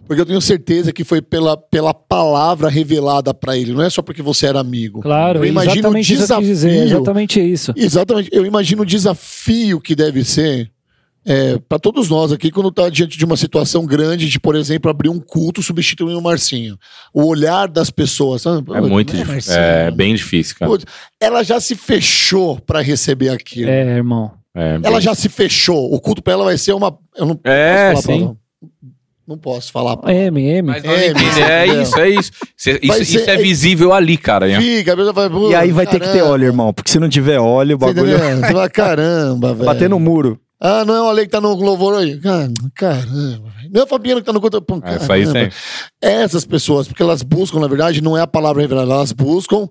S4: Porque eu tenho certeza que foi pela, pela palavra revelada pra ele. Não é só porque você era amigo.
S1: Claro,
S4: Eu imagino
S1: exatamente
S4: o
S1: isso que eu quis dizer,
S4: desafio.
S1: exatamente isso.
S4: Exatamente. Eu imagino o desafio que deve ser é, para todos nós aqui quando tá diante de uma situação grande de, por exemplo, abrir um culto substituindo o Marcinho. O olhar das pessoas. sabe?
S5: É muito
S4: Não
S5: difícil. É bem difícil, cara.
S4: Ela já se fechou pra receber aquilo.
S1: É, irmão.
S5: É,
S4: Ela
S5: bem-
S4: já se fechou. O culto pra ela vai ser uma. Eu não
S5: É,
S4: posso falar
S5: sim.
S4: palavrão. Não posso falar. palavrão.
S1: M, M.
S5: Mas nós
S4: É,
S5: é
S4: entendeu?
S5: isso, é isso. Cê- Isso,
S4: ser-
S5: isso é visível ali, cara. né?
S4: Fica, a pessoa "Pô,
S3: E aí vai ter que ter
S4: caramba."
S3: óleo, irmão, porque se não tiver óleo, o bagulho?
S4: Você fala, caramba, velho. [laughs]
S3: bater no muro.
S4: Ah, não é o Ale que tá no louvor aí. Cara, Caramba, velho. Não é o Fabiano que tá no culto. Pô,
S5: É, isso aí
S4: caramba.
S5: tem.
S4: Essas pessoas, porque elas buscam, na verdade, não é a palavra revelada, elas buscam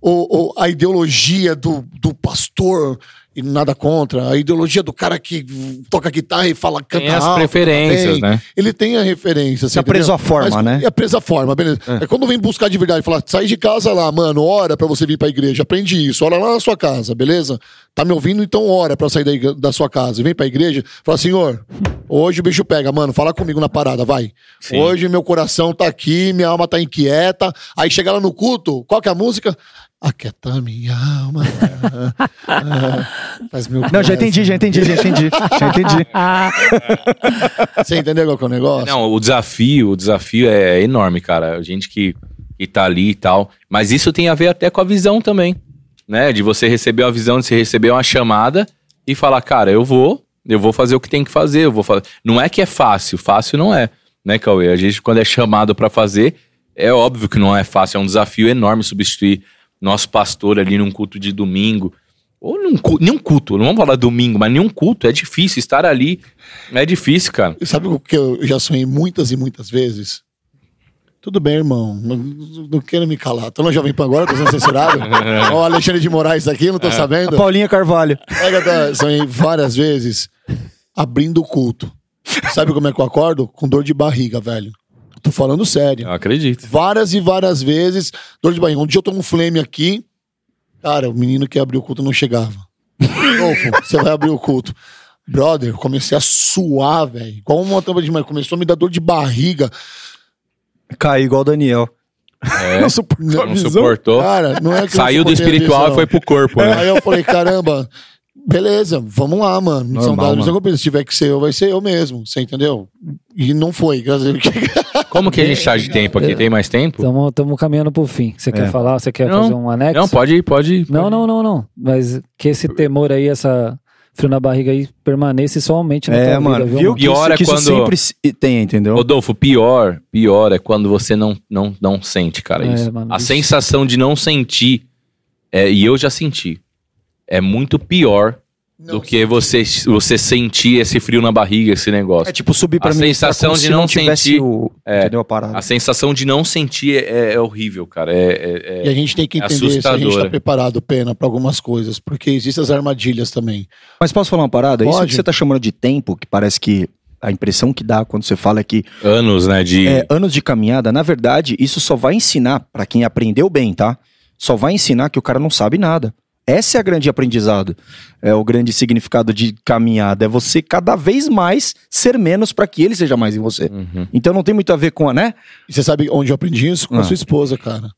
S4: o, o- a ideologia do, do pastor, e nada contra, a ideologia do cara que toca guitarra e fala, canta
S5: Tem as
S4: alto,
S5: preferências,
S4: tem.
S5: né?
S4: Ele tem a referência. você
S3: Tá preso
S4: entendeu?
S3: à forma,
S4: Mas-
S3: né?
S4: É preso à forma, beleza. É. quando vem buscar de verdade, falar, sai de casa lá, mano, ora pra você vir pra igreja, aprende isso, ora lá na sua casa, beleza? Tá me ouvindo? Então ora pra sair da, da sua casa e vem pra igreja, fala, senhor, hoje o bicho pega, mano, fala comigo na parada, vai.
S5: Sim.
S4: Hoje meu coração tá aqui, minha alma tá inquieta. Aí chega lá no culto, qual que é a música? Aquieta minha alma. Ah, [laughs] faz meu
S3: Não, já entendi, já entendi, já entendi. Já entendi. [laughs]
S4: Você entendeu qual que é o negócio?
S5: Não, o desafio, o desafio é enorme, cara. A gente que, que tá ali e tal. Mas isso tem a ver até com a visão também, né? De você receber uma visão, de você receber uma chamada e falar, cara, eu vou, eu vou fazer o que tem que fazer, eu vou fazer. Não é que é fácil, fácil não é, né, Cauê? A gente, quando é chamado pra fazer, é óbvio que não é fácil, é um desafio enorme substituir nosso pastor ali num culto de domingo. Ou num culto, nenhum culto, não vamos falar domingo, mas nenhum culto, é difícil estar ali. É difícil, cara.
S4: Sabe o que eu já sonhei muitas e muitas vezes? Tudo bem, irmão. Não, não quero me calar. Tô no Jovem Pan agora, tô sendo censurado. [laughs] Ó, o Alexandre de Moraes aqui, não tô
S3: A
S4: sabendo.
S3: Paulinha Carvalho.
S4: Tá, sonhei várias vezes abrindo o culto. Sabe como é que eu acordo? Com dor de barriga, velho. Tô falando sério.
S5: Eu acredito.
S4: Várias e várias vezes, dor de barriga. Um dia eu tomo um flame aqui. Cara, o menino que abriu o culto não chegava. [laughs] Rodolfo, você vai abrir o culto. Brother, comecei a suar, velho. Igual uma tampa de mãe. Começou a me dar dor de barriga.
S3: Caiu igual o Daniel.
S5: É, [laughs]
S3: Não suportou
S5: não suportou.
S4: Cara, não é que eu
S5: Saiu do espiritual
S4: visão.
S5: e foi pro corpo, né?
S4: Aí eu falei, caramba, beleza, vamos lá, mano. Missão
S3: Normal,
S4: dada, missão
S3: mano.
S4: cumprida. Se tiver que ser eu, vai ser eu mesmo. Você entendeu? E não foi, graças a Deus. [laughs]
S5: Como que a gente tá de tempo aqui? Tem mais tempo?
S1: Estamos caminhando pro fim. Você quer
S3: É.
S1: falar? Você quer
S5: Não.
S1: fazer um anexo?
S5: Não, pode, pode.
S1: Não, não, não, não. Mas que esse temor aí, essa frio na barriga aí, permaneça e só aumente na
S3: É,
S1: tua
S3: mano,
S1: vida,
S3: viu?
S1: viu?
S3: Que isso,
S5: Pior é
S3: que isso
S5: quando-
S3: sempre se- tem, entendeu?
S5: Rodolfo, pior, pior é quando você não, não, não sente, cara,
S1: É,
S5: isso.
S1: mano,
S5: a
S1: isso.
S5: sensação de não sentir, é, e eu já senti, é muito pior do que você, você sentir esse frio na barriga, esse negócio.
S3: É tipo subir pra
S5: A
S3: mim.
S5: sensação de
S3: se
S5: não
S3: tivesse
S5: sentir-
S3: O,
S5: É.
S3: Entendeu a parada?
S5: A sensação de não sentir é, é horrível, cara. É, é- é-
S4: E a gente tem que entender se a gente
S5: assustadora.
S4: tá preparado, pena, pra algumas coisas. Porque existem as armadilhas também.
S3: Mas posso falar uma parada? Isso
S4: Pode.
S3: que você tá chamando de tempo, que parece que a impressão que dá quando você fala é que
S5: anos, né, de...
S3: é, anos de caminhada, na verdade, isso só vai ensinar, pra quem aprendeu bem, tá? Só vai ensinar que o cara não sabe nada. Essa é a grande aprendizado. É o grande significado de caminhada. É você cada vez mais ser menos pra que ele seja mais em você.
S5: Uhum.
S3: Então não tem muito a ver com a, né?
S4: E você sabe onde eu aprendi isso? Com a
S3: Ah.
S4: sua esposa, cara.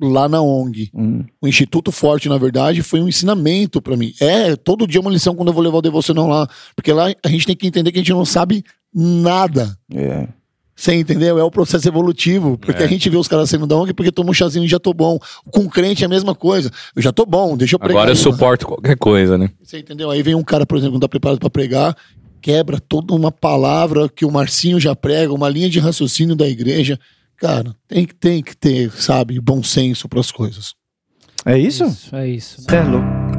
S4: Lá na ONG.
S3: Hum,
S4: O Instituto Forte, na verdade, foi um ensinamento pra mim. É, todo dia uma lição quando eu vou levar o devocional lá. Porque lá a gente tem que entender que a gente não sabe nada.
S3: é.
S4: Você entendeu? É o processo evolutivo. Porque
S5: É.
S4: a gente vê os caras saindo da ONG porque toma um chazinho e já tô bom. Com crente é a mesma coisa. Eu já tô bom, deixa eu pregar.
S5: Agora eu suporto qualquer coisa, né?
S4: Você entendeu? Aí vem um cara, por exemplo, que não tá preparado pra pregar, quebra toda uma palavra que o Marcinho já prega, uma linha de raciocínio da igreja. Cara, tem que, tem que ter, sabe, bom senso para as coisas.
S3: É isso?
S1: Isso, é isso.
S3: Cê é louco.